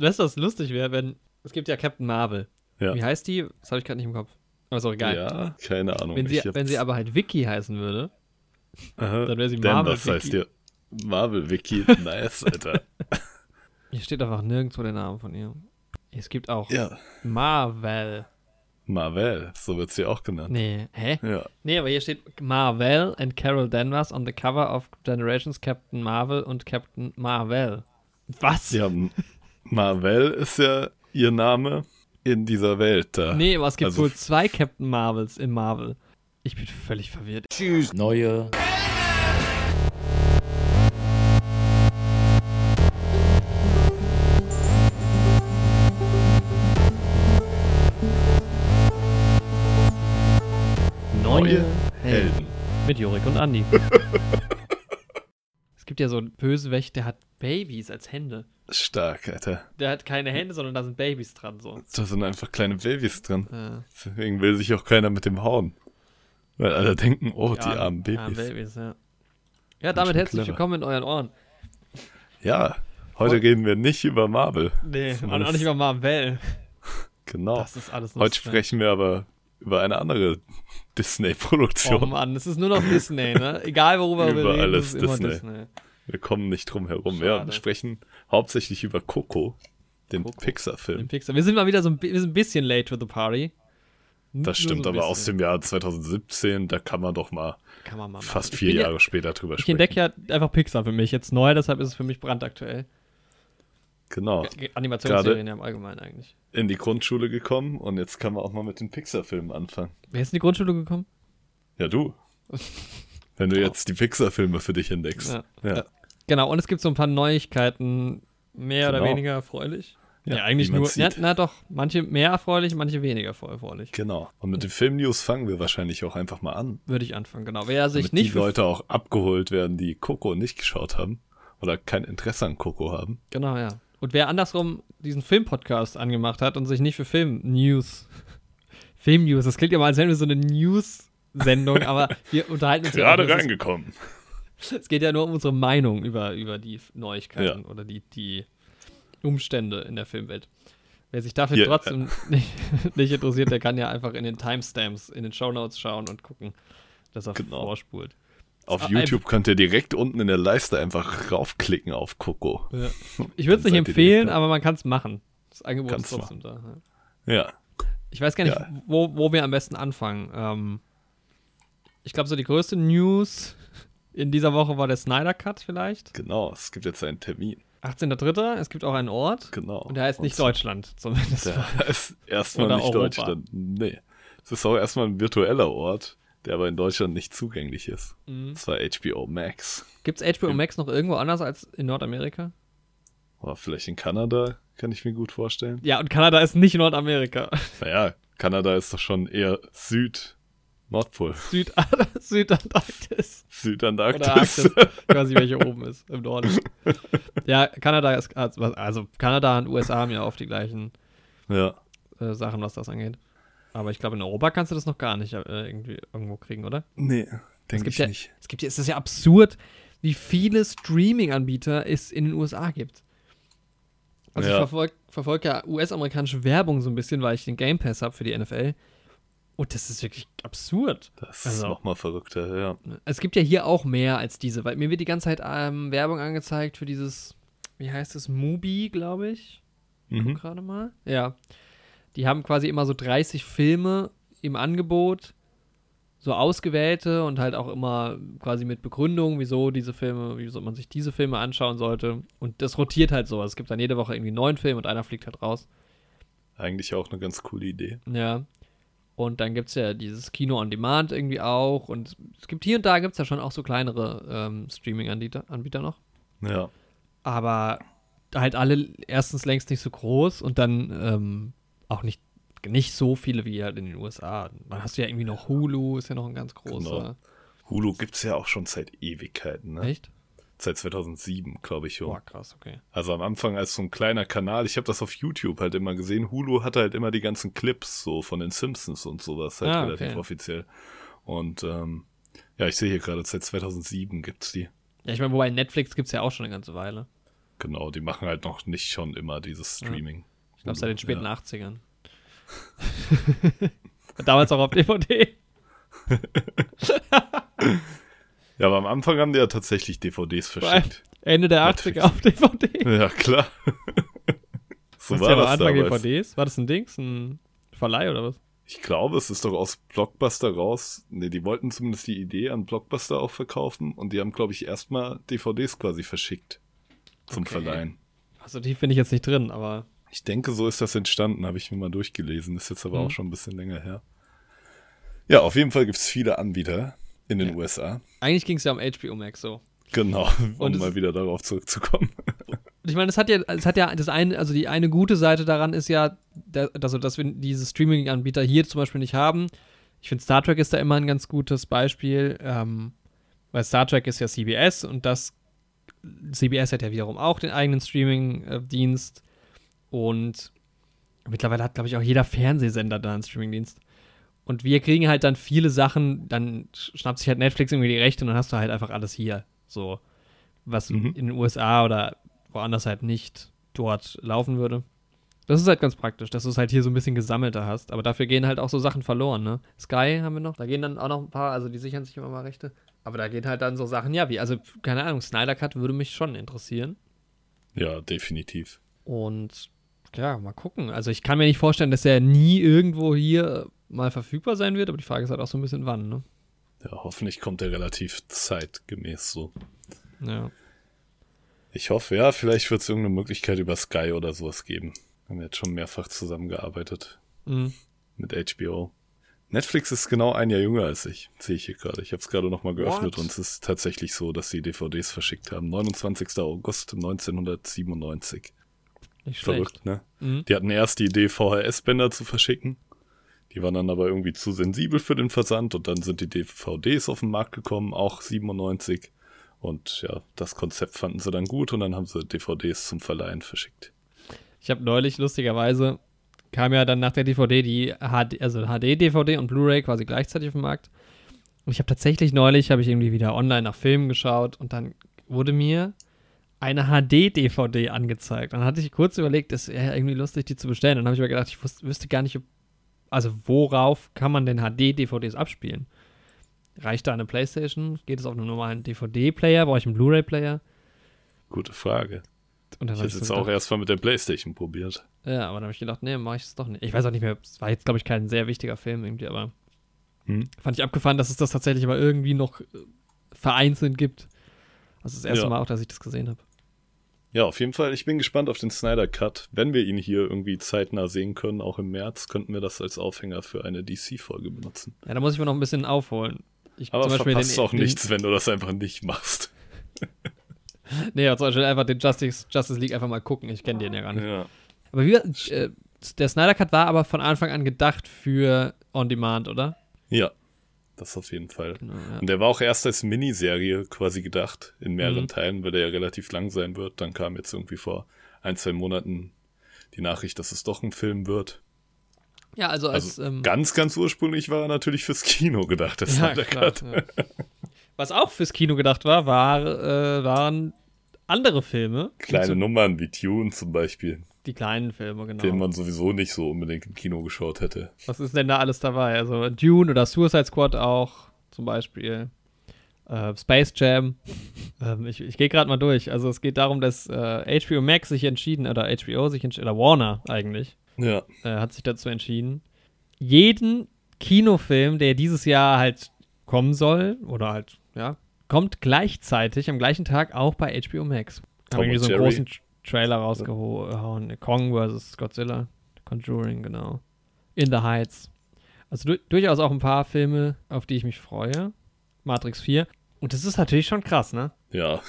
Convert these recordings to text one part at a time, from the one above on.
weißt du, was lustig wäre, wenn. Es gibt ja Captain Marvel. Ja. Wie heißt die? Das habe ich gerade nicht im Kopf. Aber ist auch egal. Ja, keine Ahnung. Wenn sie, wenn sie aber halt Vicky heißen würde, Aha. dann wäre sie Denn Marvel das heißt Vicky. ja Marvel-Wiki. Nice, Alter. Hier steht einfach nirgendwo der Name von ihr. Es gibt auch ja. Marvel. Marvel, so wird sie auch genannt. Nee, hä? Ja. Nee, aber hier steht Marvel and Carol Danvers on the cover of Generations Captain Marvel und Captain Marvel. Was? ja, Marvel ist ja ihr Name in dieser Welt da. Nee, aber es gibt Also- wohl zwei Captain Marvels in Marvel. Ich bin völlig verwirrt. Neue Neue Helden. Mit Jorik und Andi. es gibt ja so einen Bösewicht, der hat Babys als Hände. Stark, Alter. Der hat keine Hände, sondern da sind Babys dran. So. Da sind einfach kleine Babys drin. Äh, Deswegen will sich auch keiner mit dem hauen. Weil alle denken, oh, die, armen- Babys. armen Babys, ja. Ja, damit herzlich clever. willkommen in euren Ohren. Ja, heute Voll- reden wir nicht über Marvel. Nee, und auch nicht über Marvel. Genau. Das ist alles Heute sprechen wir aber über eine andere Oh Disney-Produktion. Mann, es ist nur noch Disney, ne? Egal worüber wir Über reden, alles es ist immer Disney. Disney. wir kommen nicht drum herum. Ja, Schade. wir sprechen hauptsächlich über Coco, den. Pixar-Film. Pixar. Wir sind mal wieder so ein, wir sind ein bisschen late to the party. Nur Das stimmt so aber aus dem Jahr 2017, da kann man doch mal man mal fast Ich vier Jahre Ja, später drüber ich sprechen. entdecke ja einfach Pixar für mich jetzt neu, deshalb ist es für mich brandaktuell. Genau. Animationsserien ja im Allgemeinen eigentlich. In die Grundschule gekommen und jetzt kann man auch mal mit den Pixar-Filmen anfangen. Wer ist in die Grundschule gekommen? Ja, du. Wenn du jetzt die Pixar-Filme für dich entdeckst. Ja. Ja. Ja. Genau, und es gibt so ein paar Neuigkeiten, mehr oder Genau. weniger erfreulich. Ja, Ja, eigentlich nur. Ja, sieht. na doch, manche mehr erfreulich, manche weniger erfreulich. Genau. Und mit den Film-News fangen wir wahrscheinlich auch einfach mal an. Würde ich anfangen, genau. Wer sich Damit nicht die für Leute auch abgeholt werden, die Coco nicht geschaut haben oder kein Interesse an Coco haben. Genau, ja. Und wer andersrum diesen Filmpodcast angemacht hat und sich nicht für Film-News, Film-News, das klingt ja mal, als wären wir so eine News-Sendung, aber wir unterhalten uns ja Gerade ist- reingekommen. Es geht ja nur um unsere Meinung über, über die Neuigkeiten oder die, die Umstände in der Filmwelt. Wer sich dafür Hier, trotzdem nicht, nicht interessiert, der kann ja einfach in den Timestamps, in den Shownotes schauen und gucken, dass er Genau. vorspult. Auf Ah, YouTube könnt ihr direkt unten in der Leiste einfach raufklicken auf Coco. Ja. Ich würde es nicht empfehlen, da. aber man kann es machen. Das Angebot Kannst ist trotzdem da. ja. Ja. Ich weiß gar nicht, Ja. wo, wo wir am besten anfangen. Ähm, ich glaube, so die größte News in dieser Woche war der Snyder Cut vielleicht. Genau, es gibt jetzt einen Termin. 18.03. Es gibt auch einen Ort. Genau. Und der heißt nicht zwar- Deutschland, zumindest. Der ist erstmal nicht Europa. Deutschland. Nee. Es ist auch erstmal ein virtueller Ort, der aber in Deutschland nicht zugänglich ist. Mhm. Und zwar HBO Max. Gibt es HBO Max noch irgendwo anders als in Nordamerika? Oder vielleicht in Kanada, kann ich mir gut vorstellen. Ja, und Kanada ist nicht Nordamerika. Naja, Kanada ist doch schon eher Süd, Nordpol, Süd Südantarktis. Südantarktis. Oder Arktis. Ich weiß nicht, welche oben ist. Im Norden. Ja, Kanada ist. Also also Kanada und USA haben ja oft die gleichen ja, äh, Sachen, was das angeht. Aber ich glaube, in Europa kannst du das noch gar nicht äh, irgendwie irgendwo kriegen, oder? nee, denke ich ja, nicht. Es gibt ja, es ist ja absurd, wie viele Streaming-Anbieter es in den USA gibt. Also ich Ja. verfolge verfolg ja US-amerikanische Werbung so ein bisschen, weil ich den Game Pass habe für die NFL. Und das ist wirklich absurd. Das Also- ist nochmal verrückter, ja. Es gibt ja hier auch mehr als diese, weil mir wird die ganze Zeit ähm, Werbung angezeigt für dieses, wie heißt es, Mubi, glaube ich. Mhm. Gerade mal. Ja. Die haben quasi immer so 30 Filme im Angebot, so ausgewählte und halt auch immer quasi mit Begründung, wieso diese Filme, wieso man sich diese Filme anschauen sollte. Und das rotiert halt so. Es gibt dann jede Woche irgendwie einen neuen Film und einer fliegt halt raus. Eigentlich auch eine ganz coole Idee. Ja. Und dann gibt es ja dieses Kino on Demand irgendwie auch. Und es gibt hier und da gibt es ja schon auch so kleinere ähm, Streaming-Anbieter Anbieter noch. Ja. Aber halt alle erstens längst nicht so groß und dann ähm, auch nicht, nicht so viele wie halt in den USA. Dann hast du ja irgendwie noch Hulu, ist ja noch ein ganz großer. Genau. Hulu gibt es ja auch schon seit Ewigkeiten, ne? Echt? Seit 2007, glaube ich schon. Boah, krass, okay. Also am Anfang als so ein kleiner Kanal, ich habe das auf YouTube halt immer gesehen. Hulu hatte halt immer die ganzen Clips so von den Simpsons und sowas halt Ah, relativ okay. offiziell. Und ähm, ja, ich sehe hier gerade, seit 2007 gibt's die. Ja, ich meine, wobei Netflix gibt es ja auch schon eine ganze Weile. genau. Die machen halt noch nicht schon immer dieses Streaming. Ich glaube, seit den späten ja. 80ern. Damals auch auf DVD. ja, aber am Anfang haben die ja tatsächlich DVDs verschickt. Ende der 80er auf DVD. Ja, klar. so was war das Anfang damals. DVDs? War das ein Dings? Ein Verleih oder was? Ich glaube, es ist doch aus Blockbuster raus. Ne, die wollten zumindest die Idee an Blockbuster auch verkaufen und die haben, glaube ich, erstmal DVDs quasi verschickt zum okay. Verleihen. Also die finde ich jetzt nicht drin, aber. Ich denke, so ist das entstanden, habe ich mir mal durchgelesen. Ist jetzt aber mhm. auch schon ein bisschen länger her. Ja, auf jeden Fall gibt es viele Anbieter in den ja. USA. Eigentlich ging es ja um HBO Max so. Genau, um und mal wieder darauf zurückzukommen. Ich meine, es hat ja, es hat ja das eine, also die eine gute Seite daran ist ja, also dass wir diese Streaming-Anbieter hier zum Beispiel nicht haben. Ich finde, Star Trek ist da immer ein ganz gutes Beispiel, ähm, weil Star Trek ist ja CBS und das CBS hat ja wiederum auch den eigenen Streaming-Dienst und mittlerweile hat, glaube ich, auch jeder Fernsehsender da einen Streaming-Dienst. Und wir kriegen halt dann viele Sachen, dann schnappt sich halt Netflix irgendwie die Rechte und dann hast du halt einfach alles hier. So, was mhm. in den USA oder woanders halt nicht dort laufen würde. Das ist halt ganz praktisch, dass du es halt hier so ein bisschen gesammelter hast. Aber dafür gehen halt auch so Sachen verloren, ne? Sky haben wir noch. Da gehen dann auch noch ein paar, also die sichern sich immer mal Rechte. Aber da gehen halt dann so Sachen, ja, wie, also, keine Ahnung, Snyder Cut würde mich schon interessieren. Ja, definitiv. Und ja, mal gucken. Also ich kann mir nicht vorstellen, dass er nie irgendwo hier mal verfügbar sein wird, aber die Frage ist halt auch so ein bisschen wann, ne? Ja, hoffentlich kommt er relativ zeitgemäß so. Ja. Ich hoffe, ja, vielleicht wird es irgendeine Möglichkeit über Sky oder sowas geben. Wir haben jetzt schon mehrfach zusammengearbeitet mhm. mit HBO. Netflix ist genau ein Jahr jünger als ich, sehe ich hier gerade. Ich habe es gerade nochmal geöffnet What? und es ist tatsächlich so, dass sie DVDs verschickt haben. 29. August 1997. Nicht Verrückt, ne? Mhm. Die hatten erst die Idee, VHS-Bänder zu verschicken. Die waren dann aber irgendwie zu sensibel für den Versand und dann sind die DVDs auf den Markt gekommen, auch 97. Und ja, das Konzept fanden sie dann gut und dann haben sie DVDs zum Verleihen verschickt. Ich habe neulich, lustigerweise, kam ja dann nach der DVD die HD, also HD-DVD und Blu-ray quasi gleichzeitig auf den Markt. Und ich habe tatsächlich neulich, habe ich irgendwie wieder online nach Filmen geschaut und dann wurde mir eine HD-DVD angezeigt. Dann hatte ich kurz überlegt, es wäre irgendwie lustig, die zu bestellen. Dann habe ich mir gedacht, ich wüsste gar nicht, ob, also worauf kann man denn HD-DVDs abspielen? Reicht da eine Playstation? Geht es auf einem normalen DVD-Player? Brauche ich einen Blu-ray-Player? Gute Frage. ich habe es jetzt auch erstmal mit der Playstation probiert. Ja, aber dann habe ich gedacht, nee, mache ich es doch nicht. Ich weiß auch nicht mehr, es war jetzt, glaube ich, kein sehr wichtiger Film irgendwie, aber hm. fand ich abgefahren, dass es das tatsächlich aber irgendwie noch äh, vereinzelt gibt. Also das erste ja. Mal auch, dass ich das gesehen habe. Ja, auf jeden Fall. Ich bin gespannt auf den Snyder Cut. Wenn wir ihn hier irgendwie zeitnah sehen können, auch im März, könnten wir das als Aufhänger für eine DC-Folge benutzen. Ja, da muss ich mir noch ein bisschen aufholen. Ich, Aber zum Beispiel verpasst den, auch den, nichts, wenn du das einfach nicht machst. nee, ja, zum Beispiel einfach den Justice, Justice League einfach mal gucken. Ich kenne den ja gar nicht. Ja. Aber wie, äh, der Snyder Cut war aber von Anfang an gedacht für On Demand, oder? Ja, das auf jeden Fall. Genau, ja. Und der war auch erst als Miniserie quasi gedacht, in mehreren mhm. Teilen, weil der ja relativ lang sein wird. Dann kam jetzt irgendwie vor ein, zwei Monaten die Nachricht, dass es doch ein Film wird. Ja, also als. Also ähm, ganz, ganz ursprünglich war er natürlich fürs Kino gedacht, der ja, klar, ja. Was auch fürs Kino gedacht war, war äh, waren andere Filme. Kleine Nummern wie Tune zum Beispiel. Die kleinen Filme, genau. Den man sowieso nicht so unbedingt im Kino geschaut hätte. Was ist denn da alles dabei? Also Dune oder Suicide Squad auch zum Beispiel. Äh, Space Jam. ähm, ich ich gehe gerade mal durch. Also es geht darum, dass äh, HBO Max sich entschieden, oder HBO sich entschieden, oder Warner eigentlich, ja. äh, hat sich dazu entschieden, jeden Kinofilm, der dieses Jahr halt kommen soll, oder halt, ja, kommt gleichzeitig am gleichen Tag auch bei HBO Max. Haben irgendwie so einen großen Trailer rausgehauen. Kong vs. Godzilla. Conjuring, genau. In the Heights. Also du durchaus auch ein paar Filme, auf die ich mich freue. Matrix 4. Und das ist natürlich schon krass, ne? Ja.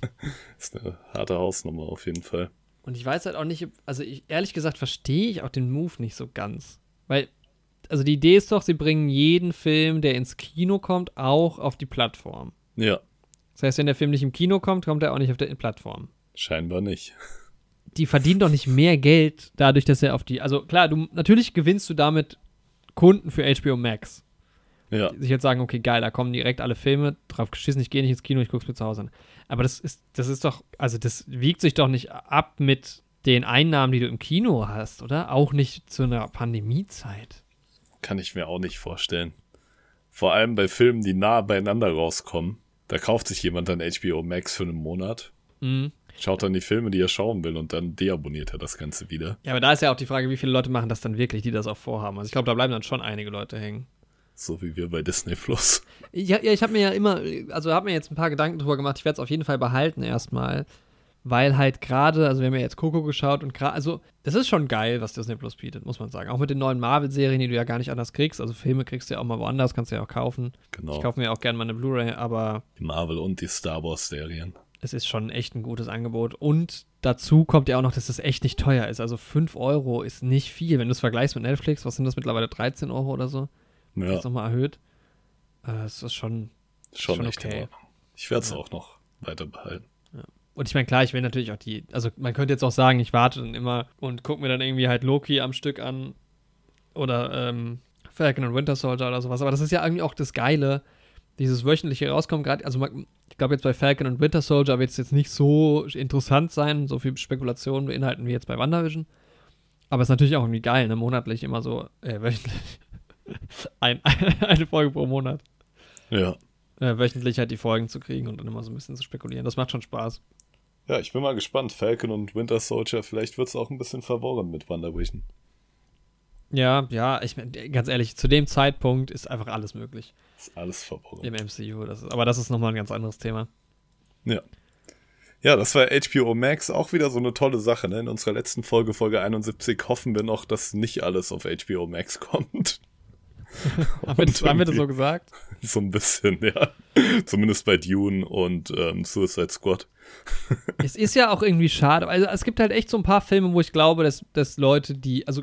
ist eine harte Hausnummer auf jeden Fall. Und ich weiß halt auch nicht, also ich, ehrlich gesagt verstehe ich auch den Move nicht so ganz. Weil, also die Idee ist doch, sie bringen jeden Film, der ins Kino kommt, auch auf die Plattform. Ja. Das heißt, wenn der Film nicht im Kino kommt, kommt er auch nicht auf der Plattform. Scheinbar nicht. Die verdienen doch nicht mehr Geld dadurch, dass er auf die. Also klar, du natürlich gewinnst du damit Kunden für HBO Max. Ja. sich jetzt sagen, okay, geil, da kommen direkt alle Filme, drauf geschissen, ich gehe nicht ins Kino, ich gucke es mir zu Hause an. Aber das ist, das ist doch, also das wiegt sich doch nicht ab mit den Einnahmen, die du im Kino hast, oder? Auch nicht zu einer Pandemiezeit. Kann ich mir auch nicht vorstellen. Vor allem bei Filmen, die nah beieinander rauskommen. Da kauft sich jemand dann HBO Max für einen Monat, Mhm. Schaut dann die Filme, die er schauen will und dann deabonniert er das Ganze wieder. Ja, aber da ist ja auch die Frage, wie viele Leute machen das dann wirklich, die das auch vorhaben. Also ich glaube, da bleiben dann schon einige Leute hängen. So wie wir bei Disney Plus. Ja, ja ich habe mir ja immer, also habe mir jetzt ein paar Gedanken drüber gemacht. Ich werde es auf jeden Fall behalten erstmal, weil halt gerade, also wir haben ja jetzt Coco geschaut und gerade, also das ist schon geil, was Disney Plus bietet, muss man sagen. Auch mit den neuen Marvel-Serien, die du ja gar nicht anders kriegst. Also Filme kriegst du ja auch mal woanders, kannst du ja auch kaufen. Genau. Ich kaufe mir auch gerne mal eine Blu-ray, aber Die Marvel und die Star Wars Serien. Es ist schon echt ein gutes Angebot. Und dazu kommt ja auch noch, dass es echt nicht teuer ist. Also 5 Euro ist nicht viel. Wenn du es vergleichst mit Netflix, was sind das mittlerweile 13 Euro oder so? Ja, Ist nochmal erhöht. Äh, Es ist schon schon, schon echt okay. Ich werde es Ja. auch noch weiter behalten. Und ich meine, klar, ich will natürlich auch die, also man könnte jetzt auch sagen, ich warte dann immer und gucke mir dann irgendwie halt Loki am Stück an oder ähm, Falcon und Winter Soldier oder sowas. Aber das ist ja irgendwie auch das Geile, dieses wöchentliche Rauskommen gerade. Also ich glaube jetzt bei Falcon und Winter Soldier wird es jetzt nicht so interessant sein, so viel Spekulation beinhalten wie jetzt bei WandaVision. Aber es ist natürlich auch irgendwie geil, ne? Monatlich immer so, äh, wöchentlich. Ein, eine Folge pro Monat. Ja. Äh, wöchentlich halt die Folgen zu kriegen und dann immer so ein bisschen zu spekulieren. Das macht schon Spaß. Ja, ich bin mal gespannt. Falcon und Winter Soldier, vielleicht wird es auch ein bisschen verworren mit WandaVision. Ja, ja, ich ganz ehrlich, zu dem Zeitpunkt ist einfach alles möglich Ist alles verworren. im MCU. Das ist, aber das ist nochmal ein ganz anderes Thema. Ja. Ja, das war HBO Max auch wieder so eine tolle Sache. Ne? In unserer letzten Folge, Folge 71, hoffen wir noch, dass nicht alles auf HBO Max kommt. Haben wir, das, haben wir das so gesagt? So ein bisschen, ja. Zumindest bei Dune und ähm, Suicide Squad. es ist ja auch irgendwie schade. Also es gibt halt echt so ein paar Filme, wo ich glaube, dass, dass Leute, die, also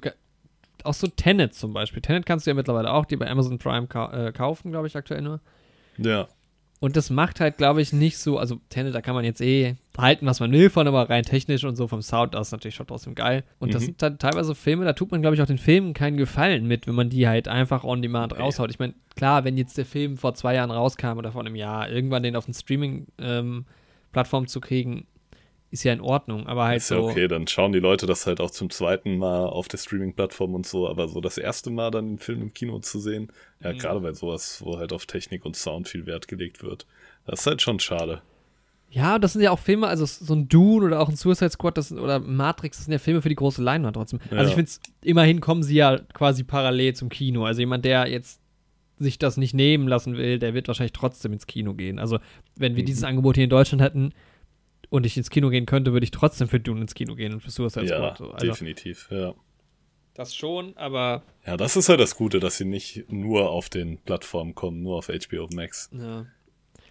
auch so Tenet zum Beispiel. Tenet kannst du ja mittlerweile auch, die bei Amazon Prime kau äh, kaufen, glaube ich, aktuell nur. Ja. Und das macht halt, glaube ich, nicht so, also Tenet, da kann man jetzt eh halten, was man will von, aber rein technisch und so vom Sound aus natürlich schon trotzdem geil. Und das Mhm. sind dann teilweise Filme, da tut man, glaube ich, auch den Filmen keinen Gefallen mit, wenn man die halt einfach on demand Nee. raushaut. Ich meine, klar, wenn jetzt der Film vor zwei Jahren rauskam oder vor einem Jahr, irgendwann den auf den Streaming-Plattform zu kriegen, ist ja in Ordnung, aber halt ist ja so. okay, dann schauen die Leute das halt auch zum zweiten Mal auf der Streaming-Plattform und so, aber so das erste Mal dann den Film im Kino zu sehen, ja, Mhm. gerade bei sowas, wo halt auf Technik und Sound viel Wert gelegt wird, das ist halt schon schade. Ja, das sind ja auch Filme, also so ein Dune oder auch ein Suicide Squad das oder Matrix, das sind ja Filme für die große Leinwand trotzdem. Ja. Also ich finde es, immerhin kommen sie ja quasi parallel zum Kino. Also jemand, der jetzt sich das nicht nehmen lassen will, der wird wahrscheinlich trotzdem ins Kino gehen. Also wenn wir Mhm. dieses Angebot hier in Deutschland hätten und ich ins Kino gehen könnte, würde ich trotzdem für Dune ins Kino gehen und für Suicide ja, Squad. So. Also definitiv, ja. das schon, aber Ja, das ist halt das Gute, dass sie nicht nur auf den Plattformen kommen, nur auf HBO Max. ja.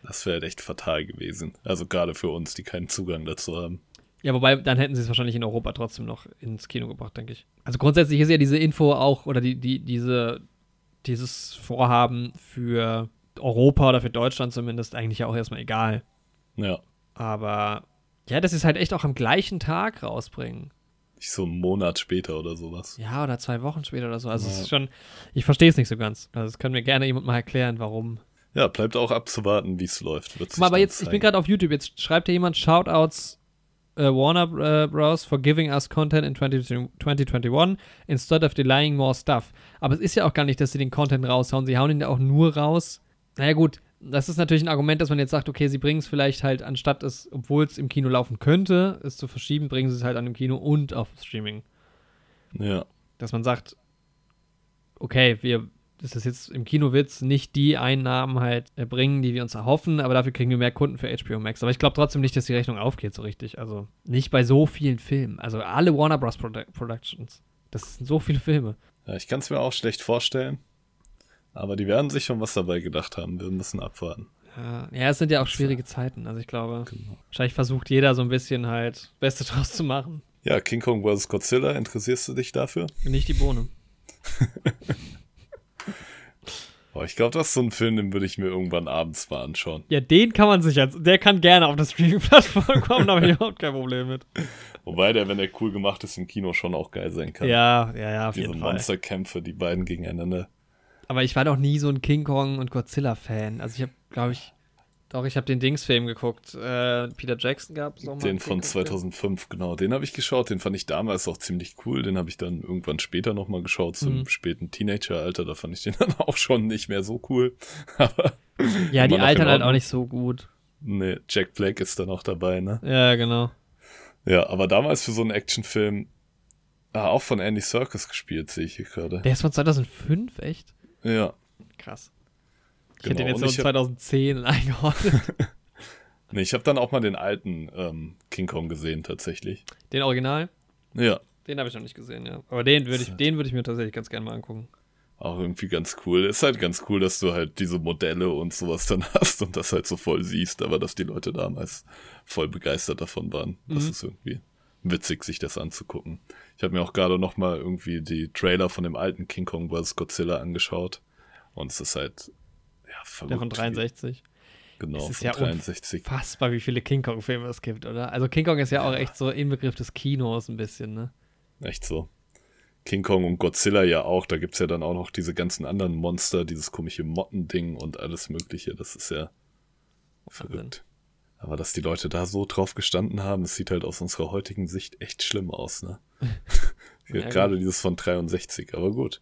Das wäre halt echt fatal gewesen. Also gerade für uns, die keinen Zugang dazu haben. Ja, wobei, dann hätten sie es wahrscheinlich in Europa trotzdem noch ins Kino gebracht, denke ich. Also grundsätzlich ist ja diese Info auch, oder die, die, diese, dieses Vorhaben für Europa oder für Deutschland zumindest eigentlich auch erstmal egal. Ja, Aber ja, dass sie es halt echt auch am gleichen Tag rausbringen. nicht so einen Monat später oder sowas. Ja, oder zwei Wochen später oder so. Also es Ja. ist schon, ich verstehe es nicht so ganz. Also das können mir gerne jemand mal erklären, warum. Ja, bleibt auch abzuwarten, wie es läuft. Guck mal, aber jetzt, ich bin zeigen. gerade auf YouTube, jetzt schreibt hier jemand Shoutouts äh, Warner äh, Bros. for giving us content in 20, 2021 instead of delaying more stuff. Aber es ist ja auch gar nicht, dass sie den Content raushauen. Sie hauen ihn ja auch nur raus. Naja, gut, das ist natürlich ein Argument, dass man jetzt sagt, okay, sie bringen es vielleicht halt, anstatt es, obwohl es im Kino laufen könnte, es zu verschieben, bringen sie es halt an dem Kino und auf Streaming. Ja, Dass man sagt, okay, wir, das ist jetzt im Kino wird's nicht die Einnahmen halt erbringen, die wir uns erhoffen, aber dafür kriegen wir mehr Kunden für HBO Max. Aber ich glaube trotzdem nicht, dass die Rechnung aufgeht so richtig. Also nicht bei so vielen Filmen. Also alle Warner Bros. Produ Productions. Das sind so viele Filme. ja ich kann es mir auch schlecht vorstellen. Aber die werden sich schon was dabei gedacht haben. Wir müssen abwarten. Ja, ja, es sind ja auch schwierige Zeiten. Also ich glaube, Genau. wahrscheinlich versucht jeder so ein bisschen halt Beste draus zu machen. Ja, King Kong vs. Godzilla, interessierst du dich dafür? Nicht die Bohne. Boah, ich glaube, das ist so ein Film, den würde ich mir irgendwann abends mal anschauen. Ja, den kann man sich jetzt, der kann gerne auf der Streaming-Plattform kommen, da habe ich überhaupt kein Problem mit. Wobei der, wenn der cool gemacht ist, im Kino schon auch geil sein kann. Ja, ja, ja, auf Diese jeden Fall. Monsterkämpfe, die beiden gegeneinander. Aber ich war doch nie so ein King Kong und Godzilla-Fan. Also ich habe, glaube ich, doch, ich habe den Dings-Film geguckt. Äh, Peter Jackson gab es Den von 2005, genau. Den habe ich geschaut. Den fand ich damals auch ziemlich cool. Den habe ich dann irgendwann später nochmal geschaut, zum mhm. späten Teenager-Alter. Da fand ich den dann auch schon nicht mehr so cool. ja, die altern halt auch nicht so gut. Nee, Jack Black ist dann auch dabei, ne? Ja, genau. Ja, aber damals für so einen Actionfilm, ah, auch von Andy Serkis gespielt, sehe ich hier gerade. Der ist von 2005, echt? Ja. Krass. Ich genau. hätte den jetzt so 2010 eingeordnet. nee, ich habe dann auch mal den alten ähm, King Kong gesehen, tatsächlich. Den Original? Ja. Den habe ich noch nicht gesehen, ja. Aber den würde ich, den würd ich mir tatsächlich ganz gerne mal angucken. Auch irgendwie ganz cool. Ist halt ganz cool, dass du halt diese Modelle und sowas dann hast und das halt so voll siehst, aber dass die Leute damals voll begeistert davon waren. Das mhm. ist irgendwie witzig, sich das anzugucken. Ich habe mir auch gerade noch mal irgendwie die Trailer von dem alten King Kong vs. Godzilla angeschaut und es ist halt verrückt. Der von 63. Genau, es ist ja 63. unfassbar, wie viele King Kong-Filme es gibt, oder? Also King Kong ist ja auch echt so im Begriff des Kinos ein bisschen, ne? Echt so. King Kong und Godzilla ja auch. Da gibt es ja dann auch noch diese ganzen anderen Monster, dieses komische Mottending und alles Mögliche. Das ist ja verrückt. Aber dass die Leute da so drauf gestanden haben, es sieht halt aus unserer heutigen Sicht echt schlimm aus, ne? ja, Gerade dieses von 63, aber gut.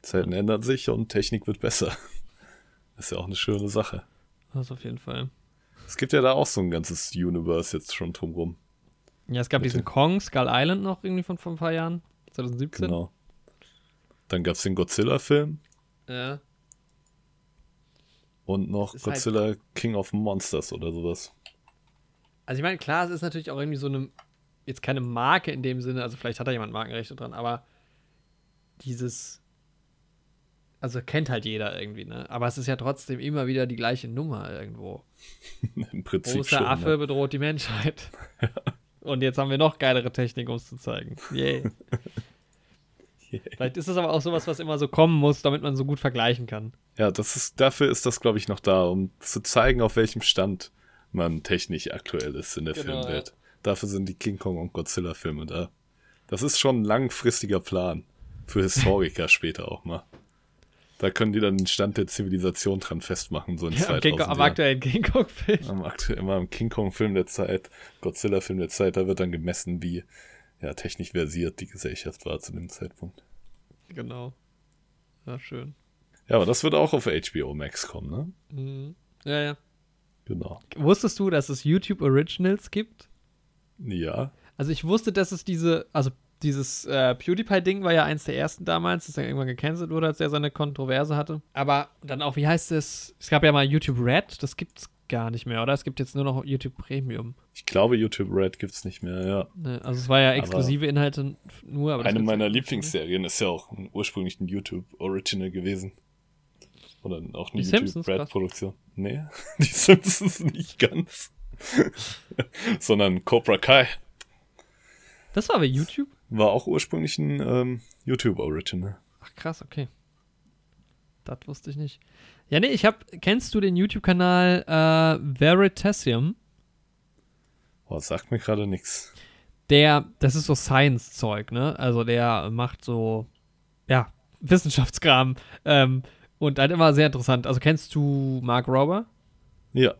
Zeiten ändern sich und Technik wird besser. Ist ja auch eine schöne Sache. Das auf jeden Fall. Es gibt ja da auch so ein ganzes Universe jetzt schon drumrum. Ja, es gab Mit diesen Kong, Skull Island noch irgendwie von vor ein paar Jahren. 2017. Genau. Dann gab es den Godzilla-Film. Ja. Und noch halt Godzilla halt King of Monsters oder sowas. Also ich meine, klar, es ist natürlich auch irgendwie so eine, jetzt keine Marke in dem Sinne, also vielleicht hat da jemand Markenrechte dran, aber dieses also kennt halt jeder irgendwie, ne? Aber es ist ja trotzdem immer wieder die gleiche Nummer irgendwo. Im Prinzip. Großer schon, Affe ne? bedroht die Menschheit. Und jetzt haben wir noch geilere Technik, um es zu zeigen. Yay. Yeah. Vielleicht ist es aber auch sowas, was immer so kommen muss, damit man so gut vergleichen kann. Ja, das ist, dafür ist das, glaube ich, noch da, um zu zeigen, auf welchem Stand man technisch aktuell ist in der genau, Filmwelt. Ja. Dafür sind die King Kong und Godzilla-Filme da. Das ist schon ein langfristiger Plan. Für Historiker später auch mal. Da können die dann den Stand der Zivilisation dran festmachen, so in ja, 2000 Am, aktuellen King Kong-Film. Am aktuell, immer im King Kong-Film der Zeit, Godzilla-Film der Zeit, da wird dann gemessen, wie ja, technisch versiert die Gesellschaft war zu dem Zeitpunkt. Genau. Ja, schön. Ja, aber das wird auch auf HBO Max kommen, ne? Mhm. Ja, ja. Genau. Wusstest du, dass es YouTube Originals gibt? Ja. Also ich wusste, dass es diese, also dieses äh, PewDiePie-Ding war ja eins der ersten damals, das dann irgendwann gecancelt wurde, als er seine Kontroverse hatte. Aber dann auch, wie heißt es? Es gab ja mal YouTube Red, das gibt's gar nicht mehr, oder? Es gibt jetzt nur noch YouTube Premium. Ich glaube, YouTube Red gibt's nicht mehr, ja. Ne, also es war ja exklusive aber Inhalte nur. eine meiner Lieblingsserien ist ja auch ursprünglich ein YouTube Original gewesen. Oder auch eine die YouTube Red-Produktion. Nee, die Simpsons nicht ganz. Sondern Cobra Kai. Das war bei YouTube? War auch ursprünglich ein ähm, YouTube-Original. Ach krass, okay. Das wusste ich nicht. Ja, nee, ich hab. Kennst du den YouTube-Kanal äh, Veritasium? Boah, sagt mir gerade nichts. Der, das ist so Science-Zeug, ne? Also der macht so, ja, Wissenschaftskram. Ähm, und halt immer sehr interessant. Also kennst du Mark Rober? Ja.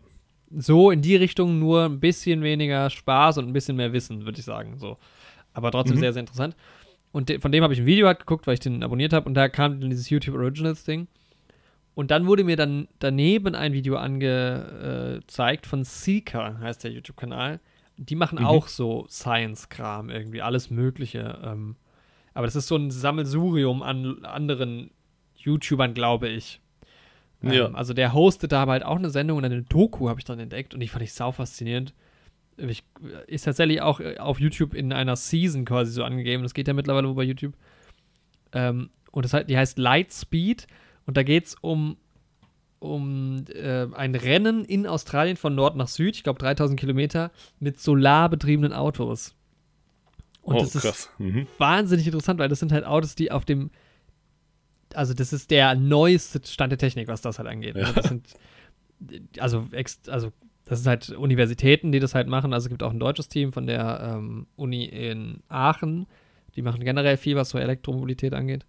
So in die Richtung nur ein bisschen weniger Spaß und ein bisschen mehr Wissen, würde ich sagen. So aber trotzdem mhm. sehr, sehr interessant. Und de von dem habe ich ein Video halt geguckt, weil ich den abonniert habe und da kam dann dieses YouTube Originals Ding. Und dann wurde mir dann daneben ein Video angezeigt von Seeker, heißt der YouTube-Kanal. Die machen mhm. auch so Science-Kram irgendwie, alles Mögliche. Ähm, aber das ist so ein Sammelsurium an anderen YouTubern, glaube ich. Ähm, ja. Also der hostet da halt auch eine Sendung und eine Doku habe ich dann entdeckt und die fand ich sau faszinierend ich, ist tatsächlich auch äh, auf YouTube in einer Season quasi so angegeben. Das geht ja mittlerweile bei YouTube. Ähm, und das heißt, die heißt Lightspeed. Und da geht es um, um äh, ein Rennen in Australien von Nord nach Süd, ich glaube 3000 Kilometer, mit solarbetriebenen Autos. Und oh, das ist mhm. wahnsinnig interessant, weil das sind halt Autos, die auf dem, also das ist der neueste Stand der Technik, was das halt angeht. Ne? Ja. Das sind, also, also das sind halt Universitäten, die das halt machen. Also es gibt auch ein deutsches Team von der ähm, Uni in Aachen. Die machen generell viel, was so Elektromobilität angeht.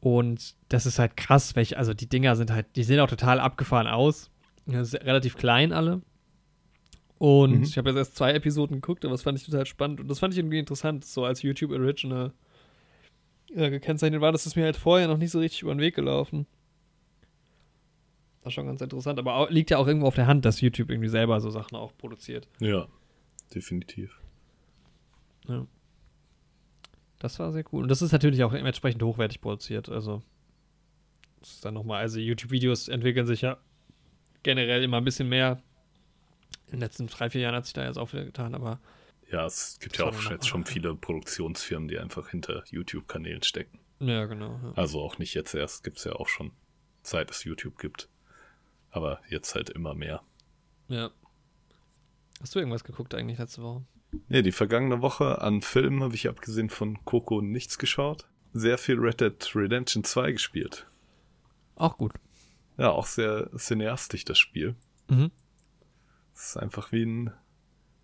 Und das ist halt krass, welche, also die Dinger sind halt, die sehen auch total abgefahren aus. relativ klein alle. Und mhm. ich habe jetzt erst zwei Episoden geguckt, aber das fand ich total spannend. Und das fand ich irgendwie interessant, so als YouTube Original äh, gekennzeichnet war. Das ist mir halt vorher noch nicht so richtig über den Weg gelaufen. Das ist schon ganz interessant. Aber auch, liegt ja auch irgendwo auf der Hand, dass YouTube irgendwie selber so Sachen auch produziert. Ja, definitiv. Ja. Das war sehr cool. Und das ist natürlich auch entsprechend hochwertig produziert. Also, das ist dann nochmal, also YouTube-Videos entwickeln sich ja generell immer ein bisschen mehr in den letzten drei, vier Jahren hat sich da jetzt auch wieder getan, aber. Ja, es gibt ja auch jetzt schon viele Produktionsfirmen, die einfach hinter YouTube-Kanälen stecken. Ja, genau. Ja. Also auch nicht jetzt erst, gibt es ja auch schon, seit es YouTube gibt. Aber jetzt halt immer mehr. Ja. Hast du irgendwas geguckt eigentlich letzte Woche? Nee, die vergangene Woche an Filmen habe ich abgesehen von Coco nichts geschaut. Sehr viel Red Dead Redemption 2 gespielt. Auch gut. Ja, auch sehr cineastisch das Spiel. Mhm. Das ist einfach wie eine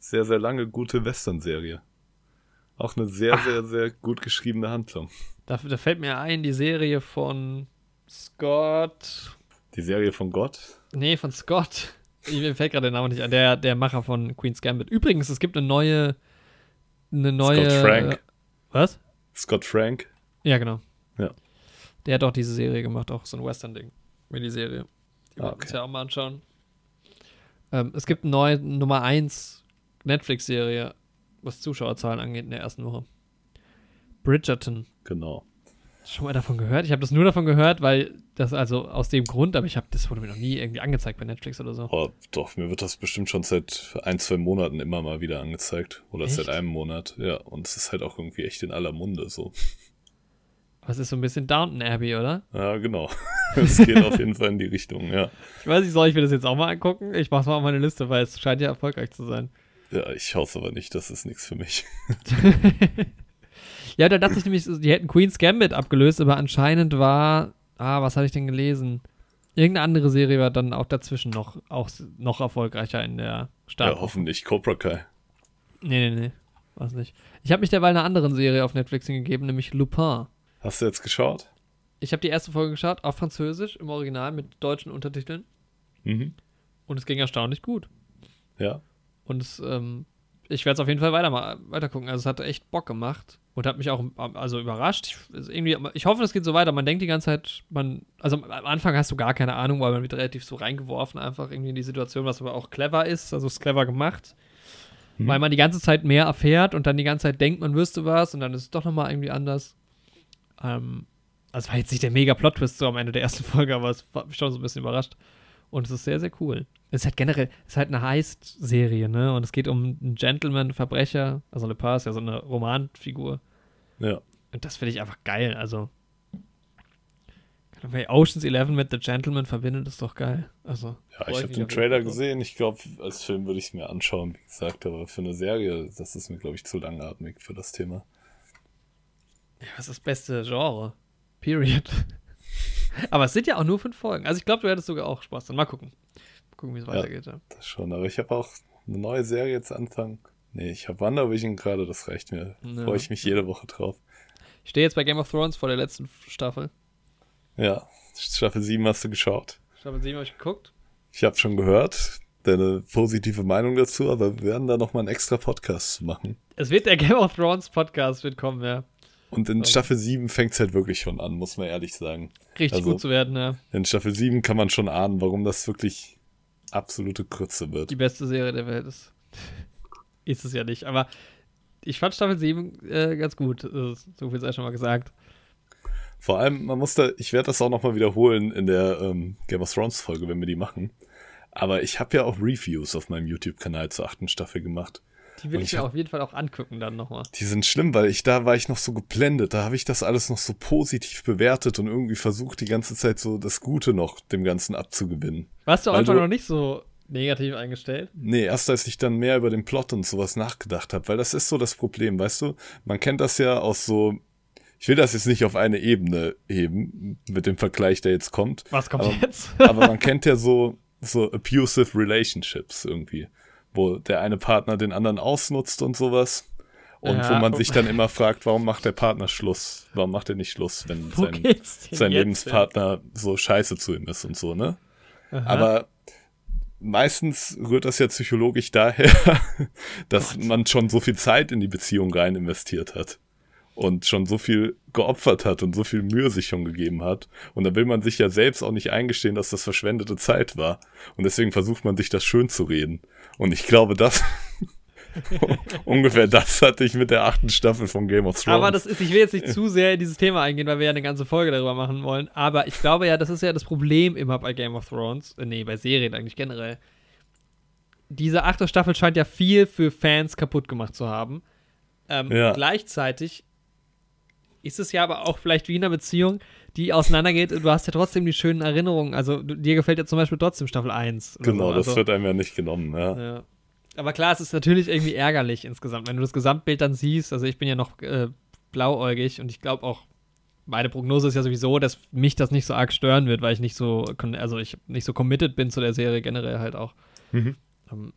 sehr, sehr lange gute Western-Serie. Auch eine sehr, Ach. sehr, sehr gut geschriebene Handlung. Da, da, fällt mir ein, die Serie von Scott. Die Serie von Gott? Nee, von Scott. Mir fällt gerade der Name nicht an. Der, der Macher von Queen's Gambit. Übrigens, es gibt eine neue. Eine neue. Scott Frank. Äh, was? Scott Frank. Ja, genau. Ja. Der hat auch diese Serie gemacht, auch so ein Western-Ding. Miniserie. Die ah, okay. uns ja auch mal anschauen. Ähm, es gibt eine neue Nummer 1 Netflix-Serie, was Zuschauerzahlen angeht in der ersten Woche. Bridgerton. Genau. Schon mal davon gehört? Ich habe das nur davon gehört, weil das also aus dem Grund, aber ich habe das wurde mir noch nie irgendwie angezeigt bei Netflix oder so. Oh, doch, mir wird das bestimmt schon seit ein, zwei Monaten immer mal wieder angezeigt. Oder echt? seit einem Monat. Ja, und es ist halt auch irgendwie echt in aller Munde so. Was ist so ein bisschen Downton Abbey, oder? Ja, genau. Es geht auf jeden Fall in die Richtung, ja. Ich weiß nicht, soll ich mir das jetzt auch mal angucken? Ich mach's mal auf meine Liste, weil es scheint ja erfolgreich zu sein. Ja, ich schaue es aber nicht, das ist nichts für mich. ja, da dachte ich nämlich, die hätten Queen's Gambit abgelöst, aber anscheinend war, ah, was hatte ich denn gelesen? Irgendeine andere Serie war dann auch dazwischen noch, auch noch erfolgreicher in der Stadt. Ja, hoffentlich Cobra Kai. Nee, nee, nee, was nicht. Ich habe mich derweil einer anderen Serie auf Netflix hingegeben, nämlich Lupin. Hast du jetzt geschaut? Ich habe die erste Folge geschaut, auf Französisch, im Original mit deutschen Untertiteln. Mhm. Und es ging erstaunlich gut. Ja. Und es, ähm, ich werde es auf jeden Fall weiter, weiter gucken. Also es hat echt Bock gemacht und hat mich auch also überrascht. Ich, irgendwie, ich hoffe, es geht so weiter. Man denkt die ganze Zeit, man, also am Anfang hast du gar keine Ahnung, weil man wird relativ so reingeworfen, einfach irgendwie in die Situation, was aber auch clever ist. Also es ist clever gemacht. Mhm. Weil man die ganze Zeit mehr erfährt und dann die ganze Zeit denkt, man wüsste was und dann ist es doch nochmal irgendwie anders. Ähm, also war jetzt nicht der mega Plot-Twist so am Ende der ersten Folge, aber es hat mich schon so ein bisschen überrascht. Und es ist sehr, sehr cool. Es ist halt generell, es ist halt eine Heist-Serie, ne? Und es geht um einen Gentleman-Verbrecher. Also Le ist ja so eine Romanfigur. Ja. Und das finde ich einfach geil. Also, bei Oceans 11 mit The Gentleman verbindet, ist doch geil. Also, ja, ich habe den Trailer gesehen. Ich glaube, als Film würde ich es mir anschauen, wie gesagt. Aber für eine Serie, das ist mir, glaube ich, zu langatmig für das Thema. Ja, was ist das beste Genre? Period. aber es sind ja auch nur fünf Folgen. Also ich glaube, du hättest sogar auch Spaß dann. Mal gucken. Gucken, wie es ja, weitergeht. Ja. Das schon, aber ich habe auch eine neue Serie jetzt anfangen. Nee, ich habe WandaVision gerade, das reicht mir. Ja. Freue ich mich jede Woche drauf. Ich stehe jetzt bei Game of Thrones vor der letzten Staffel. Ja, Staffel 7 hast du geschaut. Staffel 7 habe ich geguckt. Ich habe schon gehört, deine positive Meinung dazu, aber wir werden da nochmal einen extra Podcast machen. Es wird der Game of Thrones Podcast wird kommen, ja. Und in Staffel 7 fängt es halt wirklich schon an, muss man ehrlich sagen. Richtig also, gut zu werden, ja. In Staffel 7 kann man schon ahnen, warum das wirklich absolute Krütze wird. Die beste Serie der Welt ist. ist es ja nicht, aber ich fand Staffel 7 äh, ganz gut. So viel sei schon mal gesagt. Vor allem, man muss da, ich werde das auch nochmal wiederholen in der ähm, Game of Thrones Folge, wenn wir die machen. Aber ich habe ja auch Reviews auf meinem YouTube-Kanal zur achten Staffel gemacht. Die will ich, mir hab, auf jeden Fall auch angucken dann nochmal. Die sind schlimm, weil ich da war ich noch so geblendet. Da habe ich das alles noch so positiv bewertet und irgendwie versucht, die ganze Zeit so das Gute noch dem Ganzen abzugewinnen. Warst du einfach du, noch nicht so negativ eingestellt? Nee, erst als ich dann mehr über den Plot und sowas nachgedacht habe, weil das ist so das Problem, weißt du? Man kennt das ja aus so ich will das jetzt nicht auf eine Ebene heben mit dem Vergleich, der jetzt kommt. Was kommt aber, jetzt? aber man kennt ja so so abusive relationships irgendwie wo der eine Partner den anderen ausnutzt und sowas. Und Ja, wo man oh. sich dann immer fragt, warum macht der Partner Schluss? Warum macht er nicht Schluss, wenn Wo sein, sein Lebenspartner so scheiße zu ihm ist und so, ne? hin? Aha. Aber meistens rührt das ja psychologisch daher, dass man schon so viel Zeit in die Beziehung rein investiert hat und schon so viel geopfert hat und so viel Mühe sich schon gegeben hat. Und da will man sich ja selbst auch nicht eingestehen, dass das verschwendete Zeit war. Und deswegen versucht man sich das schön zu reden. Und ich glaube, das ungefähr das hatte ich mit der achten Staffel von Game of Thrones. Aber das ist, ich will jetzt nicht zu sehr in dieses Thema eingehen, weil wir ja eine ganze Folge darüber machen wollen. Aber ich glaube ja, das ist ja das Problem immer bei Game of Thrones. Äh, nee, bei Serien eigentlich generell. Diese achte Staffel scheint ja viel für Fans kaputt gemacht zu haben. Ähm, Ja. Gleichzeitig ist es ja aber auch vielleicht wie in einer Beziehung, die auseinandergeht. Du hast ja trotzdem die schönen Erinnerungen. Also du, dir gefällt ja zum Beispiel trotzdem Staffel 1. oder genau, so. das also, wird einem ja nicht genommen, ja. ja. Aber klar, es ist natürlich irgendwie ärgerlich insgesamt, wenn du das Gesamtbild dann siehst. Also ich bin ja noch äh, blauäugig und ich glaube auch, meine Prognose ist ja sowieso, dass mich das nicht so arg stören wird, weil ich nicht so, also ich nicht so committed bin zu der Serie generell halt auch. Mhm. Ähm,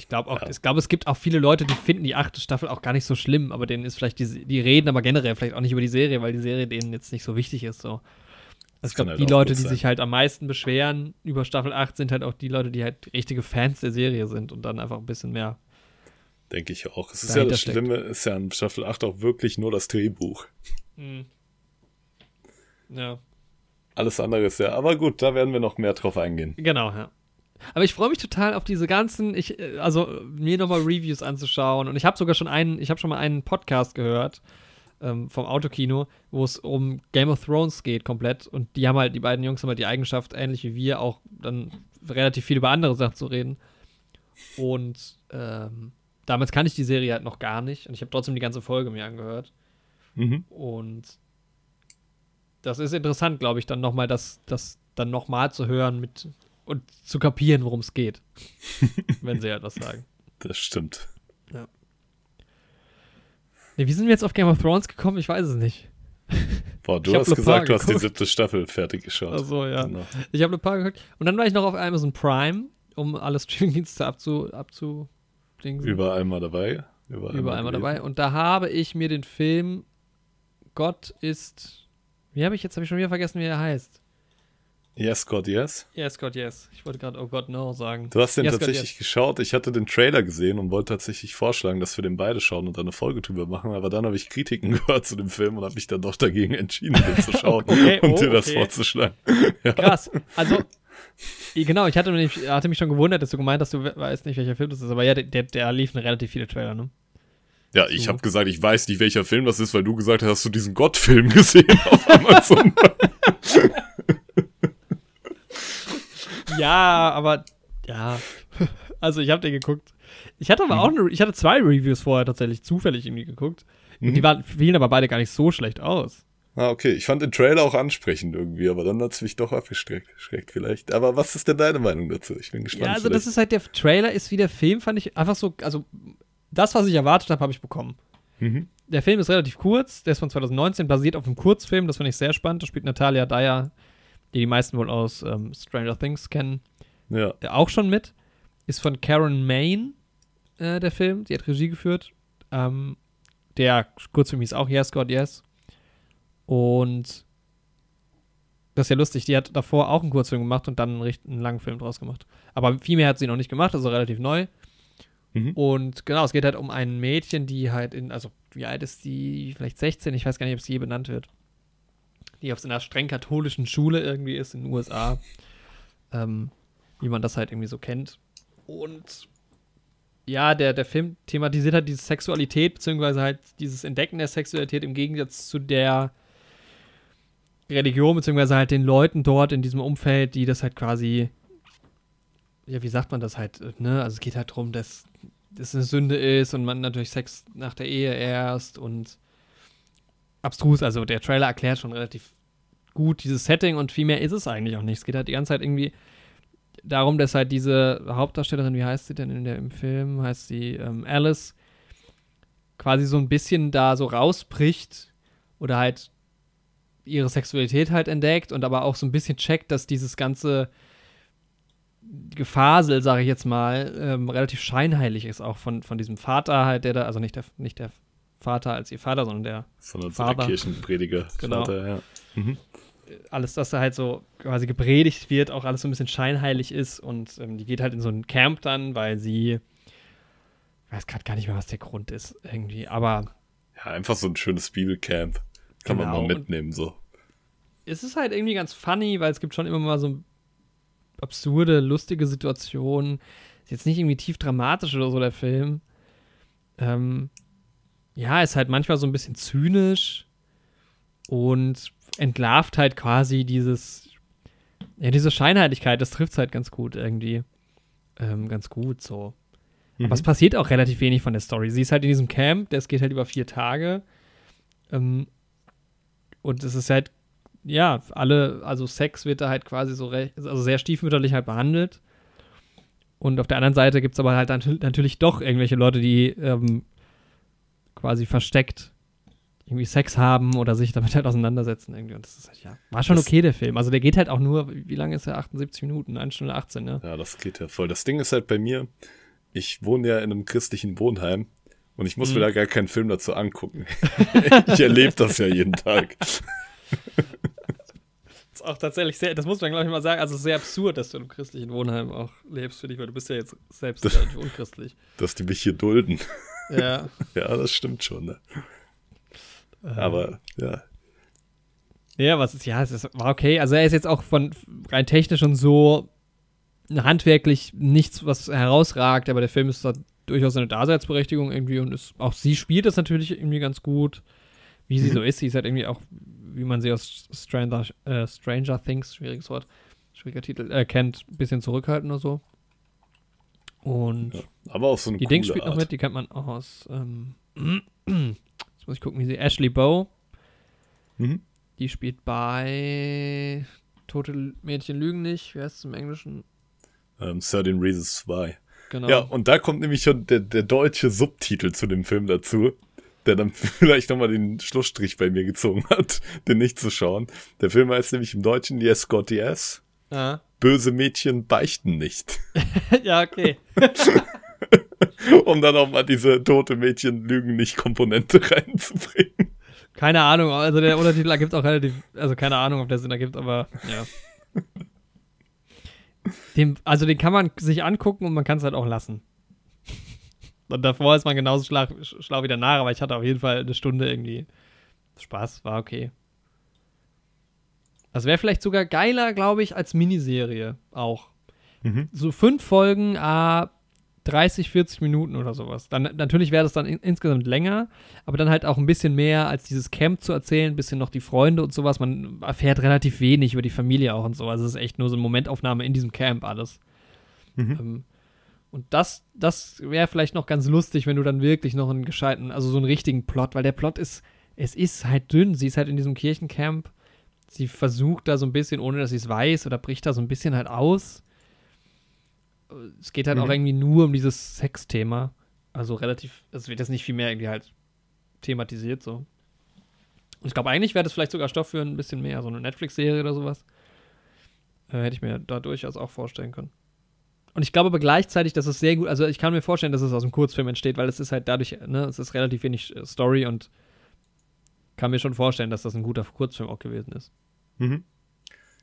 ich glaube auch, Ja. ich glaube, es gibt auch viele Leute, die finden die achte Staffel auch gar nicht so schlimm, aber denen ist vielleicht die, die reden aber generell vielleicht auch nicht über die Serie, weil die Serie denen jetzt nicht so wichtig ist. So. Also ich glaube, halt die Leute, die sich halt am meisten beschweren über Staffel 8, sind halt auch die Leute, die halt richtige Fans der Serie sind und dann einfach ein bisschen mehr. Denke ich auch. Es ist ja das steckt. Schlimme, ist ja in Staffel 8 auch wirklich nur das Drehbuch. Ja, Alles andere ist ja, aber gut, da werden wir noch mehr drauf eingehen. genau, ja. Aber ich freue mich total auf diese ganzen, ich, äh, also mir nochmal Reviews anzuschauen. Und ich habe sogar schon einen, ich habe schon mal einen Podcast gehört ähm, vom Autokino, wo es um Game of Thrones geht komplett. Und die haben halt, die beiden Jungs haben halt die Eigenschaft, ähnlich wie wir, auch dann relativ viel über andere Sachen zu reden. Und ähm, damals kann ich die Serie halt noch gar nicht. Und ich habe trotzdem die ganze Folge mir angehört. Mhm. Und das ist interessant, glaube ich, dann nochmal das, das dann nochmal zu hören mit und zu kapieren, worum es geht. wenn sie halt was sagen. Das stimmt. Nee, wie sind wir jetzt auf Game of Thrones gekommen? Ich weiß es nicht. Boah, du hast Le gesagt, du hast die siebte Staffel fertig geschaut. Achso, ja. Genau. Ich habe ein paar geguckt. Und dann war ich noch auf Amazon Prime, um alle Streamingdienste abzu, abzu dingsen. Überall mal dabei. Überall, Überall mal dabei. Und da habe ich mir den Film Gott ist. Wie habe ich jetzt? Habe ich schon wieder vergessen, wie er heißt. Yes, God, yes. Yes, God, yes. Ich wollte gerade Oh Gott, no sagen. Du hast den Yes, God, tatsächlich geschaut. Ich hatte den Trailer gesehen und wollte tatsächlich vorschlagen, dass wir den beide schauen und dann eine Folge drüber machen. Aber dann habe ich Kritiken gehört zu dem Film und habe mich dann doch dagegen entschieden, den zu schauen Okay, und oh, dir das okay. vorzuschlagen. Krass. Also, genau, ich hatte mich, hatte mich schon gewundert, dass du gemeint hast, du we- weißt nicht, welcher Film das ist. Aber ja, der, der, liefen relativ viele Trailer, ne? Ja, ich habe gesagt, ich weiß nicht, welcher Film das ist, weil du gesagt hast, hast du diesen Gott-Film gesehen auf Amazon. Ja, aber ja. Also ich habe den geguckt. Ich hatte aber Mhm. auch eine, ich hatte zwei Reviews vorher tatsächlich zufällig irgendwie geguckt. Mhm. die waren, fielen aber beide gar nicht so schlecht aus. ah, okay. Ich fand den Trailer auch ansprechend irgendwie, aber dann hat's mich doch abgeschreckt schreckt vielleicht. Aber was ist denn deine Meinung dazu? Ich bin gespannt. Ja, also das ist halt der Trailer ist wie der Film, fand ich einfach so, also das, was ich erwartet habe, habe ich bekommen. Mhm. Der Film ist relativ kurz, der ist von 2019, basiert auf einem Kurzfilm, das finde ich sehr spannend. Da spielt Natalia Dyer, die die meisten wohl aus ähm, Stranger Things kennen, Ja. äh, auch schon mit. Ist von Karen Main, äh, der Film. Die hat Regie geführt. Ähm, der Kurzfilm hieß auch Yes, God, Yes. Und das ist ja lustig, die hat davor auch einen Kurzfilm gemacht und dann einen, einen langen Film draus gemacht. Aber viel mehr hat sie noch nicht gemacht, also relativ neu. Mhm. Und genau, es geht halt um ein Mädchen, die halt in, also wie alt ist die? Vielleicht 16, ich weiß gar nicht, ob es je benannt wird. Die auf so einer streng katholischen Schule irgendwie ist in den USA. Ähm, wie man das halt irgendwie so kennt. Und ja, der, der Film thematisiert halt diese Sexualität, beziehungsweise halt dieses Entdecken der Sexualität im Gegensatz zu der Religion, beziehungsweise halt den Leuten dort in diesem Umfeld, die das halt quasi, ja, wie sagt man das halt, ne? Also es geht halt darum, dass das eine Sünde ist und man natürlich Sex nach der Ehe erst und abstrus, also der Trailer erklärt schon relativ gut dieses Setting und viel mehr ist es eigentlich auch nicht. Es geht halt die ganze Zeit irgendwie darum, dass halt diese Hauptdarstellerin, wie heißt sie denn in der, im Film, heißt sie ähm, Alice, quasi so ein bisschen da so rausbricht oder halt ihre Sexualität halt entdeckt und aber auch so ein bisschen checkt, dass dieses ganze Gefasel, sage ich jetzt mal, ähm, relativ scheinheilig ist, auch von, von diesem Vater halt, der da, also nicht der, nicht der Vater als ihr Vater, sondern der sondern so der Vater. Kirchenprediger Genau. Vater, ja. Mhm. alles, das da halt so quasi gepredigt wird, auch alles so ein bisschen scheinheilig ist und ähm, die geht halt in so ein Camp dann, weil sie ich weiß gerade gar nicht mehr, was der Grund ist irgendwie, aber Ja, einfach so ein schönes Bibelcamp. Kann Genau, man mal mitnehmen, so. es ist halt irgendwie ganz funny, weil es gibt schon immer mal so absurde, lustige Situationen. Ist jetzt nicht irgendwie tief dramatisch oder so, der Film. Ähm, ja, ist halt manchmal so ein bisschen zynisch und entlarvt halt quasi dieses, ja, diese Scheinheiligkeit, das trifft halt ganz gut irgendwie. Ähm, ganz gut so. Aber es passiert auch relativ wenig von der Story. Sie ist halt in diesem Camp, das geht halt über vier Tage. Ähm, und es ist halt, ja, alle, also Sex wird da halt quasi so recht, also sehr stiefmütterlich halt behandelt. Und auf der anderen Seite gibt es aber halt dann natürlich doch irgendwelche Leute, die ähm, quasi versteckt irgendwie Sex haben oder sich damit halt auseinandersetzen irgendwie. Und das ist halt, ja, war schon Das- okay, der Film. Also der geht halt auch nur, wie lange ist er? 78 Minuten, 1 Stunde 18, ne? Ja, das geht ja voll. Das Ding ist halt bei mir, ich wohne ja in einem christlichen Wohnheim und ich muss Mhm. mir da gar keinen Film dazu angucken. ich erlebe das ja jeden Tag. ist auch tatsächlich sehr, das muss man glaube ich mal sagen, also sehr absurd, dass du in einem christlichen Wohnheim auch lebst für dich, weil du bist ja jetzt selbst relativ unchristlich. Dass die mich hier dulden. Ja. Ja, das stimmt schon. Ne? Aber ja, Ja, was ist, ja, es ist, war okay. Also er ist jetzt auch von rein technisch und so handwerklich nichts, was herausragt, aber der Film ist da durchaus eine Daseinsberechtigung irgendwie und ist, auch sie spielt das natürlich irgendwie ganz gut, wie sie Mhm. so ist. Sie ist halt irgendwie auch, wie man sie aus Stranger, äh, Stranger Things, schwieriges Wort, schwieriger Titel, äh, kennt, ein bisschen zurückhaltend oder so. Und ja. aber auch so eine die Dings spielt noch Art. mit, die kennt man auch aus, ähm, jetzt muss ich gucken, wie sie, Ashley Bow, Mhm. die spielt bei Tote Mädchen lügen nicht. Wie heißt es im Englischen? Ähm, 13 Reasons Why. Genau. Ja, und da kommt nämlich schon der, der deutsche Subtitel zu dem Film dazu, der dann vielleicht nochmal den Schlussstrich bei mir gezogen hat, den nicht zu schauen. Der Film heißt nämlich im Deutschen Yes, God, Yes. Ah. Böse Mädchen beichten nicht. ja, okay. um dann auch mal diese tote Mädchen lügen nicht Komponente reinzubringen. Keine Ahnung. Also der Untertitel ergibt auch relativ, also keine Ahnung, ob der Sinn ergibt, aber ja. Den, also den kann man sich angucken und man kann es halt auch lassen. Und davor ist man genauso schlau, schlau wie danach, aber ich hatte auf jeden Fall eine Stunde irgendwie Spaß, war okay. Das wäre vielleicht sogar geiler, glaube ich, als Miniserie auch. Mhm. So fünf Folgen, ah, 30, 40 Minuten oder sowas. Dann, natürlich wäre das dann in, insgesamt länger, aber dann halt auch ein bisschen mehr als dieses Camp zu erzählen, ein bisschen noch die Freunde und sowas. Man erfährt relativ wenig über die Familie auch und so. Also es ist echt nur so eine Momentaufnahme in diesem Camp alles. Mhm. Ähm, und das, das wäre vielleicht noch ganz lustig, wenn du dann wirklich noch einen gescheiten, also so einen richtigen Plot, weil der Plot ist, es ist halt dünn. Sie ist halt in diesem Kirchencamp. Sie versucht da so ein bisschen, ohne dass sie es weiß, oder bricht da so ein bisschen halt aus. Es geht halt Mhm. auch irgendwie nur um dieses Sexthema. Also relativ, es wird jetzt nicht viel mehr irgendwie halt thematisiert so. Und ich glaube, eigentlich wäre das vielleicht sogar Stoff für ein bisschen mehr, so eine Netflix-Serie oder sowas. Äh, hätte ich mir da durchaus auch vorstellen können. Und ich glaube aber gleichzeitig, dass es sehr gut, also ich kann mir vorstellen, dass es aus einem Kurzfilm entsteht, weil es ist halt dadurch, ne, es ist relativ wenig äh, Story und kann mir schon vorstellen, dass das ein guter Kurzfilm auch gewesen ist. Mhm.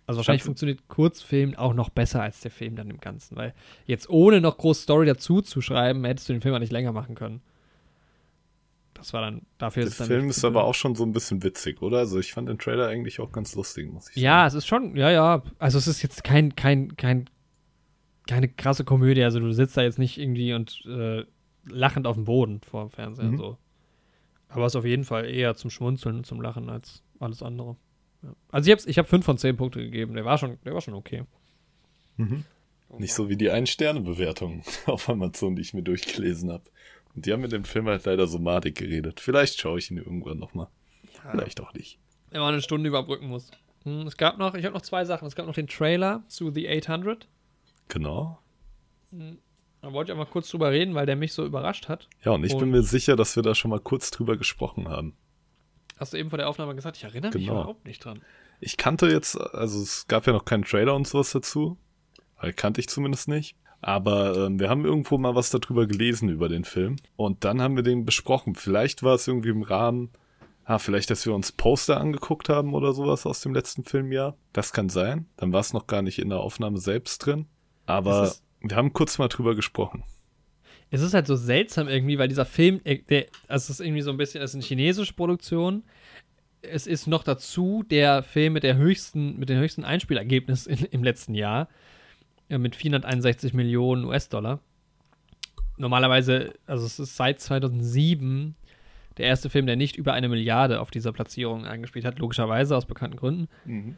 Also wahrscheinlich funktioniert Kurzfilm auch noch besser als der Film dann im Ganzen, weil jetzt ohne noch groß Story dazu zu schreiben, hättest du den Film auch nicht länger machen können. Das war dann, dafür Der ist dann Film ist aber auch schon so ein bisschen witzig, oder? Also ich fand den Trailer eigentlich auch ganz lustig, muss ich sagen. Ja, es ist schon, ja, ja. Also es ist jetzt kein, kein, kein, keine krasse Komödie. Also du sitzt da jetzt nicht irgendwie und äh, lachend auf dem Boden vor dem Fernseher. Mhm. So. Aber es ist auf jeden Fall eher zum Schmunzeln und zum Lachen als alles andere. Ja. Also ich habe ich hab fünf von zehn Punkte gegeben. Der war schon, der war schon okay. Mhm. Nicht so wie die Ein-Sterne-Bewertung auf Amazon, die ich mir durchgelesen habe. Und die haben mit dem Film halt leider so madig geredet. Vielleicht schaue ich ihn irgendwann nochmal. Vielleicht auch nicht. Wenn man eine Stunde überbrücken muss. Hm, es gab noch, ich habe noch zwei Sachen. Es gab noch den Trailer zu The 800. Genau. Da wollte ich auch mal kurz drüber reden, weil der mich so überrascht hat. Ja, und ich bin Und- mir sicher, dass wir da schon mal kurz drüber gesprochen haben. Hast du eben vor der Aufnahme gesagt? Ich erinnere mich Genau. überhaupt nicht dran. Ich kannte jetzt, also es gab ja noch keinen Trailer und sowas dazu. Weil kannte ich zumindest nicht. Aber ähm, wir haben irgendwo mal was darüber gelesen über den Film. Und dann haben wir den besprochen. Vielleicht war es irgendwie im Rahmen, ah, vielleicht, dass wir uns Poster angeguckt haben oder sowas aus dem letzten Filmjahr. Das kann sein. Dann war es noch gar nicht in der Aufnahme selbst drin. Aber wir haben kurz mal drüber gesprochen. Es ist halt so seltsam irgendwie, weil dieser Film, äh, der, also es ist irgendwie so ein bisschen, es ist eine chinesische Produktion. Es ist noch dazu der Film mit der höchsten, mit dem höchsten Einspielergebnis in, im letzten Jahr ja, mit 461 Millionen US-Dollar. Normalerweise, also es ist seit 2007 der erste Film, der nicht über eine Milliarde auf dieser Platzierung eingespielt hat, logischerweise aus bekannten Gründen. Mhm.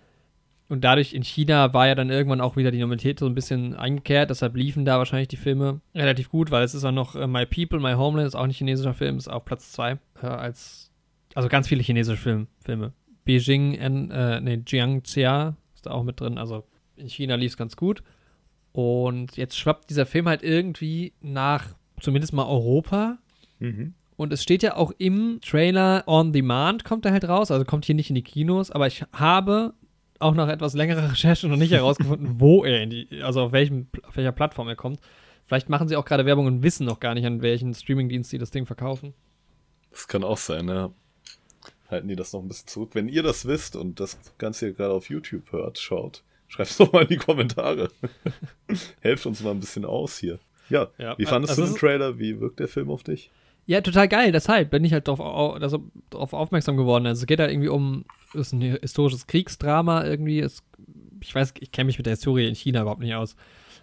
Und dadurch in China war ja dann irgendwann auch wieder die Normalität so ein bisschen eingekehrt, deshalb liefen da wahrscheinlich die Filme relativ gut, weil es ist auch noch äh, My People, My Homeland, ist auch ein chinesischer Film, ist auf Platz 2 äh, als, also ganz viele chinesische Film, Filme. Beijing, äh, nee, Jiangxia ist da auch mit drin, also in China lief es ganz gut. Und jetzt schwappt dieser Film halt irgendwie nach zumindest mal Europa. Mhm. Und es steht ja auch im Trailer On Demand kommt er halt raus, also kommt hier nicht in die Kinos, aber ich habe auch nach etwas längerer Recherche noch nicht herausgefunden, wo er in die, also auf, welchem, auf welcher Plattform er kommt. Vielleicht machen sie auch gerade Werbung und wissen noch gar nicht, an welchen Streamingdienst sie das Ding verkaufen. Das kann auch sein, ja. Halten die das noch ein bisschen zurück. Wenn ihr das wisst und das Ganze hier gerade auf YouTube hört, schaut, Schreib's doch mal in die Kommentare. Helft uns mal ein bisschen aus hier. Ja, ja wie fandest also du den Trailer? Wie wirkt der Film auf dich? Ja, total geil. Deshalb bin ich halt darauf, also, aufmerksam geworden. Also es geht halt irgendwie um, es ist ein historisches Kriegsdrama irgendwie. Es, ich weiß, ich kenne mich mit der Historie in China überhaupt nicht aus.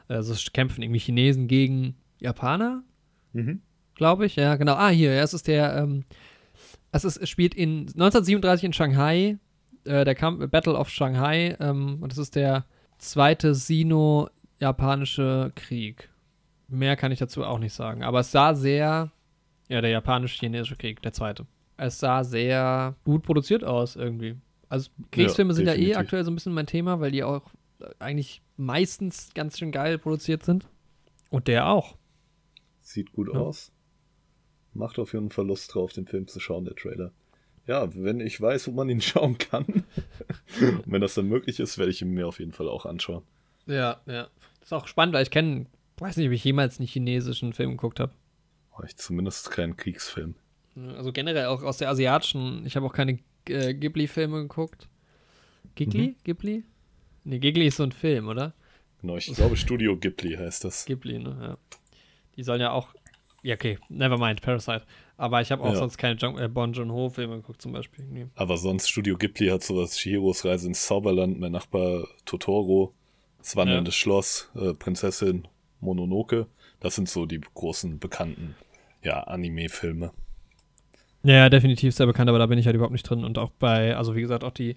Also es kämpfen irgendwie Chinesen gegen Japaner, mhm. glaube ich. Ja, genau. Ah, hier, ja, es ist der, ähm, es, ist, es spielt in 1937 in Shanghai äh, der Kampf Battle of Shanghai ähm, und das ist der zweite Sino-japanische Krieg. Mehr kann ich dazu auch nicht sagen. Aber es sah sehr, ja, der japanisch-chinesische Krieg, der zweite. Es sah sehr gut produziert aus irgendwie. Also Kriegsfilme ja, sind ja eh aktuell so ein bisschen mein Thema, weil die auch eigentlich meistens ganz schön geil produziert sind. Und der auch. Sieht gut ja. aus. Macht auf jeden Fall Lust drauf, den Film zu schauen, der Trailer ja, wenn ich weiß, wo man ihn schauen kann, wenn das dann möglich ist, werde ich ihn mir auf jeden Fall auch anschauen. Ja, ja. Das ist auch spannend, weil ich kenne, weiß nicht, ob ich jemals einen chinesischen Film geguckt habe. Oh, ich zumindest keinen Kriegsfilm. Also generell auch aus der asiatischen, ich habe auch keine äh, Ghibli-Filme geguckt. Ghibli? Mhm. Ghibli? Nee, Ghibli ist so ein Film, oder? Genau, ich glaube Studio Ghibli heißt das. Ghibli, ne, ja. Die sollen ja auch, ja okay, never mind, Parasite. Aber ich habe auch ja. sonst keine Jung äh, Bon Joon-ho-Filme geguckt zum Beispiel. Nee. Aber sonst Studio Ghibli hat sowas, Shihiros Reise ins Zauberland, mein Nachbar Totoro, Das wandelnde ja. Schloss, äh, Prinzessin Mononoke. Das sind so die großen, bekannten, ja, Anime-Filme. Ja, definitiv sehr bekannt, aber da bin ich halt überhaupt nicht drin. Und auch bei, also wie gesagt, auch die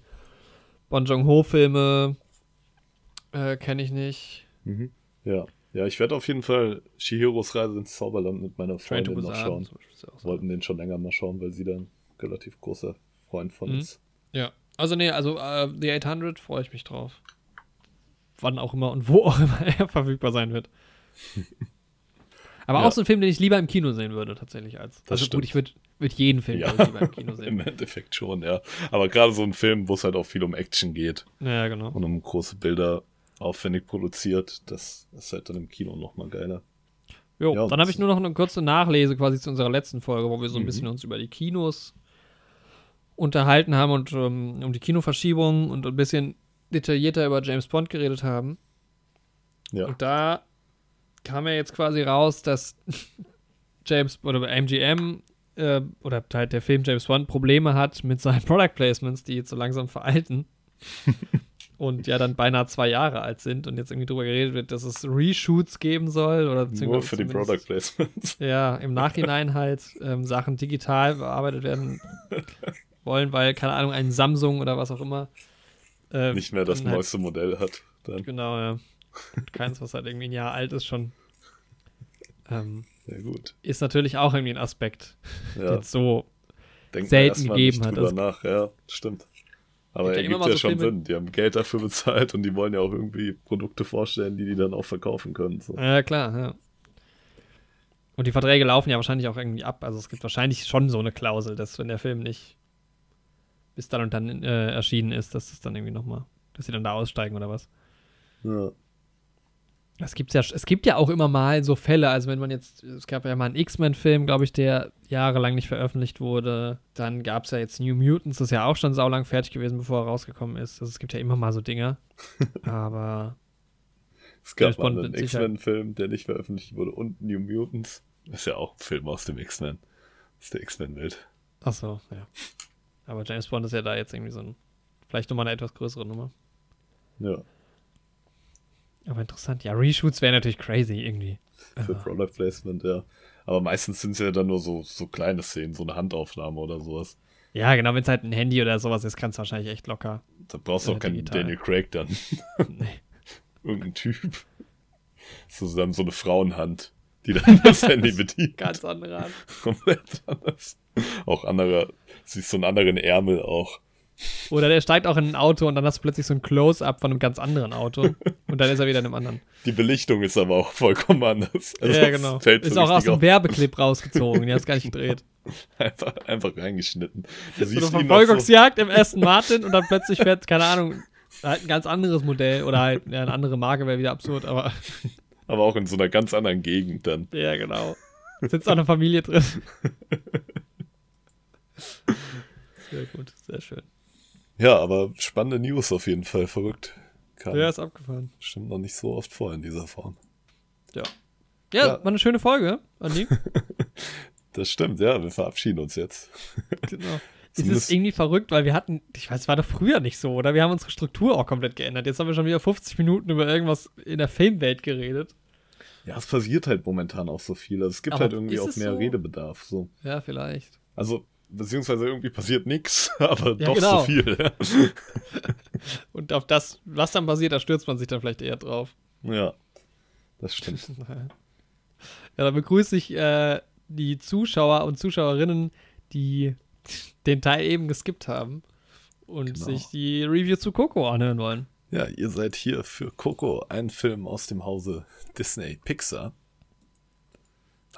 Bon Joon-ho-Filme äh, kenne ich nicht. Mhm. Ja. Ja, ich werde auf jeden Fall Shihiros Reise ins Zauberland mit meiner Freundin noch schauen. Wollten den schon länger mal schauen, weil sie dann relativ großer Freund von mhm. ist. Ja, also nee, also uh, The 800 freue ich mich drauf. Wann auch immer und wo auch immer er verfügbar sein wird. Aber ja. auch so ein Film, den ich lieber im Kino sehen würde, tatsächlich als. Das also stimmt. gut, ich würde würd jeden Film ja. lieber im Kino sehen. Im Endeffekt schon, ja. Aber gerade so ein Film, wo es halt auch viel um Action geht. Ja, genau. Und um große Bilder aufwendig produziert. Das ist halt dann im Kino nochmal geiler. Jo, ja, dann habe ich nur noch eine kurze Nachlese quasi zu unserer letzten Folge, wo wir so ein mhm. bisschen uns über die Kinos unterhalten haben und um, ähm, um die Kinoverschiebung und ein bisschen detaillierter über James Bond geredet haben. Ja. Und da kam ja jetzt quasi raus, dass James oder MGM äh, oder halt der Film James Bond Probleme hat mit seinen Product Placements, die jetzt so langsam veralten. und ja dann beinahe zwei Jahre alt sind und jetzt irgendwie drüber geredet wird, dass es Reshoots geben soll oder nur für die Product Placements. Ja, im Nachhinein halt ähm, Sachen digital bearbeitet werden wollen, weil keine Ahnung ein Samsung oder was auch immer äh, nicht mehr das halt, neueste Modell hat. Dann. Genau, ja. keins, was halt irgendwie ein Jahr alt ist schon. Ähm, Sehr gut. Ist natürlich auch irgendwie ein Aspekt, ja. jetzt so Denk selten gegeben hat. Drüber nach, ja, stimmt. Aber er gibt ja, schon Filme. Sinn. Die haben Geld dafür bezahlt und die wollen ja auch irgendwie Produkte vorstellen, die die dann auch verkaufen können. So. Ja, klar, ja. Und die Verträge laufen ja wahrscheinlich auch irgendwie ab. Also es gibt wahrscheinlich schon so eine Klausel, dass wenn der Film nicht bis dann und dann äh, erschienen ist, dass es dann irgendwie nochmal, dass sie dann da aussteigen oder was. Ja. Es gibt ja, es gibt ja auch immer mal so Fälle, also wenn man jetzt, es gab ja mal einen X-Men-Film, glaube ich, der jahrelang nicht veröffentlicht wurde. Dann gab es ja jetzt New Mutants, das ist ja auch schon saulang fertig gewesen, bevor er rausgekommen ist. Also es gibt ja immer mal so Dinge. Aber Es gab mal einen. X-Men-Film, der nicht veröffentlicht wurde und New Mutants. Das ist ja auch ein Film aus dem X-Men. Aus der X-Men-Welt. ach so, ja. Aber James Bond ist ja da jetzt irgendwie so ein, vielleicht nochmal eine etwas größere Nummer. Ja, Aber interessant. Ja, Reshoots wäre natürlich crazy irgendwie. für Ja. Product Placement, ja. Aber meistens sind es ja dann nur so, so kleine Szenen, so eine Handaufnahme oder sowas. Ja, genau, wenn es halt ein Handy oder sowas ist, kannst du wahrscheinlich echt locker. Da brauchst du auch keinen digital. Daniel Craig dann. Nee. Irgendein Typ. So dann so eine Frauenhand, die dann das Handy bedient. Ganz andere Art. Komplett anders. Auch anderer, siehst so einen anderen Ärmel auch. Oder der steigt auch in ein Auto und dann hast du plötzlich so ein Close-up von einem ganz anderen Auto. und dann ist er wieder in einem anderen. Die Belichtung ist aber auch vollkommen anders. Also ja, genau. so Ist auch aus dem. Werbeclip rausgezogen. Die es gar nicht gedreht. Einfach, einfach reingeschnitten. So siehst eine du ihn noch so, Verfolgungsjagd im Aston Martin und dann plötzlich fährt, keine Ahnung, halt ein ganz anderes Modell oder halt ja, eine andere Marke wäre wieder absurd, aber aber auch in so einer ganz anderen Gegend dann. ja, genau. Sitzt auch eine Familie drin. Sehr gut, sehr schön. Ja, aber spannende News auf jeden Fall. Verrückt. Kam Ja, ist abgefahren. bestimmt noch nicht so oft vor in dieser Form. Ja. Ja, Ja. war eine schöne Folge, Andi. Das stimmt, ja. Wir verabschieden uns jetzt. Genau. Es ist irgendwie verrückt, weil wir hatten, ich weiß, es war doch früher nicht so, oder? Wir haben unsere Struktur auch komplett geändert. Jetzt haben wir schon wieder 50 Minuten über irgendwas in der Filmwelt geredet. Ja, es passiert halt momentan auch so viel. Also es gibt Aber halt irgendwie auch mehr so? Redebedarf. So. Ja, vielleicht. Also, beziehungsweise irgendwie passiert nichts, aber Ja, doch genau. so viel. Und auf das, was dann passiert, da stürzt man sich dann vielleicht eher drauf. ja, das stimmt. Ja, dann begrüße ich äh, die Zuschauer und Zuschauerinnen, die den Teil eben geskippt haben und Genau. sich die Review zu Coco anhören wollen. Ja, ihr seid hier für Coco, ein Film aus dem Hause Disney Pixar.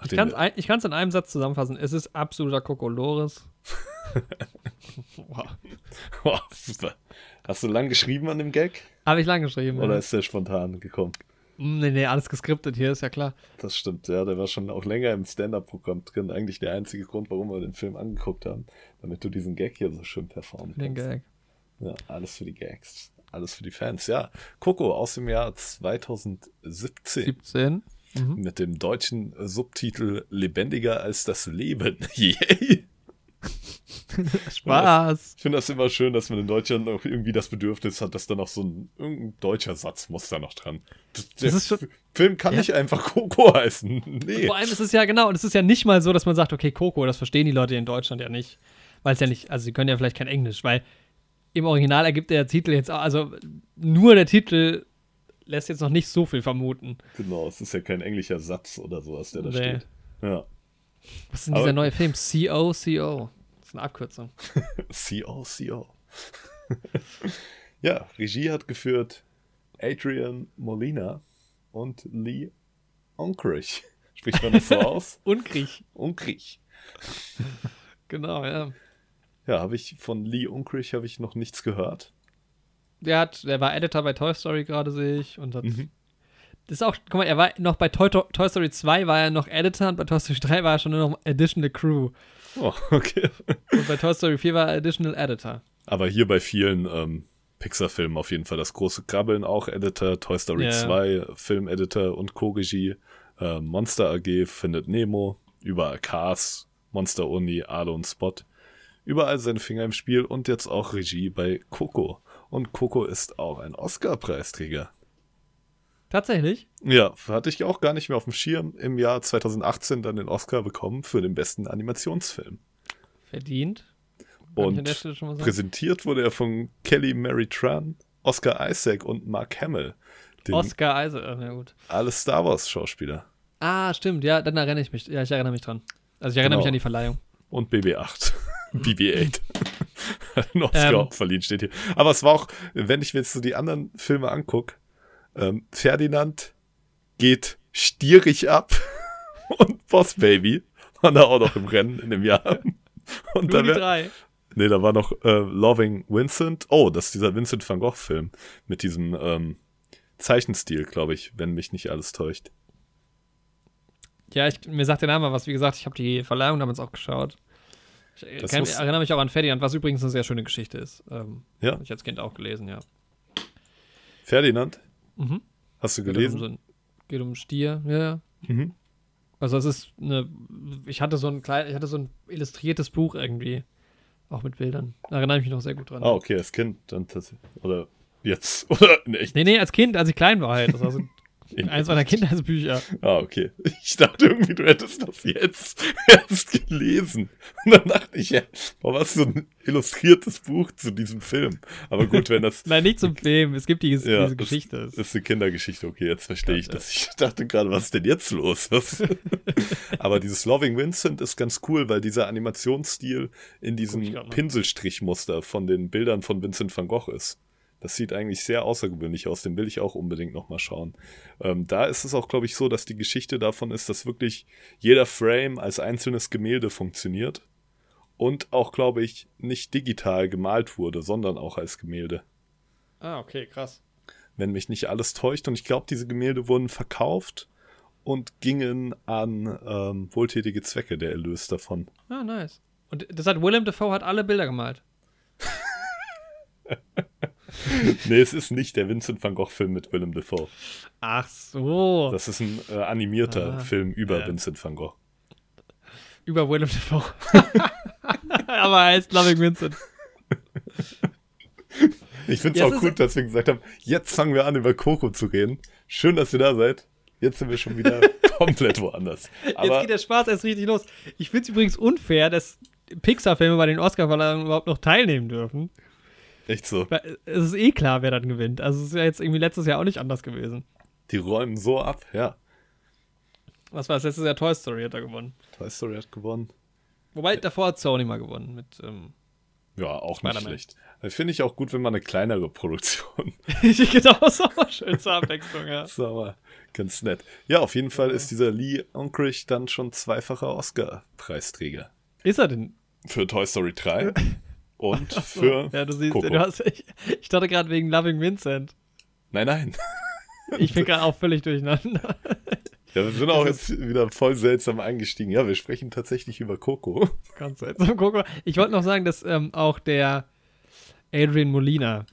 Ich kann es in einem Satz zusammenfassen. Es ist absoluter Coco Loris. wow. Boah, super. Hast du lang geschrieben an dem Gag? Habe ich lang geschrieben. Oder ja. ist der spontan gekommen? Mm, Nee, nee, alles geskriptet hier, ist ja klar. Das stimmt, ja. Der war schon auch länger im Stand-Up-Programm drin. Eigentlich der einzige Grund, warum wir den Film angeguckt haben. Damit du diesen Gag hier so schön performen Den kannst. Gag. Ja, alles für die Gags. Alles für die Fans. Ja, Coco aus dem Jahr 2017 17. Mhm. mit dem deutschen Subtitel Lebendiger als das Leben. Yay! Spaß. Ich finde das immer schön, dass man in Deutschland auch irgendwie das Bedürfnis hat, dass da noch so ein irgendein deutscher Satz muss da noch dran. Der Das ist schon- Film kann Ja. nicht einfach Coco heißen. Nee. Vor allem ist es ja genau, und es ist ja nicht mal so, dass man sagt, okay, Coco, das verstehen die Leute in Deutschland ja nicht. Weil es ja nicht, also sie können ja vielleicht kein Englisch, weil im Original ergibt der Titel jetzt, auch- also nur der Titel lässt jetzt noch nicht so viel vermuten. Genau, es ist ja kein englischer Satz oder sowas, der da Nee. steht. Ja. Was ist denn dieser neue Film? CO, CO. Das ist eine Abkürzung. CO, CO. ja, Regie hat geführt Adrian Molina und Lee Unkrich. Spricht man das so aus? Unkrich. Unkrich. Genau, ja. Ja, habe ich von Lee Unkrich habe ich noch nichts gehört. Der hat, der war Editor bei Toy Story gerade, sehe ich. Und hat, Mhm. Das ist auch, guck mal, er war noch bei Toy, Toy Story 2 war er noch Editor und bei Toy Story 3 war er schon nur noch Additional Crew. Oh, okay. Und bei Toy Story 4 war er Additional Editor. Aber hier bei vielen ähm, Pixar-Filmen auf jeden Fall das große Krabbeln auch Editor, Toy Story Ja. 2 Film-Editor und Co-Regie, äh, Monster AG, Findet Nemo, überall Cars, Monster Uni, Arlo und Spot. Überall seine Finger im Spiel und jetzt auch Regie bei Coco. Und Coco ist auch ein Oscar-Preisträger. Tatsächlich? Ja, hatte ich auch gar nicht mehr auf dem Schirm. Im Jahr 2018 dann den Oscar bekommen für den besten Animationsfilm. Verdient. Und. Präsentiert wurde er von Kelly Mary Tran, Oscar Isaac und Mark Hamill, Oscar Isaac, na gut. alle Star Wars Schauspieler Ah, stimmt, ja, dann erinnere ich mich. Ja, ich erinnere mich dran. Also ich erinnere Genau. mich an die Verleihung. und BB8. BB8. Ein Oscar Ähm. verliehen steht hier. Aber es war auch, wenn ich mir jetzt so die anderen Filme angucke, ähm, Ferdinand geht stierig ab und Boss Baby waren da auch noch im Rennen in dem Jahr. Und Nur da die wär, drei. Nee, da war noch äh, Loving Vincent. Oh, das ist dieser Vincent van Gogh-Film mit diesem ähm, Zeichenstil, glaube ich, wenn mich nicht alles täuscht. Ja, ich, mir sagt der Name was. Wie gesagt, ich habe die Verleihung damals auch geschaut. Ich äh, kann, erinnere mich auch an Ferdinand, was übrigens eine sehr schöne Geschichte ist. Ähm, Ja. hab Ich als Kind auch gelesen, ja. Ferdinand, Mhm. hast du Geht um, gelesen? so ein, geht um Stier, ja. Mhm. Also es ist eine, ich hatte so ein klein, ich hatte so ein illustriertes Buch irgendwie, auch mit Bildern. Da erinnere ich mich noch sehr gut dran. Ah, okay, als Kind dann tatsächlich. Oder jetzt. Oder in echt. Nee, nee, als Kind, als ich klein war halt. Das war so In eins meiner Kindheitsbücher. Ah, okay. Ich dachte irgendwie, du hättest das jetzt erst gelesen. Und dann dachte ich, ja, hast du so ein illustriertes Buch zu diesem Film? Aber gut, wenn das Nein, nicht zum Film. Es gibt die, Ja, diese das- Geschichte. das ist eine Kindergeschichte, okay, jetzt verstehe ich Ja. das. Ich dachte gerade, was ist denn jetzt los? Was? Aber dieses Loving Vincent ist ganz cool, weil dieser Animationsstil in diesem. Pinselstrichmuster von den Bildern von Vincent van Gogh ist. Das sieht eigentlich sehr außergewöhnlich aus, den will ich auch unbedingt nochmal schauen. Ähm, da ist es auch, glaube ich, so, dass die Geschichte davon ist, dass wirklich jeder Frame als einzelnes Gemälde funktioniert und auch, glaube ich, nicht digital gemalt wurde, sondern auch als Gemälde Ah, okay, krass. wenn mich nicht alles täuscht. Und ich glaube, diese Gemälde wurden verkauft und gingen an ähm, wohltätige Zwecke, der Erlös davon. Ah, nice. Und das hat Willem Dafoe hat alle Bilder gemalt. nee, es ist nicht der Vincent van Gogh-Film mit Willem Dafoe. Ach so. Das ist ein äh, animierter Ah, Film über ja. Vincent van Gogh. Über Willem Dafoe. Aber er heißt Loving Vincent. Ich finde es auch gut, dass wir gesagt haben, jetzt fangen wir an, über Coco zu reden. Schön, dass ihr da seid. Jetzt sind wir schon wieder komplett woanders. Jetzt Aber geht der Spaß erst richtig los. Ich finde es übrigens unfair, dass Pixar-Filme bei den Oscar-Verleihungen überhaupt noch teilnehmen dürfen. Echt so, Weil es ist eh klar, wer dann gewinnt. Also es ist ja jetzt irgendwie letztes Jahr auch nicht anders gewesen. die räumen so ab. Ja, Was war das letztes Jahr? Toy Story hat er gewonnen. Toy Story hat gewonnen. Wobei, davor hat Sony mal gewonnen mit ähm, Ja, auch nicht schlecht. Finde ich auch gut, wenn man eine kleinere Produktion genau, ist auch schön zur Abwechslung, ja. Ist aber ganz nett. Ja, auf jeden Fall ist dieser Lee Unkrich dann schon zweifacher Oscar-Preisträger. Ist er denn? Für Toy Story 3 und So, für. ja, du siehst, Coco. du hast, ich, ich dachte gerade wegen Loving Vincent. Nein, nein. Ich bin gerade auch völlig durcheinander. Ja, wir sind auch jetzt wieder voll seltsam eingestiegen. Ja, wir sprechen tatsächlich über Coco. Ganz seltsam. Coco. Ich wollte noch sagen, dass ähm, auch der Adrian Molina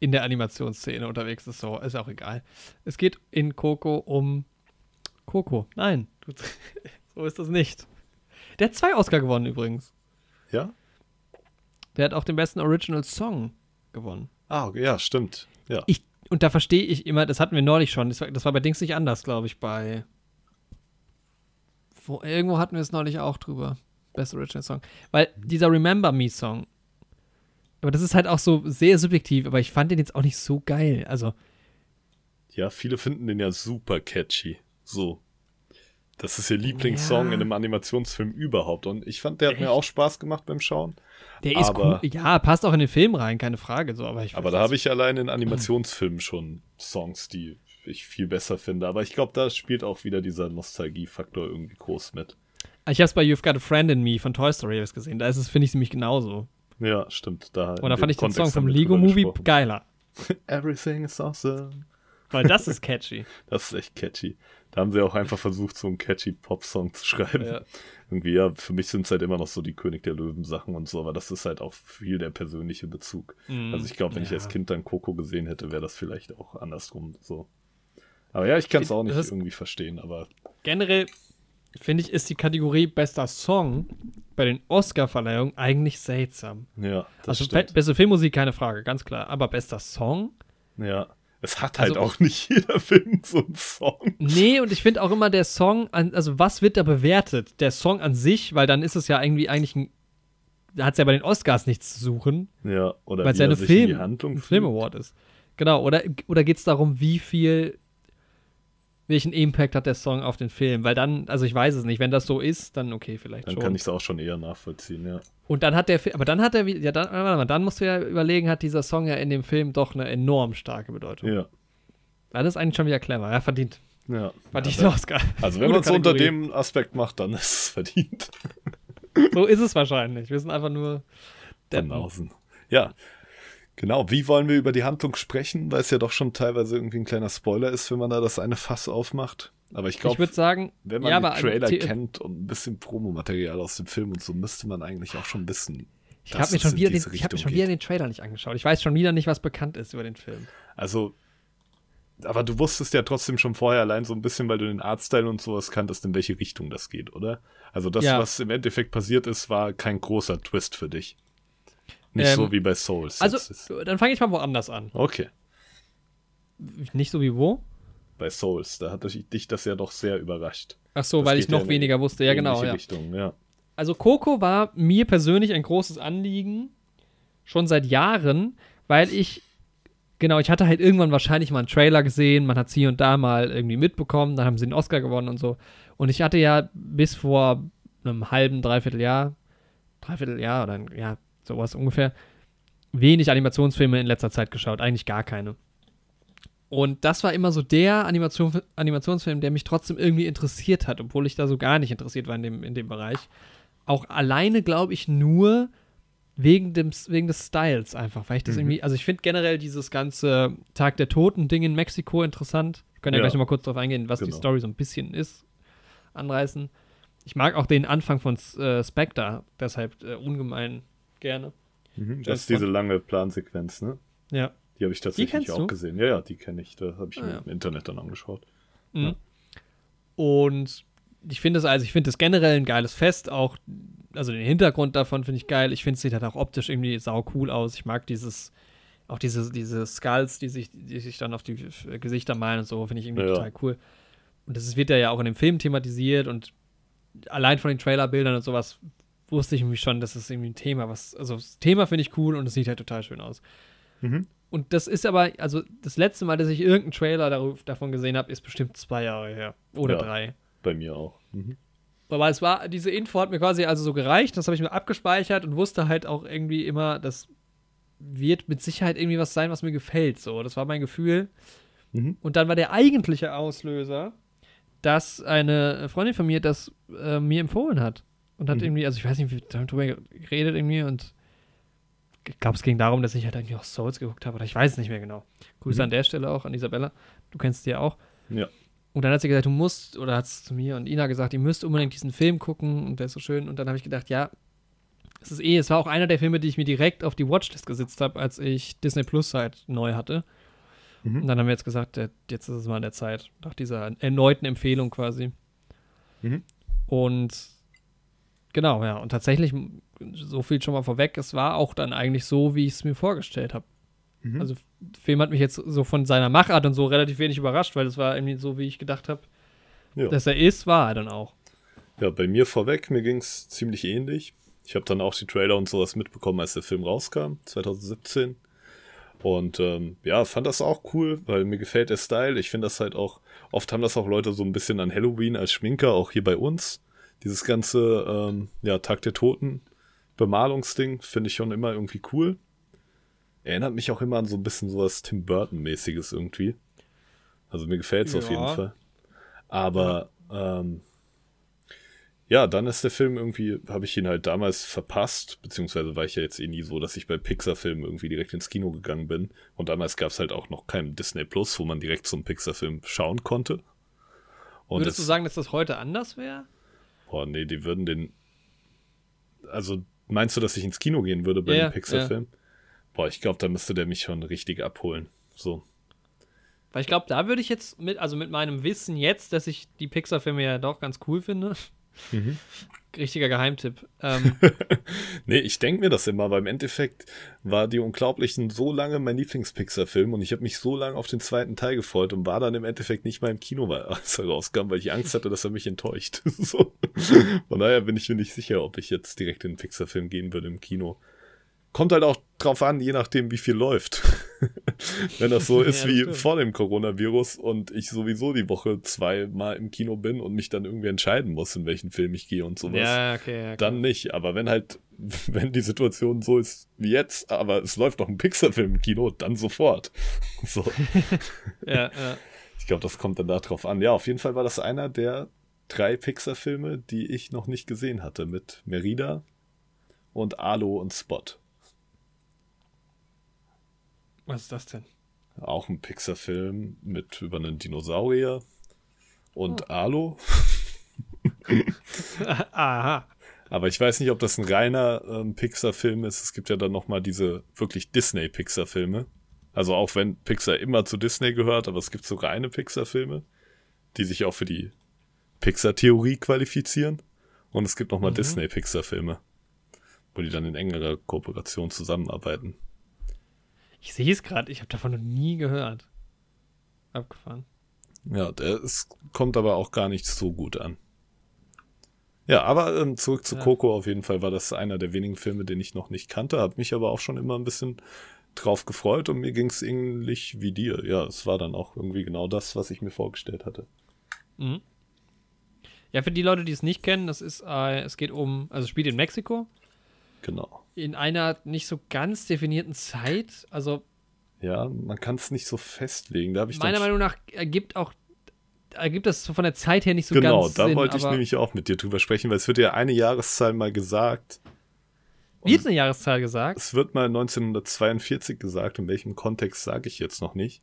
in der Animationsszene unterwegs ist. So, ist auch egal. Es geht in Coco um Coco. Nein, so ist das nicht. Der hat zwei Oscar gewonnen übrigens. Ja? Der hat auch den besten Original Song gewonnen. Ah, ja, stimmt. Ja. Ich, und da verstehe ich immer, das hatten wir neulich schon, das war, das war bei Dings nicht anders, glaube ich, bei. Wo, irgendwo hatten wir es neulich auch drüber. Best Original Song. Weil dieser Remember Me Song, aber das ist halt auch so sehr subjektiv, aber ich fand den jetzt auch nicht so geil. Also, Ja, viele finden den ja super catchy. So. Das ist ihr Lieblingssong Ja. in einem Animationsfilm überhaupt. Und ich fand, der hat mir Echt? auch Spaß gemacht beim Schauen. der ist Aber- cool. Ja, passt auch in den Film rein, keine Frage. So, aber ich Aber da habe ich allein in Animationsfilmen schon Songs, die ich viel besser finde. Aber ich glaube, da spielt auch wieder dieser Nostalgiefaktor irgendwie groß mit. Ich habe es bei You've Got a Friend in Me von Toy Story gesehen. Da ist es, finde ich, nämlich genauso. Ja, stimmt. Da Und da fand ich den Song vom Lego Movie geiler. Everything is awesome. Weil das ist catchy. Das ist echt catchy. Da haben sie auch einfach versucht, so einen catchy Pop-Song zu schreiben. Ja. Irgendwie, ja, für mich sind es halt immer noch so die König der Löwen-Sachen und so, aber das ist halt auch viel der persönliche Bezug. Mm, Also ich glaube, wenn ich ja. als Kind dann Coco gesehen hätte, wäre das vielleicht auch andersrum so. Aber ja, ich kann es auch nicht irgendwie verstehen, aber generell finde ich, ist die Kategorie bester Song bei den Oscar-Verleihungen eigentlich seltsam. ja, das also stimmt. be beste Filmmusik, keine Frage, ganz klar. Aber bester Song? Ja. Es hat halt Also- auch nicht jeder Film so einen Song. Nee, und ich finde auch immer der Song, an, also was wird da bewertet? Der Song an sich, weil dann ist es ja irgendwie eigentlich ein, da hat es ja bei den Oscars nichts zu suchen, Ja, oder weil es ja eine Film. Film Award ist. Genau, oder, oder geht es darum, wie viel, welchen Impact hat der Song auf den Film? Weil dann, also ich weiß es nicht, wenn das so ist, dann okay, vielleicht Dann schon. kann ich es auch schon eher nachvollziehen, ja. Und dann hat der Film, aber dann hat er, wie- ja, dann, warte mal, dann musst du ja überlegen, hat dieser Song ja in dem Film doch eine enorm starke Bedeutung. Ja. Das ist eigentlich schon wieder clever. Ja, verdient. ja. Verdient ja, ja, Oscar. Also wenn man es unter dem Aspekt macht, dann ist es verdient. So ist es wahrscheinlich. Wir sind einfach nur Von Deppen. außen. Ja. Genau, wie wollen wir über die Handlung sprechen, weil es ja doch schon teilweise irgendwie ein kleiner Spoiler ist, wenn man da das eine Fass aufmacht. Aber ich glaube, ich würde sagen, wenn man ja, den Trailer kennt und ein bisschen Promomaterial aus dem Film und so, müsste man eigentlich auch schon wissen. ich habe mir, schon wieder den- ich hab mir schon wieder geht. den Trailer nicht angeschaut. Ich weiß schon wieder nicht, was bekannt ist über den Film. Also, aber du wusstest ja trotzdem schon vorher allein so ein bisschen, weil du den Artstyle und sowas kanntest, in welche Richtung das geht, oder? Also das, Ja. was im Endeffekt passiert ist, war kein großer Twist für dich. Nicht Ähm, so wie bei Souls. Also, dann fange ich mal woanders an. Okay, Nicht so wie wo? bei Souls, da hat dich dich das ja doch sehr überrascht. Ach so, Das weil ich ja noch in weniger wusste. Ja, genau. Ja. Richtung, ja. Also Coco war mir persönlich ein großes Anliegen, schon seit Jahren, weil ich, genau, ich hatte halt irgendwann wahrscheinlich mal einen Trailer gesehen, man hat es hier und da mal irgendwie mitbekommen, dann haben sie den Oscar gewonnen und so. Und ich hatte ja bis vor einem halben, dreiviertel Jahr, dreiviertel Jahr oder ein- ja, sowas ungefähr, wenig Animationsfilme in letzter Zeit geschaut, eigentlich gar keine. Und das war immer so der Animation, Animationsfilm, der mich trotzdem irgendwie interessiert hat, obwohl ich da so gar nicht interessiert war in dem, in dem Bereich. Auch alleine, glaube ich, nur wegen, dem, wegen des Styles einfach, weil ich das Mhm. irgendwie, also ich finde generell dieses ganze Tag der Toten-Ding in Mexiko interessant. Wir können ja, Ja. gleich nochmal kurz drauf eingehen, was die Genau. Story so ein bisschen ist, anreißen. Ich mag auch den Anfang von äh, Spectre deshalb äh, ungemein gerne. Mhm. Das ist diese lange Plansequenz, ne? Ja. Die habe ich tatsächlich auch du? gesehen. Ja, ja, die kenne ich. Da habe ich Ah, mir ja. im Internet dann angeschaut. Mhm. Ja. Und ich finde es also, ich finde es generell ein geiles Fest, auch, also den Hintergrund davon finde ich geil. Ich finde es sieht halt auch optisch irgendwie sau cool aus. Ich mag dieses, auch diese, diese Skulls, die sich, die sich dann auf die Gesichter malen und so, finde ich irgendwie Ja. total cool. Und das wird ja auch in dem Film thematisiert und allein von den Trailerbildern und sowas wusste ich irgendwie schon, das ist irgendwie ein Thema, was, also das Thema finde ich cool und es sieht halt total schön aus. Mhm. Und das ist aber, also das letzte Mal, dass ich irgendeinen Trailer darüber, davon gesehen habe, ist bestimmt zwei Jahre her. Oder Ja. drei. Bei mir auch. Mhm. Aber es war, diese Info hat mir quasi also so gereicht, das habe ich mir abgespeichert und wusste halt auch irgendwie immer, das wird mit Sicherheit irgendwie was sein, was mir gefällt. So, das war mein Gefühl. Mhm. Und dann war der eigentliche Auslöser, dass eine Freundin von mir das äh, mir empfohlen hat. Und hat Mhm. irgendwie, also ich weiß nicht, wie wir haben drüber geredet irgendwie und ich glaube, es ging darum, dass ich halt irgendwie auch Souls geguckt habe, oder ich weiß es nicht mehr genau. Grüße Mhm. an der Stelle auch an Isabella. Du kennst die ja auch. Ja. Und dann hat sie gesagt, du musst, oder hat es zu mir und Ina gesagt, ihr müsst unbedingt diesen Film gucken und der ist so schön. Und dann habe ich gedacht, ja, es ist eh, es war auch einer der Filme, die ich mir direkt auf die Watchlist gesetzt habe, als ich Disney Plus halt neu hatte. Mhm. Und dann haben wir jetzt gesagt, jetzt ist es mal an der Zeit, nach dieser erneuten Empfehlung quasi. Mhm. Und genau, ja, und tatsächlich, so viel schon mal vorweg, es war auch dann eigentlich so, wie ich es mir vorgestellt habe. Mhm. Also, Film hat mich jetzt so von seiner Machart und so relativ wenig überrascht, weil es war irgendwie so, wie ich gedacht habe, Ja. dass er ist, war er dann auch. Ja, bei mir vorweg, mir ging es ziemlich ähnlich. Ich habe dann auch die Trailer und sowas mitbekommen, als der Film rauskam, 2017. Und ähm, ja, fand das auch cool, weil mir gefällt der Style. Ich finde das halt auch, oft haben das auch Leute so ein bisschen an Halloween als Schminker, auch hier bei uns. Dieses ganze, ähm, ja, Tag der Toten, Bemalungsding, finde ich schon immer irgendwie cool. Erinnert mich auch immer an so ein bisschen sowas Tim Burton-mäßiges irgendwie. Also mir gefällt es auf Ja. jeden Fall. Aber ähm, ja, dann ist der Film irgendwie, habe ich ihn halt damals verpasst, beziehungsweise war ich ja jetzt eh nie so, dass ich bei Pixar-Filmen irgendwie direkt ins Kino gegangen bin. Und damals gab es halt auch noch keinen Disney Plus, wo man direkt zum Pixar-Film schauen konnte. Und Würdest du sagen, dass das heute anders wäre? Boah, nee, die würden den. Also, meinst du, dass ich ins Kino gehen würde bei Ja, dem Pixar-Film? Boah, ich glaube, da müsste der mich schon richtig abholen. So. Weil ich glaube, da würde ich jetzt mit, also mit meinem Wissen jetzt, dass ich die Pixar-Filme ja doch ganz cool finde. Mhm. Richtiger Geheimtipp. Ähm, Nee, ich denke mir das immer, aber im Endeffekt war die Unglaublichen so lange mein Lieblings-Pixar-Film und ich habe mich so lange auf den zweiten Teil gefreut und war dann im Endeffekt nicht mal im Kino, weil- als er rauskam, weil ich Angst hatte, dass er mich enttäuscht. so. Von daher bin ich mir nicht sicher, ob ich jetzt direkt in den Pixar-Film gehen würde im Kino. Kommt halt auch drauf an, je nachdem, wie viel läuft. Wenn das so Ja, ist das wie stimmt. vor dem Coronavirus und ich sowieso die Woche zweimal im Kino bin und mich dann irgendwie entscheiden muss, in welchen Film ich gehe und sowas ja, okay. Ja, dann nicht. Aber wenn halt, wenn die Situation so ist wie jetzt, aber es läuft noch ein Pixar-Film im Kino, dann sofort. So. ja, ja. Ich glaube, das kommt dann darauf an. Ja, auf jeden Fall war das einer der drei Pixar-Filme, die ich noch nicht gesehen hatte, mit Merida und Alo und Spot. Was ist das denn? Auch ein Pixar-Film mit über einen Dinosaurier und oh. Alo. Aha. Aber ich weiß nicht, ob das ein reiner ähm, Pixar-Film ist. Es gibt ja dann nochmal diese wirklich Disney-Pixar-Filme. Also auch wenn Pixar immer zu Disney gehört, aber es gibt so reine Pixar-Filme, die sich auch für die Pixar-Theorie qualifizieren. Und es gibt nochmal mhm. Disney-Pixar-Filme, wo die dann in engerer Kooperation zusammenarbeiten. Ich sehe es gerade, ich habe davon noch nie gehört. Abgefahren. Ja, es kommt aber auch gar nicht so gut an. Ja, aber ähm, zurück zu ja. Coco auf jeden Fall war das einer der wenigen Filme, den ich noch nicht kannte, habe mich aber auch schon immer ein bisschen drauf gefreut und mir ging es ähnlich wie dir. Ja, es war dann auch irgendwie genau das, was ich mir vorgestellt hatte. Mhm. Ja, für die Leute, die es nicht kennen, das ist, äh, es geht um, also es spielt in Mexiko. Genau. In einer nicht so ganz definierten Zeit. Also. Ja, man kann es nicht so festlegen. Da ich meiner Meinung nach ergibt auch ergibt das von der Zeit her nicht so genau, ganz Genau, da wollte ich nämlich auch mit dir drüber sprechen, weil es wird ja eine Jahreszahl mal gesagt. Wie ist eine Jahreszahl gesagt? Es wird mal 1942 gesagt, in welchem Kontext sage ich jetzt noch nicht.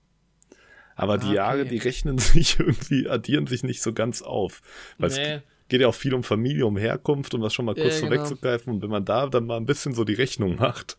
Aber ah, die Jahre, die rechnen sich irgendwie, addieren sich nicht so ganz auf. Weil nee. es geht ja auch viel um Familie, um Herkunft, um das schon mal kurz ja, vorwegzugreifen. Genau. Und wenn man da dann mal ein bisschen so die Rechnung macht.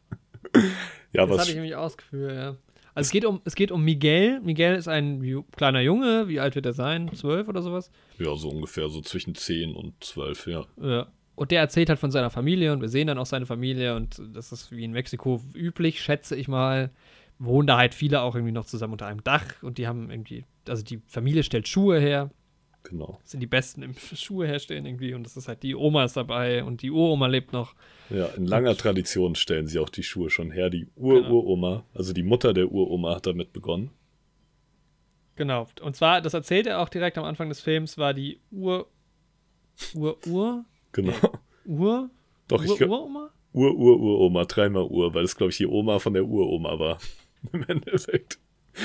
ja, das hatte ich nämlich ausgeführt, ja. Also es geht um, es geht um Miguel. Miguel ist ein Ju kleiner Junge. Wie alt wird er sein? Zwölf oder sowas? Ja, so ungefähr, so zwischen zehn und zwölf, ja. Ja. Und der erzählt halt von seiner Familie und wir sehen dann auch seine Familie und das ist wie in Mexiko üblich, schätze ich mal. Wohnen da halt viele auch irgendwie noch zusammen unter einem Dach und die haben irgendwie, also die Familie stellt Schuhe her. Genau. Das sind die Besten im Schuhe herstellen irgendwie und das ist halt die Oma ist dabei und die Uroma lebt noch. Ja, in langer und, Tradition stellen sie auch die Schuhe schon her. Die Ur-Uroma, genau. also die Mutter der Uroma hat damit begonnen. Genau. Und zwar, das erzählt er auch direkt am Anfang des Films, war die Ur. Ur-Ur? Genau. Ur? Doch, Ur, ich glaube. Uroma? Ur-Ur-Uroma, dreimal Ur, weil es, glaube ich, die Oma von der Uroma war. Im Endeffekt.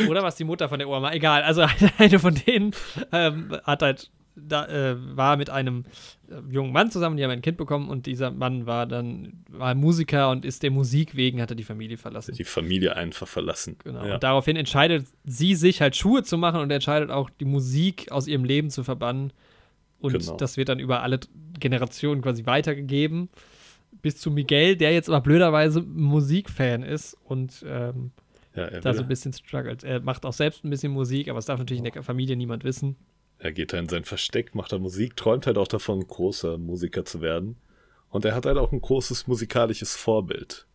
Oder was die Mutter von der Uroma? Egal. Also eine von denen ähm, hat halt da, äh, war mit einem äh, jungen Mann zusammen, die haben ein Kind bekommen und dieser Mann war dann war Musiker und ist der Musik wegen hat er die Familie verlassen. Die Familie einfach verlassen. Genau. Ja. Und daraufhin entscheidet sie sich halt Schuhe zu machen und entscheidet auch die Musik aus ihrem Leben zu verbannen und genau. das wird dann über alle Generationen quasi weitergegeben. Bis zu Miguel, der jetzt aber blöderweise Musikfan ist und ähm, ja, da so ein bisschen struggelt. Er macht auch selbst ein bisschen Musik, aber es darf natürlich in der Familie niemand wissen. Er geht da in sein Versteck, macht da Musik, träumt halt auch davon, großer Musiker zu werden. Und er hat halt auch ein großes musikalisches Vorbild.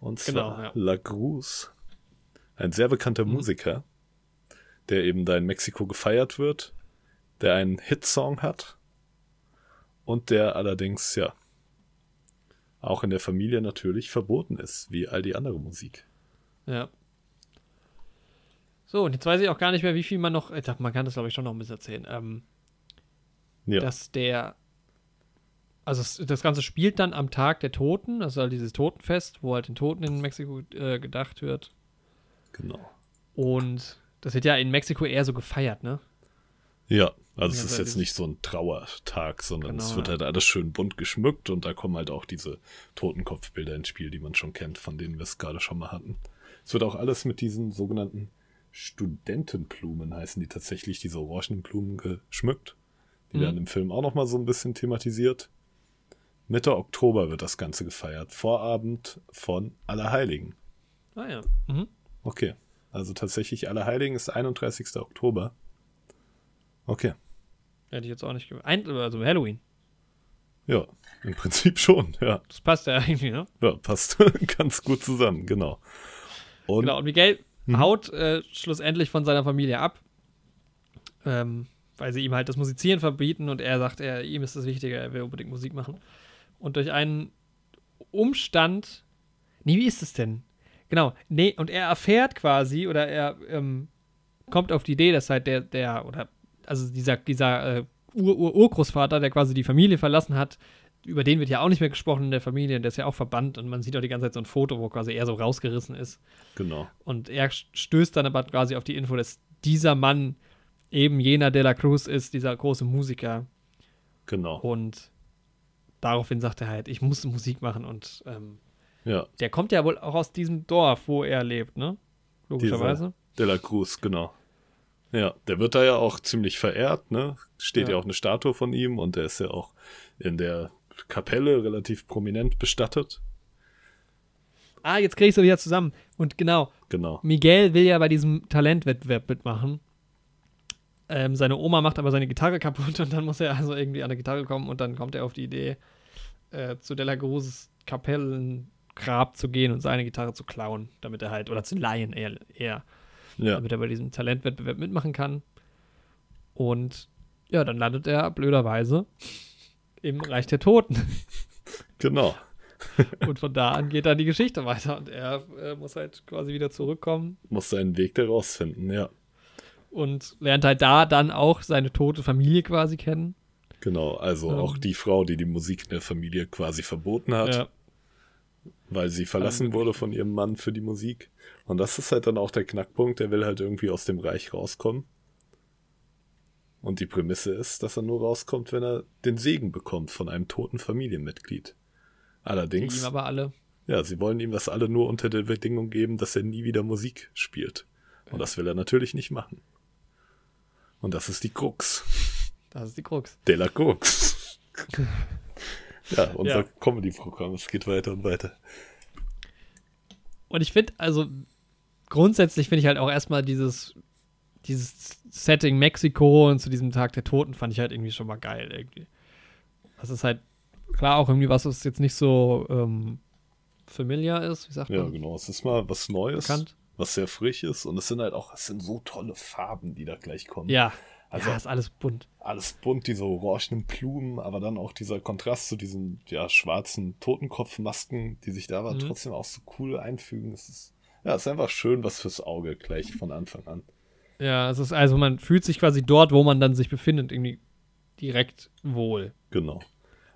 Und zwar genau, ja. La Cruz. Ein sehr bekannter mhm. Musiker, der eben da in Mexiko gefeiert wird der einen Hitsong hat und der allerdings, ja, auch in der Familie natürlich verboten ist, wie all die andere Musik. Ja. So, und jetzt weiß ich auch gar nicht mehr, wie viel man noch, ich dachte, man kann das glaube ich schon noch ein bisschen erzählen, ähm, ja. dass der, also das Ganze spielt dann am Tag der Toten, also halt dieses Totenfest, wo halt den Toten in Mexiko äh, gedacht wird. Genau. Und das wird ja in Mexiko eher so gefeiert, ne? Ja, also es ist jetzt nicht so ein Trauertag, sondern genau, es wird halt alles schön bunt geschmückt und da kommen halt auch diese Totenkopfbilder ins Spiel, die man schon kennt, von denen wir es gerade schon mal hatten. Es wird auch alles mit diesen sogenannten Studentenblumen heißen die tatsächlich, diese orangenen Blumen geschmückt. Die mhm. werden im Film auch noch mal so ein bisschen thematisiert. Mitte Oktober wird das Ganze gefeiert. Vorabend von Allerheiligen. Ah ja. Mhm. Okay. Also tatsächlich Allerheiligen ist 31. Oktober. Okay. Hätte ich jetzt auch nicht gemeint. Also Halloween. Ja, im Prinzip schon, ja. Das passt ja irgendwie, ne? Ja, passt ganz gut zusammen, genau. Und, genau, und Miguel hm. haut äh, schlussendlich von seiner Familie ab, ähm, weil sie ihm halt das Musizieren verbieten und er sagt, er, ihm ist das wichtiger, er will unbedingt Musik machen. Und durch einen Umstand, nee, wie ist es denn? Genau, nee, und er erfährt quasi oder er ähm, kommt auf die Idee, dass halt der, der, oder also dieser, dieser äh, Ur-Urgroßvater, der quasi die Familie verlassen hat, über den wird ja auch nicht mehr gesprochen in der Familie, der ist ja auch verbannt und man sieht auch die ganze Zeit so ein Foto, wo quasi er so rausgerissen ist. Genau. Und er stößt dann aber quasi auf die Info, dass dieser Mann eben jener De La Cruz ist, dieser große Musiker. Genau. Und daraufhin sagt er halt, ich muss Musik machen und ähm, Ja, Der kommt ja wohl auch aus diesem Dorf, wo er lebt, ne? Logischerweise. De la Cruz, genau. Ja, der wird da ja auch ziemlich verehrt, ne? Steht ja. Ja. auch eine Statue von ihm und der ist ja auch in der Kapelle relativ prominent bestattet. Ah, jetzt krieg ich so wieder zusammen. Und genau, Genau. Miguel will ja bei diesem Talentwettbewerb mitmachen. Ähm, seine Oma macht aber seine Gitarre kaputt und dann muss er also irgendwie an der Gitarre kommen und dann kommt er auf die Idee, äh, zu Della Cruzes Kapellengrab zu gehen und seine Gitarre zu klauen, damit er halt, oder zu leihen eher, eher Ja, damit er bei diesem Talentwettbewerb mitmachen kann. Und ja, dann landet er blöderweise im Reich der Toten. genau. Und von da an geht dann die Geschichte weiter und er äh, muss halt quasi wieder zurückkommen Muss seinen Weg da rausfinden, ja. und lernt halt da dann auch seine tote Familie quasi kennen. Genau, also Ähm. auch die Frau, die die Musik in der Familie quasi verboten hat, Ja, weil sie verlassen Also wurde von ihrem Mann für die Musik. Und das ist halt dann auch der Knackpunkt, der will halt irgendwie aus dem Reich rauskommen. Und die Prämisse ist, dass er nur rauskommt, wenn er den Segen bekommt von einem toten Familienmitglied. Allerdings, ihm aber alle. ja, sie wollen ihm das alle nur unter der Bedingung geben, dass er nie wieder Musik spielt. Und das will er natürlich nicht machen. Und das ist die Krux. Das ist die Krux. De la Krux. ja, unser Ja. Comedy-Programm. Es geht weiter und weiter. Und ich finde, also grundsätzlich finde ich halt auch erstmal dieses, dieses Setting Mexiko und zu diesem Tag der Toten fand ich halt irgendwie schon mal geil irgendwie. Das ist halt klar auch irgendwie was, was jetzt nicht so ähm, familiar ist, wie sagt Ja, man? genau. Es ist mal was Neues, Bekannt. was sehr frisch ist. Und es sind halt auch, es sind so tolle Farben, die da gleich kommen. Ja. Also- ja, ist alles bunt. Alles bunt, diese orangenen Blumen, aber dann auch dieser Kontrast zu diesen ja, schwarzen Totenkopfmasken, die sich da aber Mhm. trotzdem auch so cool einfügen. Es ist, ja, es ist einfach schön was fürs Auge gleich von Anfang an. Ja, es ist also, man fühlt sich quasi dort, wo man dann sich befindet, irgendwie direkt wohl. Genau.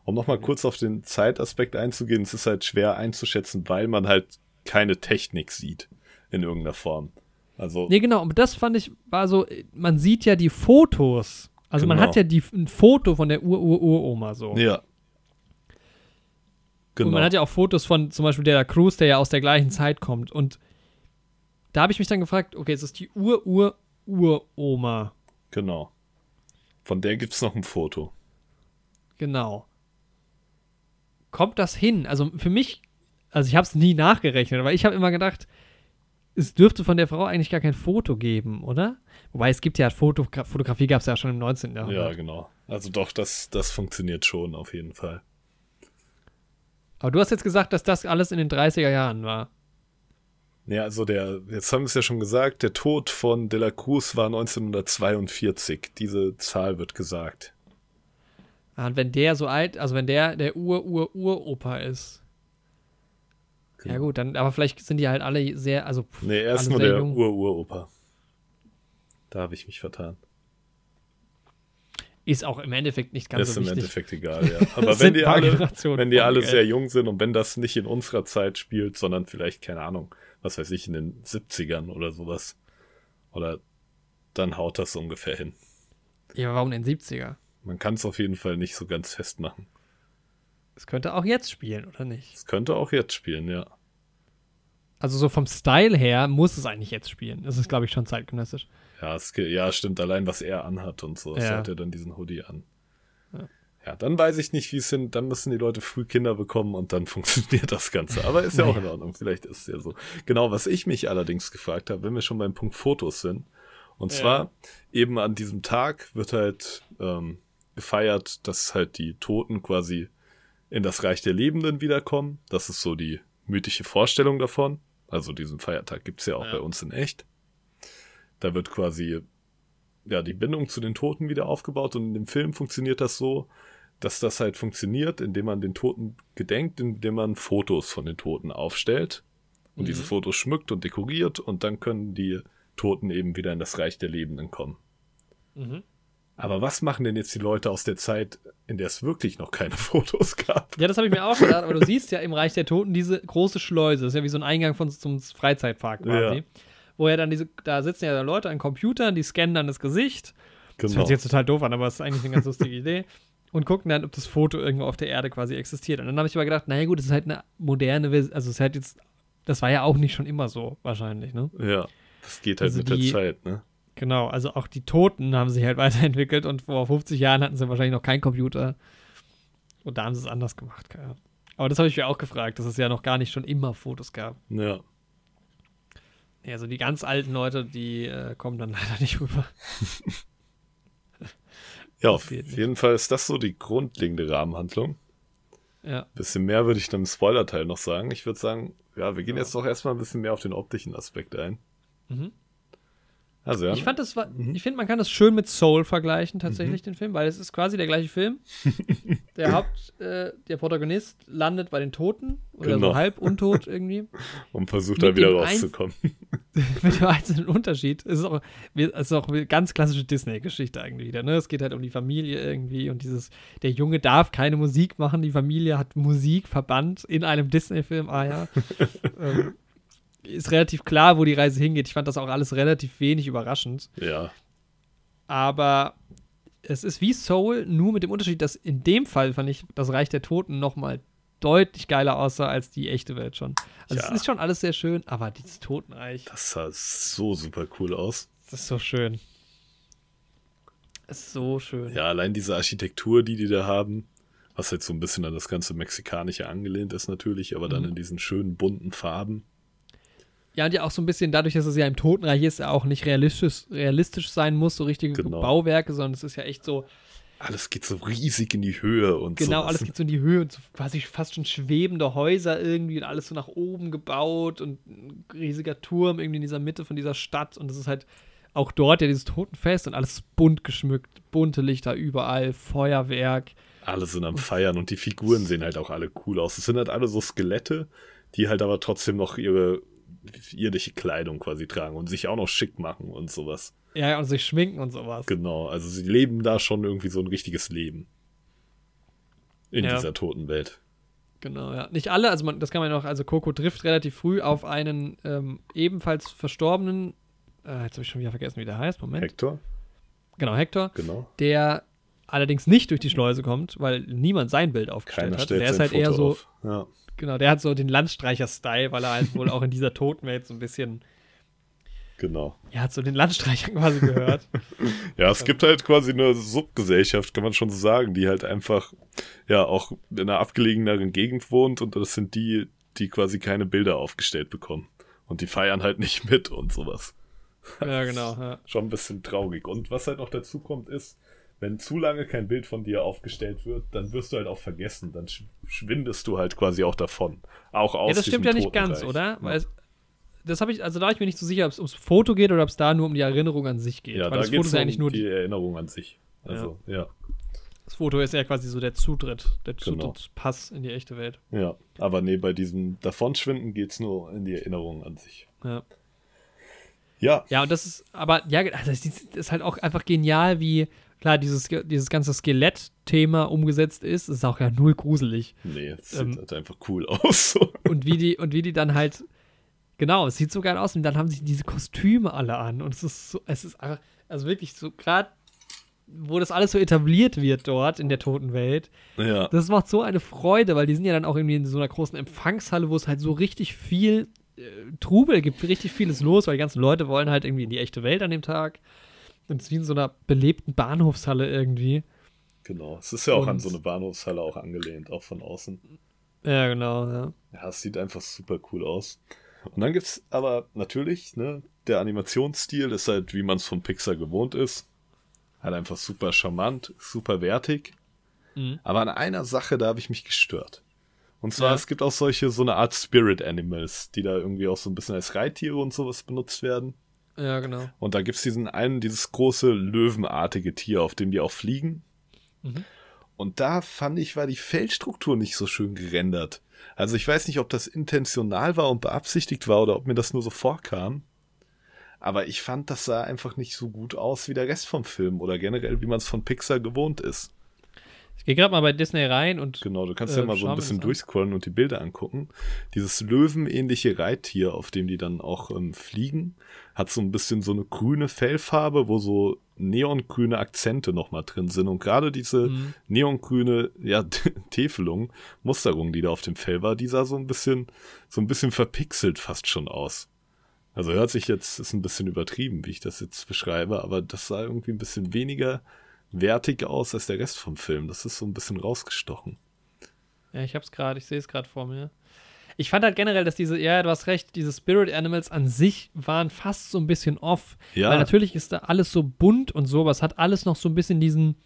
Um nochmal kurz auf den Zeitaspekt einzugehen, es ist halt schwer einzuschätzen, weil man halt keine Technik sieht in irgendeiner Form. Also, Nee, genau, und das fand ich, war so, man sieht ja die Fotos. Also man Genau. hat ja die, ein Foto von der Ur-Ur-Uroma so. ja. Und Genau. man hat ja auch Fotos von zum Beispiel der Cruz, der ja aus der gleichen Zeit kommt. Und da habe ich mich dann gefragt, okay, es ist die Ur-Ur-Uroma. Genau. Von der gibt's noch ein Foto. Genau. Kommt das hin? Also für mich, also ich habe es nie nachgerechnet, aber ich habe immer gedacht, es dürfte von der Frau eigentlich gar kein Foto geben, oder? Wobei es gibt ja Fotogra Fotografie gab es ja schon im 19. Ja, Jahrhundert. genau. Also doch, das, das funktioniert schon auf jeden Fall. Aber du hast jetzt gesagt, dass das alles in den 30er Jahren war. Ja, also der, jetzt haben wir es ja schon gesagt, der Tod von De la Cruz war 1942. Diese Zahl wird gesagt. Ah, Und wenn der so alt, also wenn der der Ur-Ur-Uropa ist. Ja Genau. gut, dann, aber vielleicht sind die halt alle sehr, also pff, Nee, er ist nur der. Ur-Uropa. Da habe ich mich vertan. ist auch im Endeffekt nicht ganz ist so im wichtig. Endeffekt egal, ja. Aber wenn die alle, wenn die alle sehr jung sind und wenn das nicht in unserer Zeit spielt, sondern vielleicht, keine Ahnung, was weiß ich, in den 70ern oder sowas. Oder dann haut das ungefähr hin. Ja, aber warum in den 70er? Man kann es auf jeden Fall nicht so ganz festmachen. Es könnte auch jetzt spielen, oder nicht? Es könnte auch jetzt spielen, ja. Also so vom Style her muss es eigentlich jetzt spielen. Das ist, glaube ich, schon zeitgenössisch. Ja, es, ja, stimmt, allein was er anhat und so. Ja. Ja. hat er dann diesen Hoodie an. Ja. Ja. dann weiß ich nicht, wie es hin, dann müssen die Leute früh Kinder bekommen und dann funktioniert das Ganze. Aber ist ja auch in Ordnung, vielleicht ist es ja so. Genau, was ich mich allerdings gefragt habe, wenn wir schon beim Punkt Fotos sind, und Ja. zwar eben an diesem Tag wird halt ähm, gefeiert, dass halt die Toten quasi in das Reich der Lebenden wiederkommen. Das ist so die mythische Vorstellung davon. Also diesen Feiertag gibt's ja auch Ja. bei uns in echt. Da wird quasi ja die Bindung zu den Toten wieder aufgebaut und in dem Film funktioniert das so, dass das halt funktioniert, indem man den Toten gedenkt, indem man Fotos von den Toten aufstellt und Mhm. diese Fotos schmückt und dekoriert und dann können die Toten eben wieder in das Reich der Lebenden kommen. Mhm. Aber was machen denn jetzt die Leute aus der Zeit, in der es wirklich noch keine Fotos gab? Ja, das habe ich mir auch gedacht, aber du siehst ja im Reich der Toten diese große Schleuse. Das ist ja wie so ein Eingang von, zum Freizeitpark quasi. Ja. Wo ja dann diese, da sitzen ja Leute an Computern, die scannen dann das Gesicht. Das Genau. hört sich jetzt total doof an, aber es ist eigentlich eine ganz lustige Idee. Und gucken dann, ob das Foto irgendwo auf der Erde quasi existiert. Und dann habe ich aber gedacht, naja gut, das ist halt eine moderne Version, also es ist halt jetzt, das war ja auch nicht schon immer so wahrscheinlich, ne? Ja, das geht halt Also mit die- der Zeit, ne? Genau, also auch die Toten haben sich halt weiterentwickelt und vor 50 Jahren hatten sie wahrscheinlich noch keinen Computer. Und da haben sie es anders gemacht, keine Ahnung. Aber das habe ich mir auch gefragt, dass es ja noch gar nicht schon immer Fotos gab. Ja. Ja, also die ganz alten Leute, die äh, kommen dann leider nicht rüber. Ja, auf jeden Fall ist das so die grundlegende Rahmenhandlung. Ja, bisschen mehr würde ich dann im Spoiler-Teil noch sagen. Ich würde sagen, ja, wir gehen Ja. jetzt doch erstmal ein bisschen mehr auf den optischen Aspekt ein. Mhm. Also, ja. Ich fand das war, Mhm. ich finde, man kann das schön mit Soul vergleichen, tatsächlich, den Film, weil es ist quasi der gleiche Film. der Haupt, äh, der Protagonist landet bei den Toten oder Genau. so halb untot irgendwie. und versucht da wieder rauszukommen. mit dem einzelnen Unterschied. Es ist auch, es ist auch eine ganz klassische Disney-Geschichte eigentlich wieder. Ne? Es geht halt um die Familie irgendwie und dieses, der Junge darf keine Musik machen, die Familie hat Musik verbannt in einem Disney-Film. Ah ja. ähm, ist relativ klar, wo die Reise hingeht. Ich fand das auch alles relativ wenig überraschend. ja, Aber es ist wie Soul, nur mit dem Unterschied, dass in dem Fall fand ich das Reich der Toten noch mal deutlich geiler aussah als die echte Welt schon. Also Ja. es ist schon alles sehr schön, aber dieses Totenreich, das sah so super cool aus. das ist so schön. Das ist so schön. Ja, allein diese Architektur, die die da haben, was halt so ein bisschen an das ganze Mexikanische angelehnt ist natürlich, aber dann Mhm. in diesen schönen bunten Farben. Ja, und ja auch so ein bisschen dadurch, dass es ja im Totenreich ist, auch nicht realistisch, realistisch sein muss, so richtige Genau. Bauwerke, sondern es ist ja echt so, Alles geht so riesig in die Höhe und genau, sowas. alles geht so in die Höhe und so quasi fast schon schwebende Häuser irgendwie und alles so nach oben gebaut und ein riesiger Turm irgendwie in dieser Mitte von dieser Stadt und es ist halt auch dort ja dieses Totenfest und alles bunt geschmückt, bunte Lichter überall, Feuerwerk. Alle sind am Feiern und die Figuren sehen halt auch alle cool aus. Es sind halt alle so Skelette, die halt aber trotzdem noch ihre irdische Kleidung quasi tragen und sich auch noch schick machen und sowas. Ja, und sich schminken und sowas. Genau, also sie leben da schon irgendwie so ein richtiges Leben. In Ja. dieser toten Welt. Genau, ja. Nicht alle, also man, das kann man noch, also Coco trifft relativ früh auf einen ähm, ebenfalls verstorbenen, äh, jetzt habe ich schon wieder vergessen, wie der heißt, Moment. Hector, Genau, Hector, genau. der allerdings nicht durch die Schleuse kommt, weil niemand sein Bild aufgestellt Keiner hat. Der ist halt eher Foto so, auf. Ja. Genau, der hat so den Landstreicher-Style, weil er halt wohl auch in dieser Totenwelt so ein bisschen, Genau. ja, hat so den Landstreichern quasi gehört. Ja, es gibt halt quasi eine Subgesellschaft, kann man schon so sagen, die halt einfach, ja, auch in einer abgelegeneren Gegend wohnt und das sind die, die quasi keine Bilder aufgestellt bekommen. Und die feiern halt nicht mit und sowas. ja, genau, ja. Schon ein bisschen traurig. Und was halt noch dazu kommt, ist, wenn zu lange kein Bild von dir aufgestellt wird, dann wirst du halt auch vergessen. Dann sch schwindest du halt quasi auch davon. Auch aus Ja, das stimmt ja nicht ganz, oder? Weil es, das habe ich, also da war ich mir nicht so sicher, ob es ums Foto geht oder ob es da nur um die Erinnerung an sich geht. Ja, weil da das geht Foto es ist ja um eigentlich nur die Erinnerung an sich. Also, ja. Das Foto ist ja quasi so der Zutritt, der Genau. Zutrittspass in die echte Welt. Ja. Aber nee, bei diesem Davonschwinden geht es nur in die Erinnerung an sich. Ja. Ja, Ja, und das ist, aber ja, also das ist halt auch einfach genial, wie, klar, dieses, dieses ganze Skelett-Thema umgesetzt ist. ist auch ja null gruselig. nee, es Ähm, sieht halt einfach cool aus. Und wie die, und wie die dann halt, genau, es sieht so geil aus und dann haben sie diese Kostüme alle an. Und es ist so, es ist einfach, also wirklich so, gerade wo das alles so etabliert wird dort in der toten Welt, ja. Das macht so eine Freude, weil die sind ja dann auch irgendwie in so einer großen Empfangshalle, wo es halt so richtig viel äh, Trubel gibt, richtig vieles los, weil die ganzen Leute wollen halt irgendwie in die echte Welt an dem Tag. Und es ist wie in so einer belebten Bahnhofshalle irgendwie. Genau. Es ist ja auch an Und- so eine Bahnhofshalle auch angelehnt, auch von außen. Ja, genau, ja. Ja, es sieht einfach super cool aus. Und dann gibt's aber natürlich, ne, der Animationsstil ist halt, wie man es von Pixar gewohnt ist. Halt einfach super charmant, super wertig. Mhm. Aber an einer Sache, da habe ich mich gestört. Und zwar, Ja. es gibt auch solche, so eine Art Spirit Animals, die da irgendwie auch so ein bisschen als Reittiere und sowas benutzt werden. Ja, genau. Und da gibt's diesen einen, dieses große löwenartige Tier, auf dem die auch fliegen. Mhm. Und da fand ich, war die Feldstruktur nicht so schön gerendert. Also ich weiß nicht, ob das intentional war und beabsichtigt war oder ob mir das nur so vorkam. Aber ich fand, das sah einfach nicht so gut aus wie der Rest vom Film oder generell, wie man es von Pixar gewohnt ist. Ich gehe gerade mal bei Disney rein und. Genau, du kannst äh, ja mal so ein bisschen durchscrollen und die Bilder angucken. Dieses löwenähnliche Reittier, auf dem die dann auch ähm, fliegen, hat so ein bisschen so eine grüne Fellfarbe, wo so neongrüne Akzente nochmal drin sind. Und gerade diese Mhm. neongrüne, ja, Täfelung, Musterung, die da auf dem Fell war, die sah so ein bisschen, so ein bisschen verpixelt fast schon aus. Also hört sich jetzt, ist ein bisschen übertrieben, wie ich das jetzt beschreibe, aber das sah irgendwie ein bisschen weniger wertig aus als der Rest vom Film. Das ist so ein bisschen rausgestochen. Ja, ich hab's gerade, ich sehe es gerade vor mir. Ich fand halt generell, dass diese, ja, du hast recht, diese Spirit Animals an sich waren fast so ein bisschen off. Ja. Weil natürlich ist da alles so bunt und so, aber es hat alles noch so ein bisschen diesen,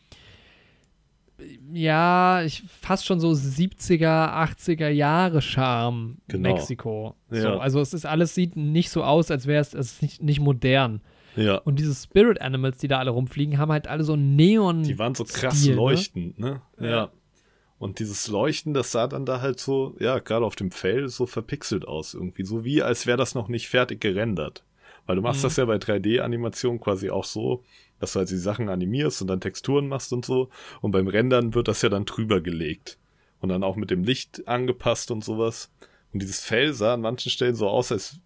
ja, ich fast schon so 70er, 80er Jahre Charme Genau. Mexiko. So, Ja. also es ist alles sieht nicht so aus, als wäre es, es ist nicht, nicht modern. Ja. Und diese Spirit Animals, die da alle rumfliegen, haben halt alle so einen Neon. Die waren so krass Stil, ne? leuchtend, ne? Ja. Ja. Und dieses Leuchten, das sah dann da halt so, ja, gerade auf dem Fell so verpixelt aus irgendwie. So wie, als wäre das noch nicht fertig gerendert. Weil du machst Mhm. das ja bei 3D-Animationen quasi auch so, dass du halt die Sachen animierst und dann Texturen machst und so. Und beim Rendern wird das ja dann drüber gelegt. Und dann auch mit dem Licht angepasst und sowas. Und dieses Fell sah an manchen Stellen so aus, als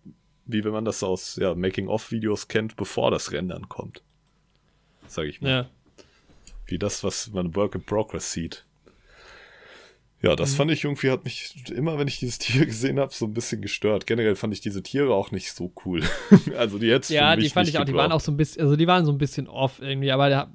wie wenn man das aus ja, Making-of-Videos kennt, bevor das Rendern kommt. Sag ich mal Ja. wie das, was man Work in Progress sieht. Ja, das Mhm. fand ich irgendwie, hat mich immer, wenn ich dieses Tier gesehen habe, so ein bisschen gestört. Generell fand ich diese Tiere auch nicht so cool. also die jetzt Ja, die fand ich auch, die waren auch so ein bisschen, also die waren so ein bisschen off irgendwie, aber da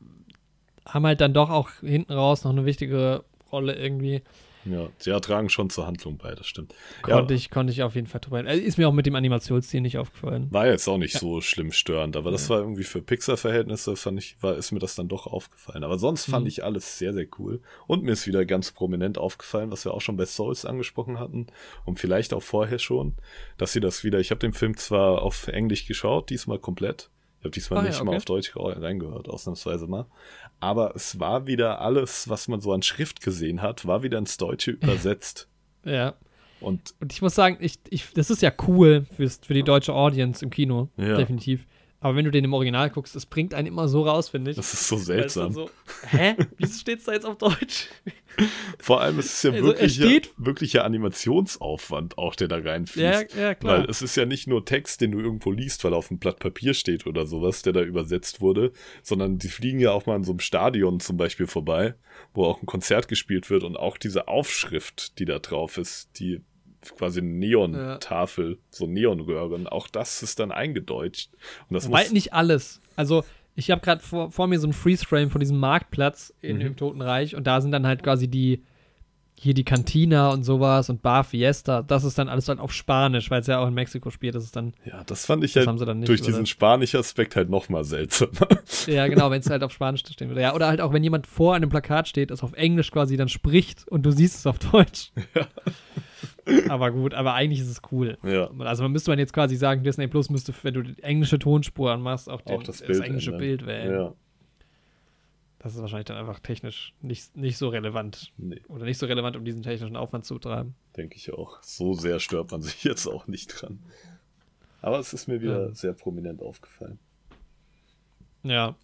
haben halt dann doch auch hinten raus noch eine wichtige Rolle irgendwie. Ja, sie ja, tragen schon zur Handlung bei, das stimmt. Konnte ja, ich, konnte ich auf jeden Fall drüber. Also Ist mir auch mit dem Animationsstil nicht aufgefallen. war jetzt auch nicht so schlimm störend, aber das war irgendwie für Pixar-Verhältnisse, fand ich, war, ist mir das dann doch aufgefallen. Aber sonst fand Mhm. ich alles sehr, sehr cool. Und mir ist wieder ganz prominent aufgefallen, was wir auch schon bei Souls angesprochen hatten und vielleicht auch vorher schon, dass sie das wieder, ich habe den Film zwar auf Englisch geschaut, diesmal komplett. Ich habe diesmal Ah, ja, nicht mal okay. auf Deutsch reingehört, ausnahmsweise mal. Aber es war wieder alles, was man so an Schrift gesehen hat, war wieder ins Deutsche übersetzt. Ja. Und Und ich muss sagen, ich, ich, das ist ja cool fürs, für die deutsche Audience im Kino. Ja. Definitiv. Aber wenn du den im Original guckst, das bringt einen immer so raus, finde ich. das ist so es seltsam. So, hä? Wieso steht's da jetzt auf Deutsch? Vor allem ist es ja Also, er wirklicher, steht- wirklicher Animationsaufwand auch, der da reinfließt. ja, ja, klar. Weil es ist ja nicht nur Text, den du irgendwo liest, weil er auf einem Blatt Papier steht oder sowas, der da übersetzt wurde, sondern die fliegen ja auch mal in so einem Stadion zum Beispiel vorbei, wo auch ein Konzert gespielt wird und auch diese Aufschrift, die da drauf ist, die quasi eine Neon-Tafel, so Neonröhren, auch das ist dann eingedeutscht. Und das Wobei muss, nicht alles. Also, ich habe gerade vor, vor mir so ein Freeze-Frame von diesem Marktplatz in Mhm. dem Toten Reich und da sind dann halt quasi die, hier die Cantina und sowas und Bar Fiesta. Das ist dann alles dann auf Spanisch, weil es ja auch in Mexiko spielt. Das ist dann, ja, das fand ich das halt nicht durch diesen spanischen Aspekt halt nochmal seltsamer. Ja, genau, wenn es halt auf Spanisch stehen würde. Ja, oder halt auch, wenn jemand vor einem Plakat steht, das auf Englisch quasi dann spricht und du siehst es auf Deutsch. Aber gut, aber eigentlich ist es cool. ja. Also man müsste man jetzt quasi sagen, Disney Plus müsste, wenn du die englische Tonspur anmachst, auch, den, Auch das das, englische ändern. Bild wählen. Ja, Das ist wahrscheinlich dann einfach technisch nicht, nicht so relevant. nee. Oder nicht so relevant, um diesen technischen Aufwand zu treiben. Denke ich auch. So sehr stört man sich jetzt auch nicht dran. Aber es ist mir wieder Ja. sehr prominent aufgefallen. Ja.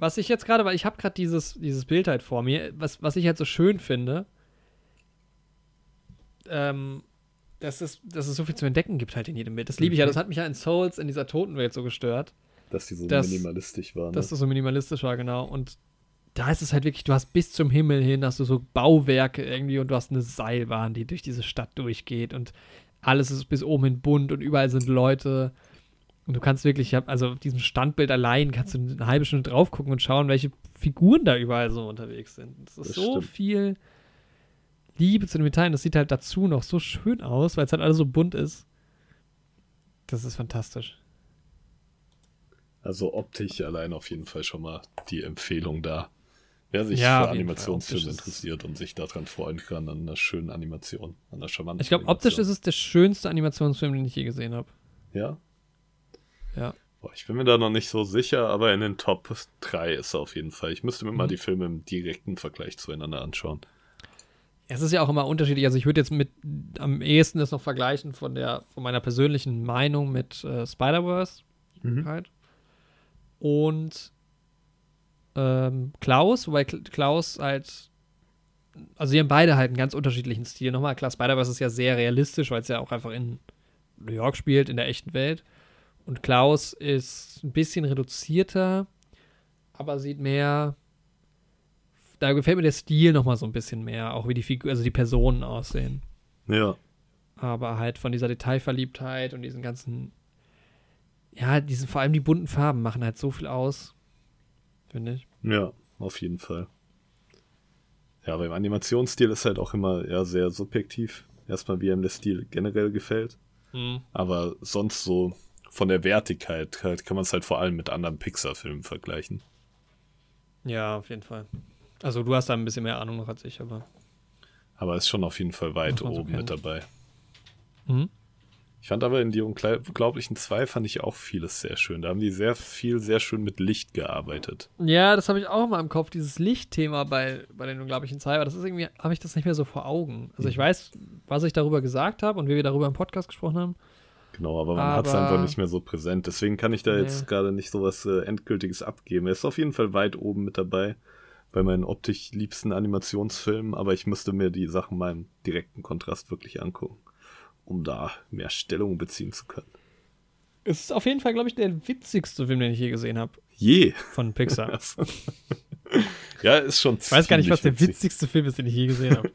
Was ich jetzt gerade, weil ich habe gerade dieses, dieses Bild halt vor mir, was, was ich halt so schön finde, ähm, dass es, dass es so viel zu entdecken gibt halt in jedem Bild. Das liebe ich ja. Mhm. Das hat mich ja in Souls in dieser Totenwelt so gestört, Dass die so Das- minimalistisch waren. dass Ne? das so minimalistisch war, genau. Und da ist es halt wirklich, du hast bis zum Himmel hin, hast du so Bauwerke irgendwie und du hast eine Seilbahn, die durch diese Stadt durchgeht und alles ist bis oben hin bunt und überall sind Leute. Und du kannst wirklich, also auf diesem Standbild allein kannst du eine halbe Stunde drauf gucken und schauen, welche Figuren da überall so unterwegs sind. Das ist Das so stimmt. viel Liebe zu den Details. Das sieht halt dazu noch so schön aus, weil es halt alles so bunt ist. Das ist fantastisch. Also optisch allein auf jeden Fall schon mal die Empfehlung da. Wer sich Ja, für. Animationsfilme interessiert und sich daran freuen kann, an einer schönen Animation, an einer charmanten Ich glaube, optisch ist es der schönste Animationsfilm, den ich je gesehen habe. Ja? Ja. Boah, ich bin mir da noch nicht so sicher, aber in den Top 3 ist er auf jeden Fall. Ich müsste mir mal Mhm. die Filme im direkten Vergleich zueinander anschauen. Es ist ja auch immer unterschiedlich. Also ich würde jetzt mit am ehesten das noch vergleichen von der von meiner persönlichen Meinung mit äh, Spider-Verse Mhm. halt. Und ähm, Klaus, wobei Klaus halt, also sie haben beide halt einen ganz unterschiedlichen Stil. Nochmal, Klaus Spider-Verse ist ja sehr realistisch, weil es ja auch einfach in New York spielt, in der echten Welt. Und Klaus ist ein bisschen reduzierter, aber sieht mehr, da gefällt mir der Stil nochmal so ein bisschen mehr, auch wie die Figur, also die Personen aussehen. Ja. Aber halt von dieser Detailverliebtheit und diesen ganzen, ja, diesen, vor allem die bunten Farben machen halt so viel aus, finde ich. Ja, auf jeden Fall. Ja, beim Animationsstil ist halt auch immer ja, sehr subjektiv. Erstmal, wie einem der Stil generell gefällt. Mhm. Aber sonst so von der Wertigkeit halt, kann man es halt vor allem mit anderen Pixar-Filmen vergleichen. Ja, auf jeden Fall. Also du hast da ein bisschen mehr Ahnung noch als ich, aber. Aber ist schon auf jeden Fall weit oben so mit dabei. Mhm. Ich fand aber in die Unglaublichen 2 fand ich auch vieles sehr schön. Da haben die sehr viel, sehr schön mit Licht gearbeitet. Ja, das habe ich auch mal im Kopf, dieses Lichtthema bei, bei den Unglaublichen 2, aber das ist irgendwie, habe ich das nicht mehr so vor Augen. Also ich mhm. weiß, was ich darüber gesagt habe und wie wir darüber im Podcast gesprochen haben. Genau, aber man hat es einfach nicht mehr so präsent. Deswegen kann ich da nee. jetzt gerade nicht so was äh, Endgültiges abgeben. Er ist auf jeden Fall weit oben mit dabei bei meinen optisch liebsten Animationsfilmen, aber ich müsste mir die Sachen mal im direkten Kontrast wirklich angucken um da mehr Stellung beziehen zu können. Es ist auf jeden Fall, glaube ich, der witzigste Film, den ich je gesehen habe. Je. Von Pixar. ja, ist schon Ich weiß gar nicht, was der witzig. witzigste Film ist, den ich je gesehen habe.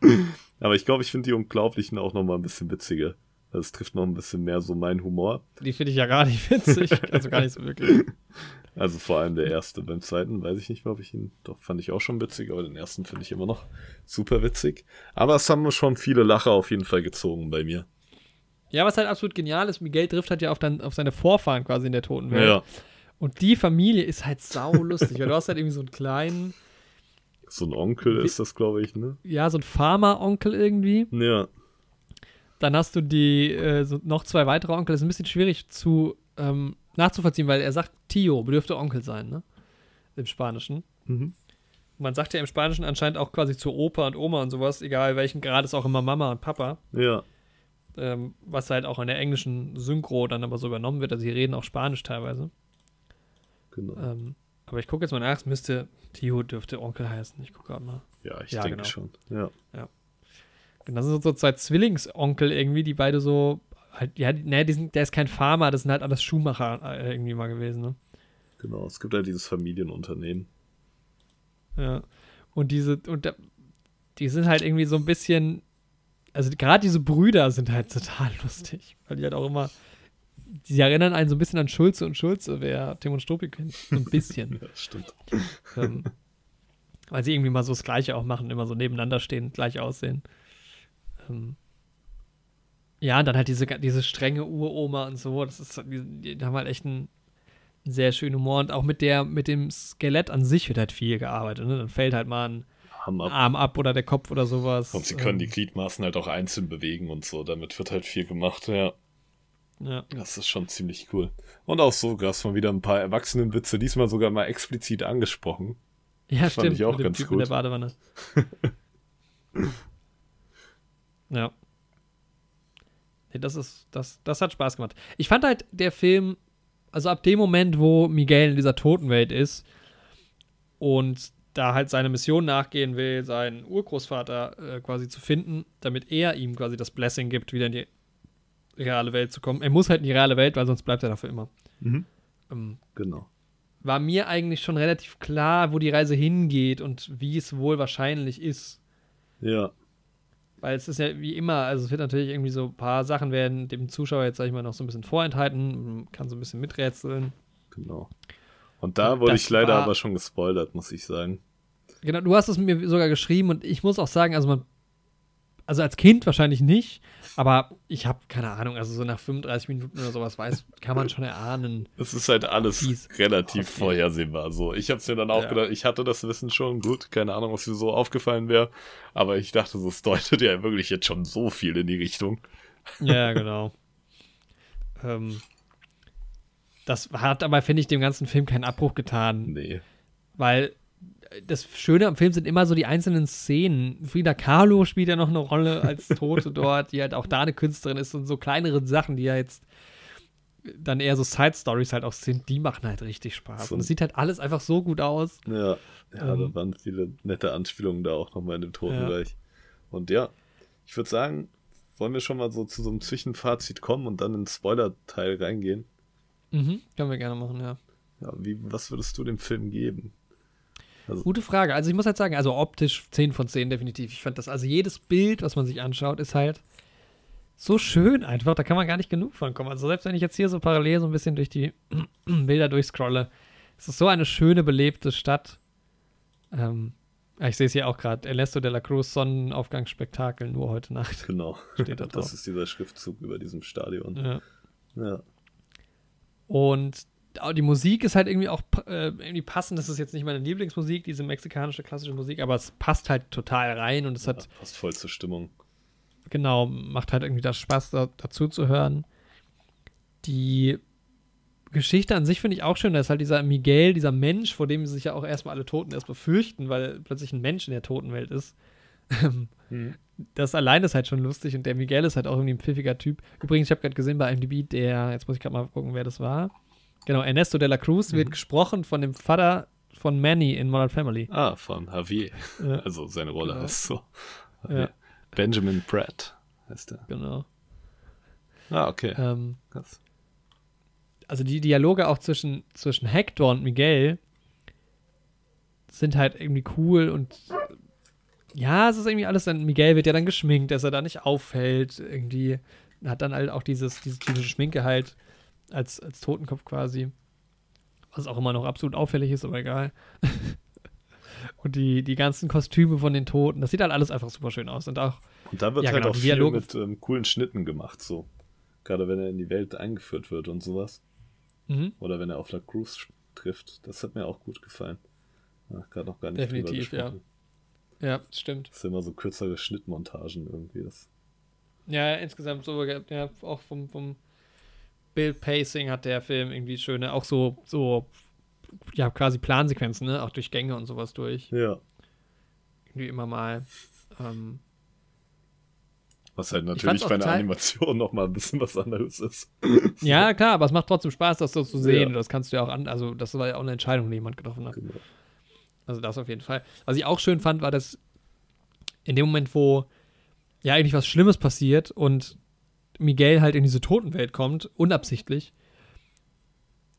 Aber ich glaube, ich finde die Unglaublichen auch noch mal ein bisschen witziger. Das trifft noch ein bisschen mehr so meinen Humor. Die finde ich ja gar nicht witzig. also gar nicht so wirklich. Also vor allem der erste. Beim zweiten weiß ich nicht mehr, ob ich ihn, doch fand ich auch schon witzig, aber den ersten finde ich immer noch super witzig. Aber es haben schon viele Lacher auf jeden Fall gezogen bei mir. Ja, was halt absolut genial ist, Miguel trifft halt ja auf, dann, auf seine Vorfahren quasi in der toten Welt. Ja. Und die Familie ist halt sau lustig, weil du hast halt irgendwie so einen kleinen. So ein Onkel ist das, glaube ich, ne? Ja, so ein Farmer-Onkel irgendwie. Ja. Dann hast du die, äh, so noch zwei weitere Onkel. Das ist ein bisschen schwierig zu ähm, nachzuvollziehen, weil er sagt, Tio dürfte Onkel sein, ne? Im Spanischen. Mhm. Man sagt ja im Spanischen anscheinend auch quasi zu Opa und Oma und sowas, egal welchen Grad ist auch immer Mama und Papa. Ja. Ähm, was halt auch in der englischen Synchro dann aber so übernommen wird. Also sie reden auch Spanisch teilweise. Genau. Ähm, aber ich gucke jetzt mal nach, es müsste, Tio dürfte Onkel heißen. Ich gucke gerade mal. Ja, ich ja, denke genau. schon. Ja. ja. Und das sind so zwei Zwillingsonkel irgendwie, die beide so halt, ja, ne, die sind, der ist kein Farmer, das sind halt alles Schuhmacher äh, irgendwie mal gewesen, ne? Genau, es gibt halt dieses Familienunternehmen. Ja. Und diese, und da, die sind halt irgendwie so ein bisschen, also gerade diese Brüder sind halt total lustig, weil die halt auch immer, die erinnern einen so ein bisschen an Schulze und Schulze, wer Tim und Struppi kennt. So ein bisschen. ja, stimmt. Ähm, weil sie irgendwie mal so das Gleiche auch machen, immer so nebeneinander stehen, gleich aussehen. Ähm, ja, und dann halt diese, diese strenge Uroma und so. Das ist, die, die haben halt echt einen sehr schönen Humor. Und auch mit der, mit dem Skelett an sich wird halt viel gearbeitet. Ne? Dann fällt halt mal ein Arm ab. Arm ab oder der Kopf oder sowas. Und sie können ähm, die Gliedmaßen halt auch einzeln bewegen und so. Damit wird halt viel gemacht, ja. Ja. Das ist schon ziemlich cool. Und auch so gab es mal wieder ein paar Erwachsenenwitze, diesmal sogar mal explizit angesprochen. Ja, das stimmt. Fand ich auch ganz gut. In der Badewanne. ja. Nee, das ist, das, das hat Spaß gemacht. Ich fand halt der Film, also ab dem Moment, wo Miguel in dieser Totenwelt ist und da halt seine Mission nachgehen will, seinen Urgroßvater äh, quasi zu finden, damit er ihm quasi das Blessing gibt, wieder in die reale Welt zu kommen. Er muss halt in die reale Welt, weil sonst bleibt er dafür immer. Mhm. Ähm, genau. War mir eigentlich schon relativ klar, wo die Reise hingeht und wie es wohl wahrscheinlich ist. Ja. Weil es ist ja wie immer, also es wird natürlich irgendwie so ein paar Sachen werden dem Zuschauer jetzt, sag ich mal, noch so ein bisschen vorenthalten, kann so ein bisschen miträtseln. Genau. Und da wurde ich leider war, aber schon gespoilert, muss ich sagen. Genau, du hast es mir sogar geschrieben und ich muss auch sagen, also man also als Kind wahrscheinlich nicht, aber ich habe keine Ahnung, also so nach 35 Minuten oder sowas weiß, kann man schon erahnen. Es ist halt alles relativ okay. vorhersehbar. So, ich habe es mir dann auch ja. gedacht, ich hatte das Wissen schon, gut, keine Ahnung, was mir so aufgefallen wäre, aber ich dachte, es deutet ja wirklich jetzt schon so viel in die Richtung. Ja, genau. ähm, das hat aber, finde ich, dem ganzen Film keinen Abbruch getan. Nee. Weil das Schöne am Film sind immer so die einzelnen Szenen. Frida Kahlo spielt ja noch eine Rolle als Tote dort, die halt auch da eine Künstlerin ist und so kleinere Sachen, die ja jetzt dann eher so Side-Stories halt auch sind, die machen halt richtig Spaß. So- Und es sieht halt alles einfach so gut aus. Ja, ja Ähm. da waren viele nette Anspielungen da auch nochmal in dem Ja. Totenreich. Und ja, ich würde sagen, wollen wir schon mal so zu so einem Zwischenfazit kommen und dann in den Spoiler-Teil reingehen. Mhm, können wir gerne machen, ja. Ja, wie, was würdest du dem Film geben? Gute Frage. Also ich muss halt sagen, also optisch 10 von 10 definitiv. Ich fand das, also jedes Bild, was man sich anschaut, ist halt so schön einfach. Da kann man gar nicht genug von kommen. Also selbst wenn ich jetzt hier so parallel so ein bisschen durch die Bilder durchscrolle, es ist so eine schöne, belebte Stadt. Ähm, ich sehe es hier auch gerade. Ernesto de la Cruz Sonnenaufgangsspektakel nur heute Nacht. Genau. Steht da drauf. Das ist dieser Schriftzug über diesem Stadion. Ja. Ja. Und die Musik ist halt irgendwie auch äh, irgendwie passend. Das ist jetzt nicht meine Lieblingsmusik, diese mexikanische klassische Musik, aber es passt halt total rein und es hat Passt voll zur Stimmung. genau, macht halt irgendwie das Spaß, da, dazu zu hören. Die Geschichte an sich finde ich auch schön. Da ist halt dieser Miguel, dieser Mensch, vor dem sich ja auch erstmal alle Toten erst befürchten, weil plötzlich ein Mensch in der Totenwelt ist. Das allein ist halt schon lustig und der Miguel ist halt auch irgendwie ein pfiffiger Typ. Übrigens, ich habe gerade gesehen bei IMDb, der, jetzt muss ich gerade mal gucken, wer das war. Genau, Ernesto de la Cruz wird gesprochen von dem Vater von Manny in Modern Family. Ah, von Javier. Ja. Also seine Rolle Genau. heißt so. Ja. Benjamin Pratt heißt er. Genau. Ah, okay. Ähm, Krass. also die Dialoge auch zwischen, zwischen Hector und Miguel sind halt irgendwie cool und ja, es ist irgendwie alles dann, Miguel wird ja dann geschminkt, dass er da nicht auffällt, irgendwie hat dann halt auch dieses, diese typische Schminke halt als, als Totenkopf quasi, was auch immer noch absolut auffällig ist, aber egal. und die, die ganzen Kostüme von den Toten, das sieht halt alles einfach super schön aus und auch, Und da wird Ja, halt genau, auch viel mit ähm, coolen Schnitten gemacht, so. Gerade wenn er in die Welt eingeführt wird und sowas. mhm, Oder wenn er auf La Cruz trifft. Das hat mir auch gut gefallen. Gerade noch gar nicht Definitiv, ja. ja, stimmt. Das sind immer so kürzere Schnittmontagen irgendwie. Das, Ja, insgesamt so, ja, auch vom, vom Build Pacing hat der Film irgendwie schöne, auch so, so, ja, quasi Plansequenzen, ne? Auch durch Gänge und sowas durch. ja. Irgendwie immer mal. Ähm, Was halt natürlich bei einer Animation nochmal ein bisschen was anderes ist. ja, klar, aber es macht trotzdem Spaß, das so zu sehen. Ja. Das kannst du ja auch an, also das war ja auch eine Entscheidung, die jemand getroffen hat. Genau. Also das auf jeden Fall. Was ich auch schön fand, war, dass in dem Moment, wo ja eigentlich was Schlimmes passiert und Miguel halt in diese Totenwelt kommt, unabsichtlich.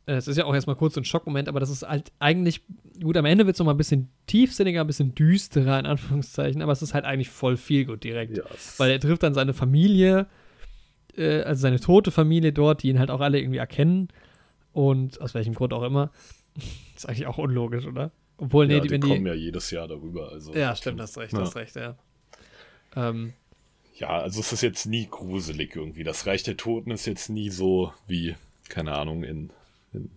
äh, Es ist ja auch erstmal kurz ein Schockmoment, aber das ist halt eigentlich, gut, am Ende wird es nochmal ein bisschen tiefsinniger, ein bisschen düsterer, in Anführungszeichen, aber es ist halt eigentlich voll viel gut direkt. Ja, es- Weil er trifft dann seine Familie, äh, also seine tote Familie dort, die ihn halt auch alle irgendwie erkennen. Und aus welchem Grund auch immer. ist eigentlich auch unlogisch, oder? Obwohl, nee, ja, die, die kommen die. ja jedes Jahr darüber. Also, Ja, stimmt, hast recht, Ja. hast recht, ja. Ähm, Ja, also es ist jetzt nie gruselig irgendwie. Das Reich der Toten ist jetzt nie so wie, keine Ahnung, in, in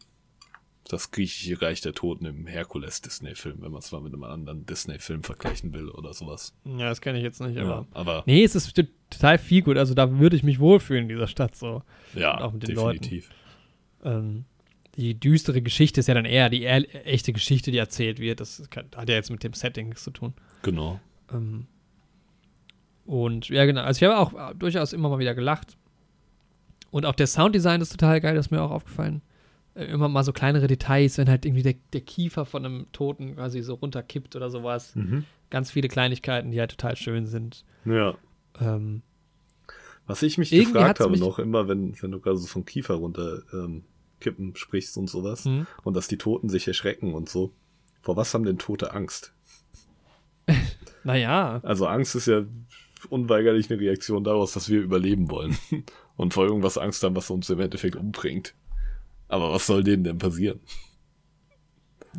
das griechische Reich der Toten im Herkules-Disney-Film, wenn man es mal mit einem anderen Disney-Film vergleichen will oder sowas. ja, das kenne ich jetzt nicht, aber. Ja, aber Nee, es ist st- total viel gut. Also da würde ich mich wohlfühlen in dieser Stadt so. ja, auch mit den definitiv. Ähm, die düstere Geschichte ist ja dann eher die echte Geschichte, die erzählt wird. Das kann, hat ja jetzt mit dem Setting nichts zu tun. Genau. Ähm, und ja, genau. Also ich habe auch äh, durchaus immer mal wieder gelacht. Und auch der Sounddesign ist total geil, das ist mir auch aufgefallen. Äh, immer mal so kleinere Details, wenn halt irgendwie der, der Kiefer von einem Toten quasi so runterkippt oder sowas. Mhm. Ganz viele Kleinigkeiten, die halt total schön sind. Ja. Ähm, Was ich mich gefragt habe mich- noch immer, wenn, wenn du gerade so vom Kiefer runter ähm, kippen sprichst und sowas hm. und dass die Toten sich erschrecken und so. Vor was haben denn Tote Angst? Naja, Also Angst ist ja unweigerlich eine Reaktion daraus, dass wir überleben wollen und vor irgendwas Angst haben, was uns im Endeffekt umbringt. Aber was soll denen denn passieren?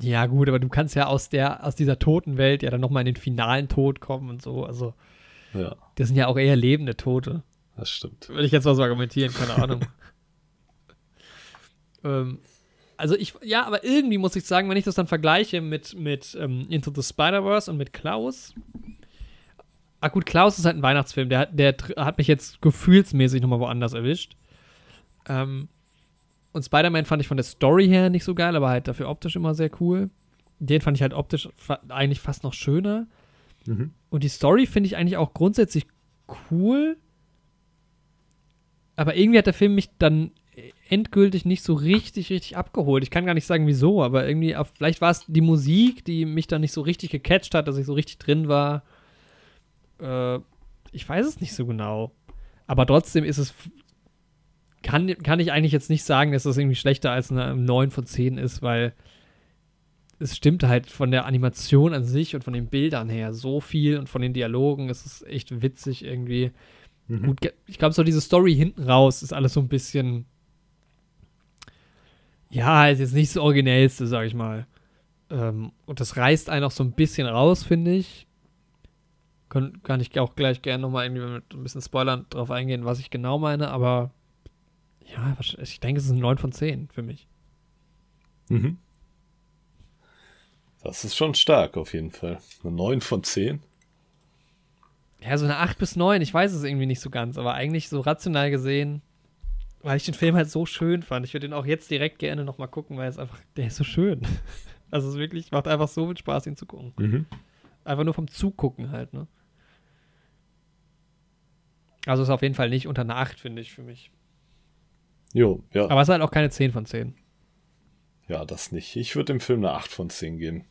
ja gut, aber du kannst ja aus der, aus dieser Totenwelt ja dann nochmal in den finalen Tod kommen und so. Also, Ja, das sind ja auch eher lebende Tote. das stimmt. Würde ich jetzt mal so argumentieren, keine Ahnung. ähm, also ich, ja, aber irgendwie muss ich sagen, wenn ich das dann vergleiche mit, mit ähm, Into the Spider-Verse und mit Klaus. Ah gut, Klaus ist halt ein Weihnachtsfilm, der, hat- der hat mich jetzt gefühlsmäßig nochmal woanders erwischt. Ähm, und Spider-Man fand ich von der Story her nicht so geil, aber halt dafür optisch immer sehr cool. Den fand ich halt optisch fa eigentlich fast noch schöner. Mhm. Und die Story finde ich eigentlich auch grundsätzlich cool. Aber irgendwie hat der Film mich dann endgültig nicht so richtig, richtig abgeholt. Ich kann gar nicht sagen, wieso, aber irgendwie, vielleicht war es die Musik, die mich da nicht so richtig gecatcht hat, dass ich so richtig drin war. Äh, ich weiß es nicht so genau. Aber trotzdem ist es. Kann, kann ich eigentlich jetzt nicht sagen, dass das irgendwie schlechter als eine 9 von 10 ist, weil es stimmt halt von der Animation an sich und von den Bildern her so viel und von den Dialogen. Es ist echt witzig irgendwie. Mhm. Gut, ich glaube, so diese Story hinten raus ist alles so ein bisschen. Ja, ist jetzt nicht das Originellste, sag ich mal. Ähm, und das reißt einen auch so ein bisschen raus, finde ich. Kann, kann ich auch gleich gerne nochmal irgendwie mit ein bisschen Spoilern drauf eingehen, was ich genau meine, aber ja, ich denke, es ist ein 9 von 10 für mich. Mhm. Das ist schon stark auf jeden Fall. Eine 9 von 10. Ja, so eine 8 bis 9, ich weiß es irgendwie nicht so ganz, aber eigentlich so rational gesehen, weil ich den Film halt so schön fand. Ich würde den auch jetzt direkt gerne nochmal gucken, weil es einfach, der ist so schön. Also es wirklich, macht einfach so viel Spaß, ihn zu gucken. Mhm. Einfach nur vom Zugucken halt, ne? Also ist auf jeden Fall nicht unter einer 8, finde ich, für mich. Jo, ja. Aber es ist halt auch keine 10 von 10. Ja, das nicht. Ich würde dem Film eine 8 von 10 geben.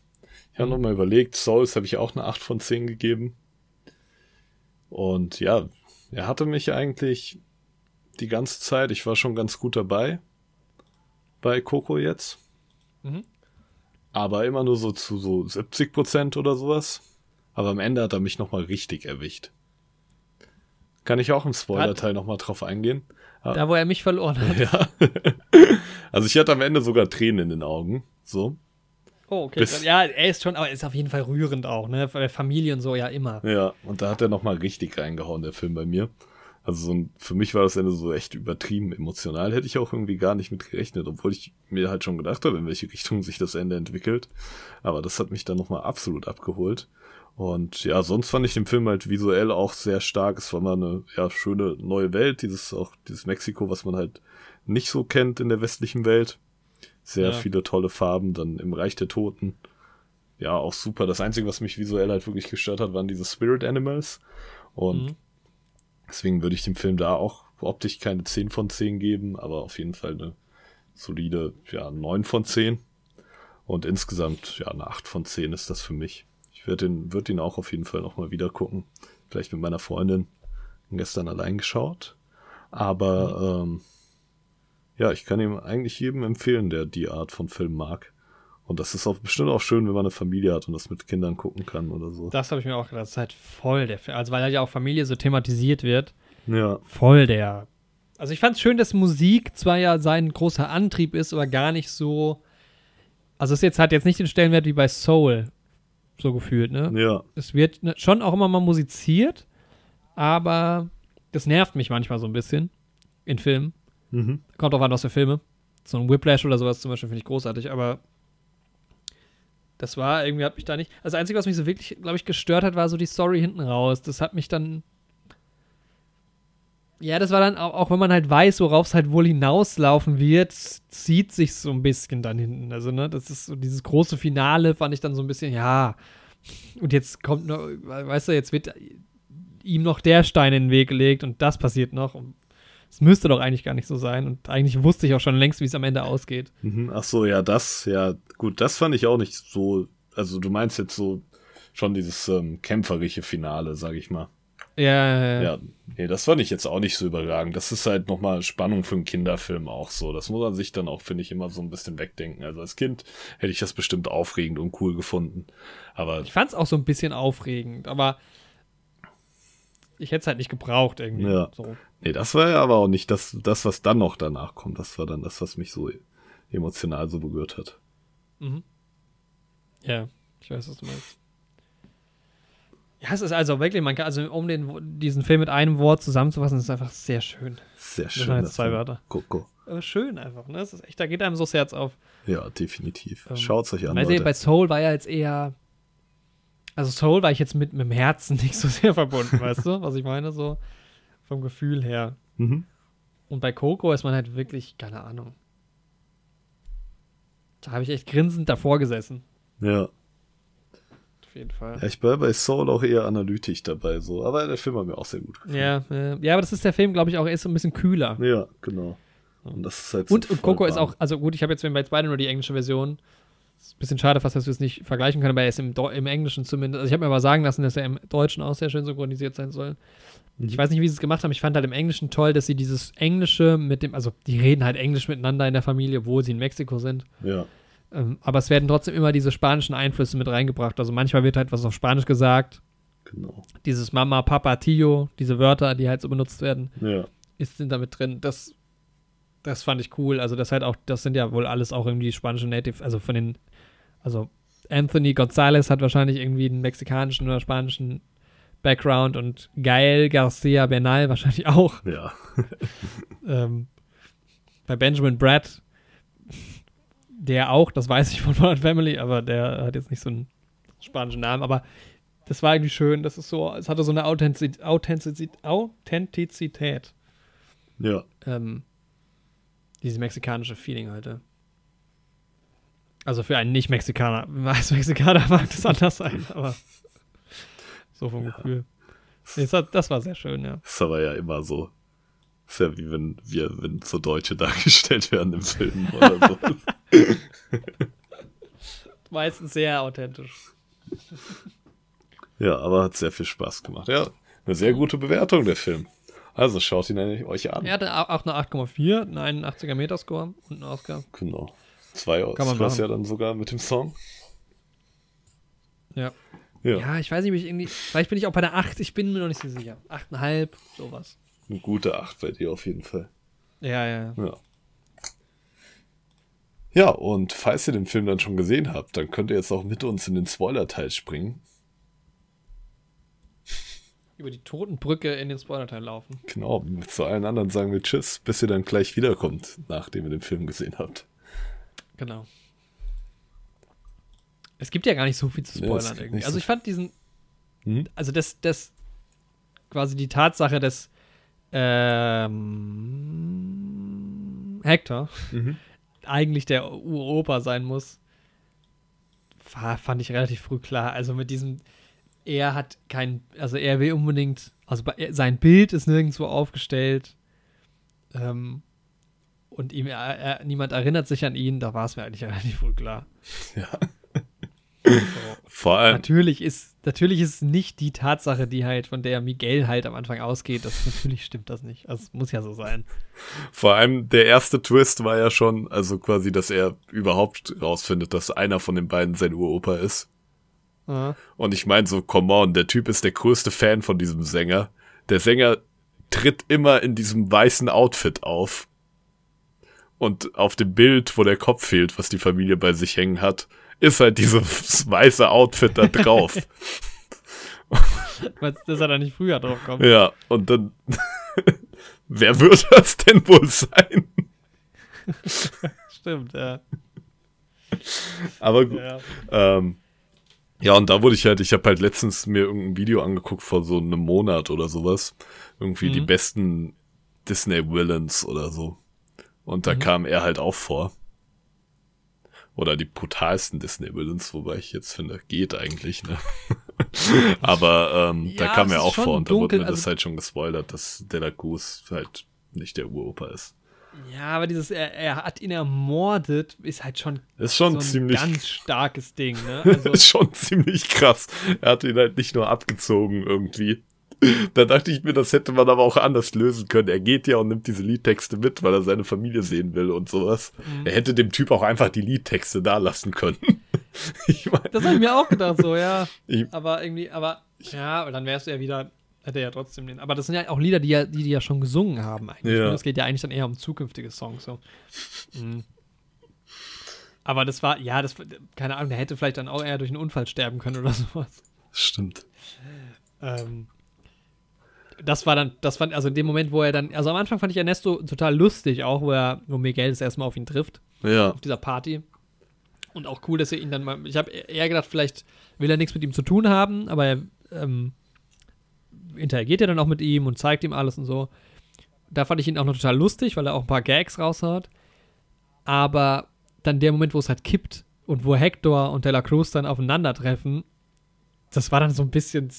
Ich habe mhm. nochmal überlegt, Souls habe ich auch eine 8 von 10 gegeben. Und ja, er hatte mich eigentlich die ganze Zeit, ich war schon ganz gut dabei bei Coco jetzt. Mhm. Aber immer nur so zu so 70 Prozent oder sowas. Aber am Ende hat er mich nochmal richtig erwischt. Kann ich auch im Spoiler-Teil nochmal drauf eingehen. Da, wo er mich verloren hat. Ja. also ich hatte am Ende sogar Tränen in den Augen. So. Oh, okay. Bis ja, er ist schon, aber ist auf jeden Fall rührend auch, ne? Familie und so ja immer. Ja, und da hat er nochmal richtig reingehauen, der Film bei mir. Also so ein, für mich war das Ende so echt übertrieben emotional. Hätte ich auch irgendwie gar nicht mit gerechnet, obwohl ich mir halt schon gedacht habe, in welche Richtung sich das Ende entwickelt. Aber das hat mich dann nochmal absolut abgeholt. Und ja, sonst fand ich den Film halt visuell auch sehr stark. Es war mal eine ja, schöne neue Welt, dieses auch dieses Mexiko, was man halt nicht so kennt in der westlichen Welt. Sehr ja. viele tolle Farben, dann im Reich der Toten. Ja, auch super. Das Einzige, was mich visuell halt wirklich gestört hat, waren diese Spirit Animals. Und mhm. deswegen würde ich dem Film da auch optisch keine 10 von 10 geben, aber auf jeden Fall eine solide, ja, 9 von 10. Und insgesamt, ja, eine 8 von 10 ist das für mich. Ich werde ihn, würd ihn auch auf jeden Fall nochmal wieder gucken. Vielleicht mit meiner Freundin. Gestern allein geschaut. Aber ähm, ja, ich kann ihm eigentlich jedem empfehlen, der die Art von Film mag. Und das ist auch bestimmt auch schön, wenn man eine Familie hat und das mit Kindern gucken kann oder so. Das habe ich mir auch gedacht. Das ist halt voll der Film. Also, weil ja auch Familie so thematisiert wird. Ja. Voll der. Also, ich fand es schön, dass Musik zwar ja sein großer Antrieb ist, aber gar nicht so. Also, es jetzt hat jetzt nicht den Stellenwert wie bei Soul, so gefühlt, ne? Ja. Es wird ne, schon auch immer mal musiziert, aber das nervt mich manchmal so ein bisschen in Filmen. Mhm. Kommt auch an, was für Filme. So ein Whiplash oder sowas zum Beispiel finde ich großartig, aber das war irgendwie, hat mich da nicht. Also das Einzige, was mich so wirklich, glaube ich, gestört hat, war so die Story hinten raus. Das hat mich dann. Ja, das war dann auch, auch wenn man halt weiß, worauf es halt wohl hinauslaufen wird, zieht sich so ein bisschen dann hinten. Also, ne, das ist so dieses große Finale, fand ich dann so ein bisschen, ja. Und jetzt kommt noch, weißt du, jetzt wird ihm noch der Stein in den Weg gelegt und das passiert noch. Es müsste doch eigentlich gar nicht so sein. Und eigentlich wusste ich auch schon längst, wie es am Ende ausgeht. Mhm, ach so, ja, das, ja, gut, das fand ich auch nicht so. Also, du meinst jetzt so schon dieses ähm, kämpferische Finale, sag ich mal. Ja, ja, ja. Nee, das fand ich jetzt auch nicht so überragend. Das ist halt nochmal Spannung für einen Kinderfilm auch so. Das muss man sich dann auch, finde ich, immer so ein bisschen wegdenken. Also als Kind hätte ich das bestimmt aufregend und cool gefunden. Aber. Ich fand es auch so ein bisschen aufregend, aber ich hätte es halt nicht gebraucht irgendwie. Ja. So. Nee, das war ja aber auch nicht das, das, was dann noch danach kommt. Das war dann das, was mich so emotional so berührt hat. Mhm. Ja, ich weiß, was du meinst. Ja, es ist also wirklich, man kann, also um den, diesen Film mit einem Wort zusammenzufassen, ist es einfach sehr schön. Sehr schön. Das jetzt zwei Wörter. Coco. Aber schön einfach, ne? Das ist echt, da geht einem so das Herz auf. Ja, definitiv. Ähm, Schaut es euch an. Leute. Bei Soul war ja jetzt eher, also Soul war ich jetzt mit, mit dem Herzen nicht so sehr verbunden, weißt du, was ich meine? So vom Gefühl her. Mhm. Und bei Coco ist man halt wirklich, keine Ahnung. Da habe ich echt grinsend davor gesessen. Ja. Jeden Fall. Ja, ich war bei Soul auch eher analytisch dabei, so. Aber der Film hat mir auch sehr gut gefallen. Ja, äh, ja aber das ist der Film, glaube ich, auch, er ist so ein bisschen kühler. Ja, genau. Und das ist halt so und Coco voll ist warm. auch, also gut, ich habe jetzt jetzt beide nur die englische Version. Ist ein bisschen schade fast, dass wir es nicht vergleichen können, aber er ist im, im Englischen zumindest. Also ich habe mir aber sagen lassen, dass er im Deutschen auch sehr schön synchronisiert sein soll. Mhm. Ich weiß nicht, wie sie es gemacht haben. Ich fand halt im Englischen toll, dass sie dieses Englische mit dem, also die reden halt Englisch miteinander in der Familie, obwohl sie in Mexiko sind. Ja. Ähm, aber es werden trotzdem immer diese spanischen Einflüsse mit reingebracht. Also manchmal wird halt was auf Spanisch gesagt. Genau. Dieses Mama, Papa, Tio, diese Wörter, die halt so benutzt werden, Ja. ist sind damit drin. Das, das fand ich cool. Also das halt auch, das sind ja wohl alles auch irgendwie spanische Native, also von den, also Anthony Gonzalez hat wahrscheinlich irgendwie einen mexikanischen oder spanischen Background und Gael Garcia Bernal wahrscheinlich auch. Ja. Ähm, bei Benjamin Brad, der auch, das weiß ich von Modern Family, aber der hat jetzt nicht so einen spanischen Namen, aber das war irgendwie schön, das ist so, es hatte so eine Authentizität, Authentizität, Ja. ähm, dieses mexikanische Feeling ja. Also für einen Nicht-Mexikaner. Als Mexikaner mag das anders sein, aber so vom Gefühl. Nee, das, hat, das war sehr schön, ja. Ist aber ja immer so. Ist ja wie wenn wir, wenn so Deutsche dargestellt werden im Film oder so. Meistens sehr authentisch. ja, aber hat sehr viel Spaß gemacht. Ja, eine sehr gute Bewertung, der Film. Also schaut ihn euch an. Er hatte au- auch eine 8,4, einen 81er Metascore und einen Oscar. Genau. Zwei Oscars ja dann sogar mit dem Song. Ja. Ja, Ja, ich weiß nicht, ob ich irgendwie. Vielleicht bin ich auch bei der 8, ich bin mir noch nicht so sicher. 8,5, sowas. Eine gute Acht bei dir auf jeden Fall. Ja, ja, ja. Ja. Ja, und falls ihr den Film dann schon gesehen habt, dann könnt ihr jetzt auch mit uns in den Spoiler-Teil springen. Über die Totenbrücke in den Spoiler-Teil laufen. Genau, zu allen anderen sagen wir Tschüss, bis ihr dann gleich wiederkommt, nachdem ihr den Film gesehen habt. Genau. Es gibt ja gar nicht so viel zu Ja, spoilern gibt irgendwie. Also so ich fand diesen, Hm? also das, das, quasi die Tatsache, dass ähm, Hector Mhm. eigentlich der Uropa sein muss, war, fand ich relativ früh klar. Also mit diesem, er hat kein, also er will unbedingt, also bei, sein Bild ist nirgendwo aufgestellt ähm, und ihm, er, er, niemand erinnert sich an ihn, da war es mir eigentlich relativ früh klar. Ja. Vor allem, Natürlich ist, natürlich ist es nicht die Tatsache, die halt, von der Miguel halt am Anfang ausgeht. Das, natürlich stimmt das nicht. Also es muss ja so sein. vor allem der erste Twist war ja schon, also quasi, dass er überhaupt rausfindet, dass einer von den beiden sein Uropa ist. Ja. Und ich meine so, come on, der Typ ist der größte Fan von diesem Sänger. Der Sänger tritt immer in diesem weißen Outfit auf. Und auf dem Bild, wo der Kopf fehlt, was die Familie bei sich hängen hat, ist halt dieses weiße Outfit da drauf. Weil das er da nicht früher drauf kommt. ja, und dann, wer wird das denn wohl sein? Stimmt, ja. Aber gut. ja. Ähm, ja, und da wurde ich halt, ich habe halt letztens mir irgendein Video angeguckt vor so einem Monat oder sowas. Irgendwie die Mhm. besten Disney-Villains oder so. Und da Mhm. kam er halt auch vor. Oder die brutalsten Disney-Villains, wobei ich jetzt finde, geht eigentlich, ne? Aber ähm, da Ja, kam es er ist auch vor und da wurde mir das also- halt schon gespoilert, dass der Lagus halt nicht der Uropa ist. ja, aber dieses, er, er hat ihn ermordet, ist halt schon Ist schon so ein ziemlich ganz starkes Ding, ne? Also, ist schon ziemlich krass. Er hat ihn halt nicht nur abgezogen irgendwie. Da dachte ich mir, das hätte man aber auch anders lösen können. Er geht ja und nimmt diese Liedtexte mit, weil er seine Familie sehen will und sowas. Mhm. Er hätte dem Typ auch einfach die Liedtexte da lassen können. ich meine, das habe ich mir auch gedacht, so, ja. ich, Aber irgendwie, aber, ja, aber dann wärst du ja wieder, hätte er ja trotzdem den. Aber das sind ja auch Lieder, die ja, die, die ja schon gesungen haben eigentlich. Ja. Ne? Es geht ja eigentlich dann eher um zukünftige Songs, so. Mhm. Aber das war, ja, das, keine Ahnung, der hätte vielleicht dann auch eher durch einen Unfall sterben können oder sowas. stimmt. Ähm, das war dann, das fand, also in dem Moment, wo er dann, also am Anfang fand ich Ernesto total lustig, auch wo er, wo Miguel das erstmal auf ihn trifft, Ja, auf dieser Party. Und auch cool, dass er ihn dann mal, ich habe eher gedacht, vielleicht will er nichts mit ihm zu tun haben, aber er ähm, interagiert ja dann auch mit ihm und zeigt ihm alles und so. Da fand ich ihn auch noch total lustig, weil er auch ein paar Gags raushaut. Aber dann der Moment, wo es halt kippt und wo Hector und De La Cruz dann aufeinandertreffen, das war dann so ein bisschen,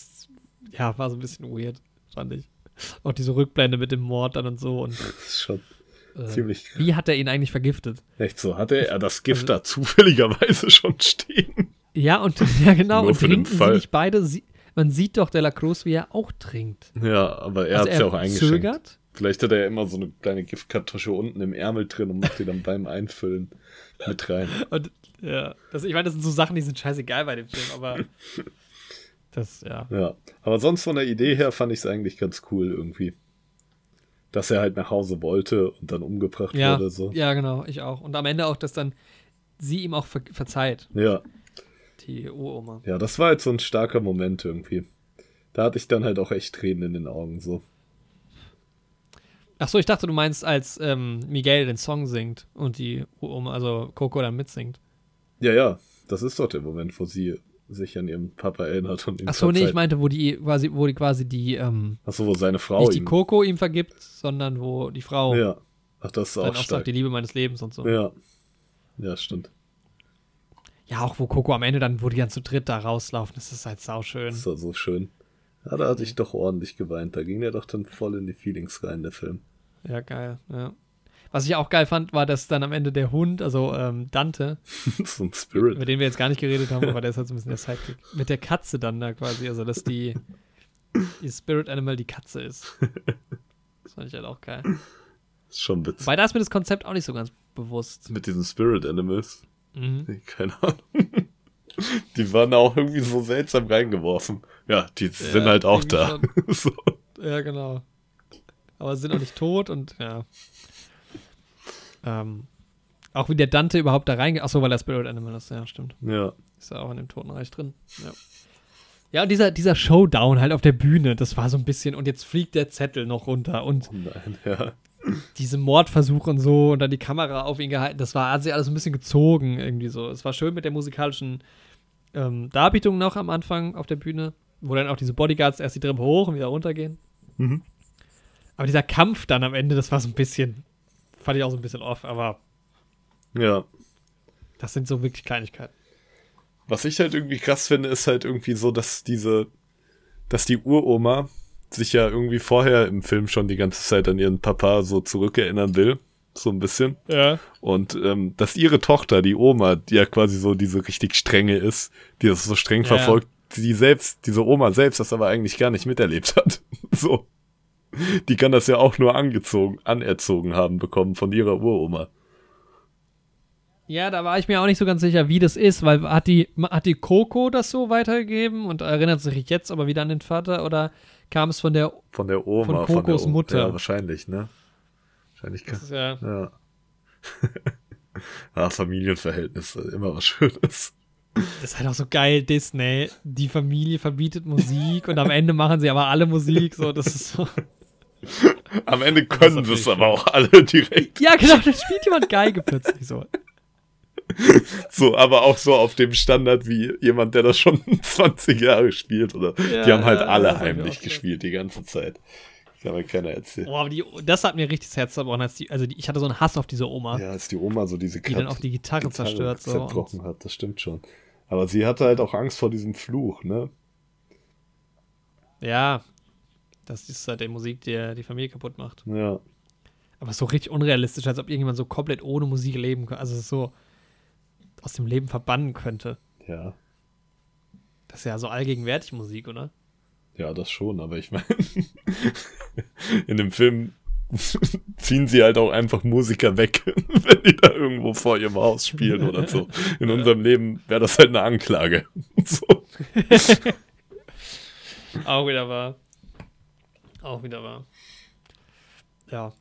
ja, war so ein bisschen weird, fand ich. Auch diese Rückblende mit dem Mord dann und so und das ist schon. Äh, Ziemlich Wie hat er ihn eigentlich vergiftet? Echt so, hatte er das Gift Also- da zufälligerweise schon stehen? Ja, und ja, genau. Nur und trinken sie nicht beide? Sie, man sieht doch De La Cruz, wie er auch trinkt. Ja, aber er also hat es ja auch eingeschenkt. zögert. Vielleicht hat er ja immer so eine kleine Giftkartusche unten im Ärmel drin und macht die dann beim Einfüllen mit rein. Und ja, das, ich meine, das sind so Sachen, die sind scheißegal bei dem Film, aber das, ja. Ja, aber sonst von der Idee her fand ich es eigentlich ganz cool irgendwie. Dass er halt nach Hause wollte und dann umgebracht Ja, wurde. So. ja, genau, ich auch. Und am Ende auch, dass dann sie ihm auch ver verzeiht, Ja, die Uroma. ja, das war halt so ein starker Moment irgendwie. Da hatte ich dann halt auch echt Tränen in den Augen so. Ach so, ich dachte, du meinst, als ähm, Miguel den Song singt und die Uroma, also Coco dann mitsingt. Ja, ja, das ist doch der Moment, wo sie sich an ihren Papa erinnert und ihn Ach so, nee, ich meinte, wo die quasi, wo die quasi die, ähm, Ach so, wo seine Frau nicht die Coco ihm vergibt, sondern wo die Frau Ja, ach, das ist dann auch auch sagt, stark. die Liebe meines Lebens und so. Ja, ja, stimmt. Ja, auch wo Coco am Ende dann, wo die dann zu dritt da rauslaufen, das ist halt sauschön. Das war so schön. Ja, da hatte ich doch ordentlich geweint. Da ging der doch dann voll in die Feelings rein, der Film. Ja, geil, ja. Was ich auch geil fand, war, dass dann am Ende der Hund, also ähm, Dante, so ein Spirit. über den wir jetzt gar nicht geredet haben, aber der ist halt so ein bisschen der Sidekick, mit der Katze dann da quasi, also dass die, die Spirit Animal die Katze ist. Das fand ich halt auch geil. Ist schon witzig. Weil da ist mir das Konzept auch nicht so ganz bewusst. Mit diesen Spirit Animals. Mhm. Keine Ahnung. Die waren da auch irgendwie so seltsam reingeworfen. Ja, die sind Ja, halt auch da. so. Ja, genau. Aber sie sind auch nicht tot und ja. Ähm, auch wie der Dante überhaupt da reingeht. Achso, weil er Spirit Animal ist, ja, stimmt. Ja. Ist ja auch in dem Totenreich drin. Ja. Ja, und dieser, dieser Showdown halt auf der Bühne, das war so ein bisschen, und jetzt fliegt der Zettel noch runter und Oh nein, ja. diese Mordversuche und so und dann die Kamera auf ihn gehalten, das war, hat sich alles ein bisschen gezogen irgendwie so. Es war schön mit der musikalischen ähm, Darbietung noch am Anfang auf der Bühne, wo dann auch diese Bodyguards erst die Treppe hoch und wieder runtergehen. Mhm. Aber dieser Kampf dann am Ende, das war so ein bisschen, fand ich auch so ein bisschen off, aber Ja. das sind so wirklich Kleinigkeiten. Was ich halt irgendwie krass finde, ist halt irgendwie so, dass diese, dass die Uroma sich ja irgendwie vorher im Film schon die ganze Zeit an ihren Papa so zurückerinnern will. So ein bisschen. Ja. Und ähm, dass ihre Tochter, die Oma, die ja quasi so diese richtig strenge ist, die das so streng Ja, verfolgt, die selbst, diese Oma selbst das aber eigentlich gar nicht miterlebt hat. so. Die kann das ja auch nur angezogen, anerzogen haben bekommen von ihrer Uroma. Ja, da war ich mir auch nicht so ganz sicher, wie das ist, weil hat die, hat die Coco das so weitergegeben und erinnert sich jetzt aber wieder an den Vater oder kam es von der. Von der Oma. Von Kokos O- Mutter. Ja, wahrscheinlich, ne? Wahrscheinlich kann, Das ja, Ja. ah, Familienverhältnisse, immer was Schönes. das ist halt auch so geil, Disney. Die Familie verbietet Musik und am Ende machen sie aber alle Musik. So, das ist so. Am Ende können sie es aber auch alle direkt. Ja, genau, dann spielt jemand Geige plötzlich so. So, aber auch so auf dem Standard wie jemand, der das schon 20 Jahre spielt. Oder Ja, die haben halt ja, alle ich heimlich gespielt die ganze Zeit. Kann mir keiner erzählen. Boah, aber die, das hat mir richtig das Herz zerbrochen. Als die, also die, ich hatte so einen Hass auf diese Oma, Ja, als die Oma so diese die dann auch die Gitarre, zerstört. So. Und, zerbrochen hat, das stimmt schon. Aber sie hatte halt auch Angst vor diesem Fluch, ne? ja, das ist halt die Musik, die die Familie kaputt macht. Ja. Aber so richtig unrealistisch, als ob irgendjemand so komplett ohne Musik leben könnte. Also so aus dem Leben verbannen könnte. Ja. Das ist ja so allgegenwärtig Musik, oder? Ja, das schon, aber ich meine, in dem Film ziehen sie halt auch einfach Musiker weg, wenn die da irgendwo vor ihrem Haus spielen oder so. In unserem Leben wäre das halt eine Anklage. So. Auch wieder wahr. Auch wieder wahr. Ja.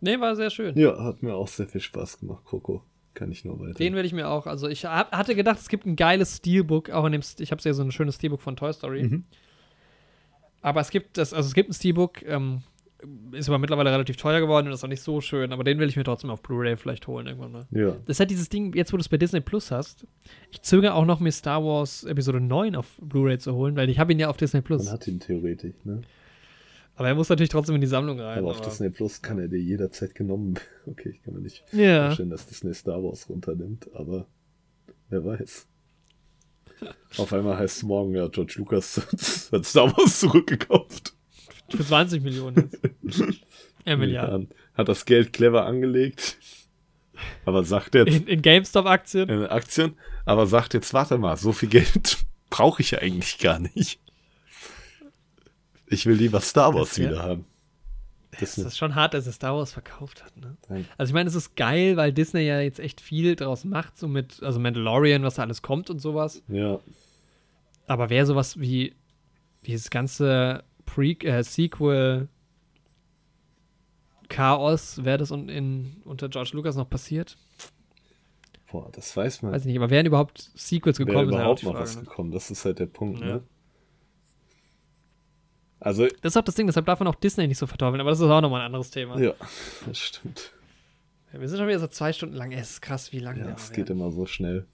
Nee, war sehr schön. Ja, hat mir auch sehr viel Spaß gemacht, Coco. Kann ich nur weiter. Den werde ich mir auch, also ich hab, hatte gedacht, es gibt ein geiles Steelbook, auch in dem, St- ich habe ja so ein schönes Steelbook von Toy Story. Mhm. Aber es gibt das, also es gibt ein Steelbook, ähm, ist aber mittlerweile relativ teuer geworden und ist auch nicht so schön, aber den will ich mir trotzdem auf Blu-ray vielleicht holen irgendwann mal. Ja. Das hat dieses Ding, jetzt wo du es bei Disney Plus hast, ich zögere auch noch mir Star Wars Episode 9 auf Blu-ray zu holen, weil ich habe ihn ja auf Disney Plus. Man hat ihn theoretisch, ne? Aber er muss natürlich trotzdem in die Sammlung rein. Aber auf aber- Disney Plus kann er dir jederzeit genommen werden. Okay, ich kann mir nicht Ja. vorstellen, dass Disney Star Wars runternimmt, aber wer weiß. Auf einmal heißt es morgen, ja, George Lucas hat Star Wars zurückgekauft. Für 20 Millionen jetzt. Milliarden. Hat das Geld clever angelegt. Aber sagt jetzt. In, in GameStop-Aktien? In Aktien. Aber sagt jetzt, warte mal, so viel Geld brauche ich ja eigentlich gar nicht. Ich will lieber Star Wars Das wieder haben. Das ist schon hart, dass er Star Wars verkauft hat. Ne? Also ich meine, es ist geil, weil Disney ja jetzt echt viel draus macht, so mit, also Mandalorian, was da alles kommt und sowas. Ja. Aber wäre sowas wie dieses ganze Pre äh, Sequel Chaos, wäre das un in, unter George Lucas noch passiert? Boah, das weiß man. Weiß ich nicht, aber wären überhaupt Sequels Wäre gekommen? ist ja auch überhaupt die noch Frage, was ne? gekommen. Das ist halt der Punkt, Ja. ne? Also, Das ist auch das Ding, deshalb darf man auch Disney nicht so verteufeln, aber das ist auch nochmal ein anderes Thema. ja, das stimmt. Ja, wir sind schon wieder so zwei Stunden lang. Es ist krass, wie lange Ja, wir es geht werden. immer so schnell.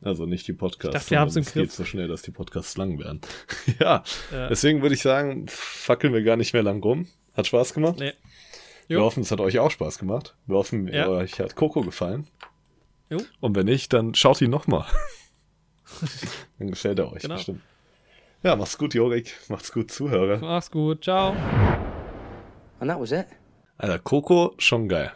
Also nicht die Podcasts. Ich dachte, wir haben's sondern im es geht Griff. so schnell, dass die Podcasts lang werden. ja, Ja. deswegen würde ich sagen, fackeln wir gar nicht mehr lang rum. Hat Spaß gemacht. Nee. Wir Jo. hoffen, es hat euch auch Spaß gemacht. Wir hoffen, Ja. euch hat Coco gefallen. Jo. Und wenn nicht, dann schaut ihn nochmal. dann gefällt er euch Genau. bestimmt. Ja, mach's gut, Jorik. Macht's gut, Zuhörer. Mach's gut, ciao. And that was it. Alter, Coco, schon geil.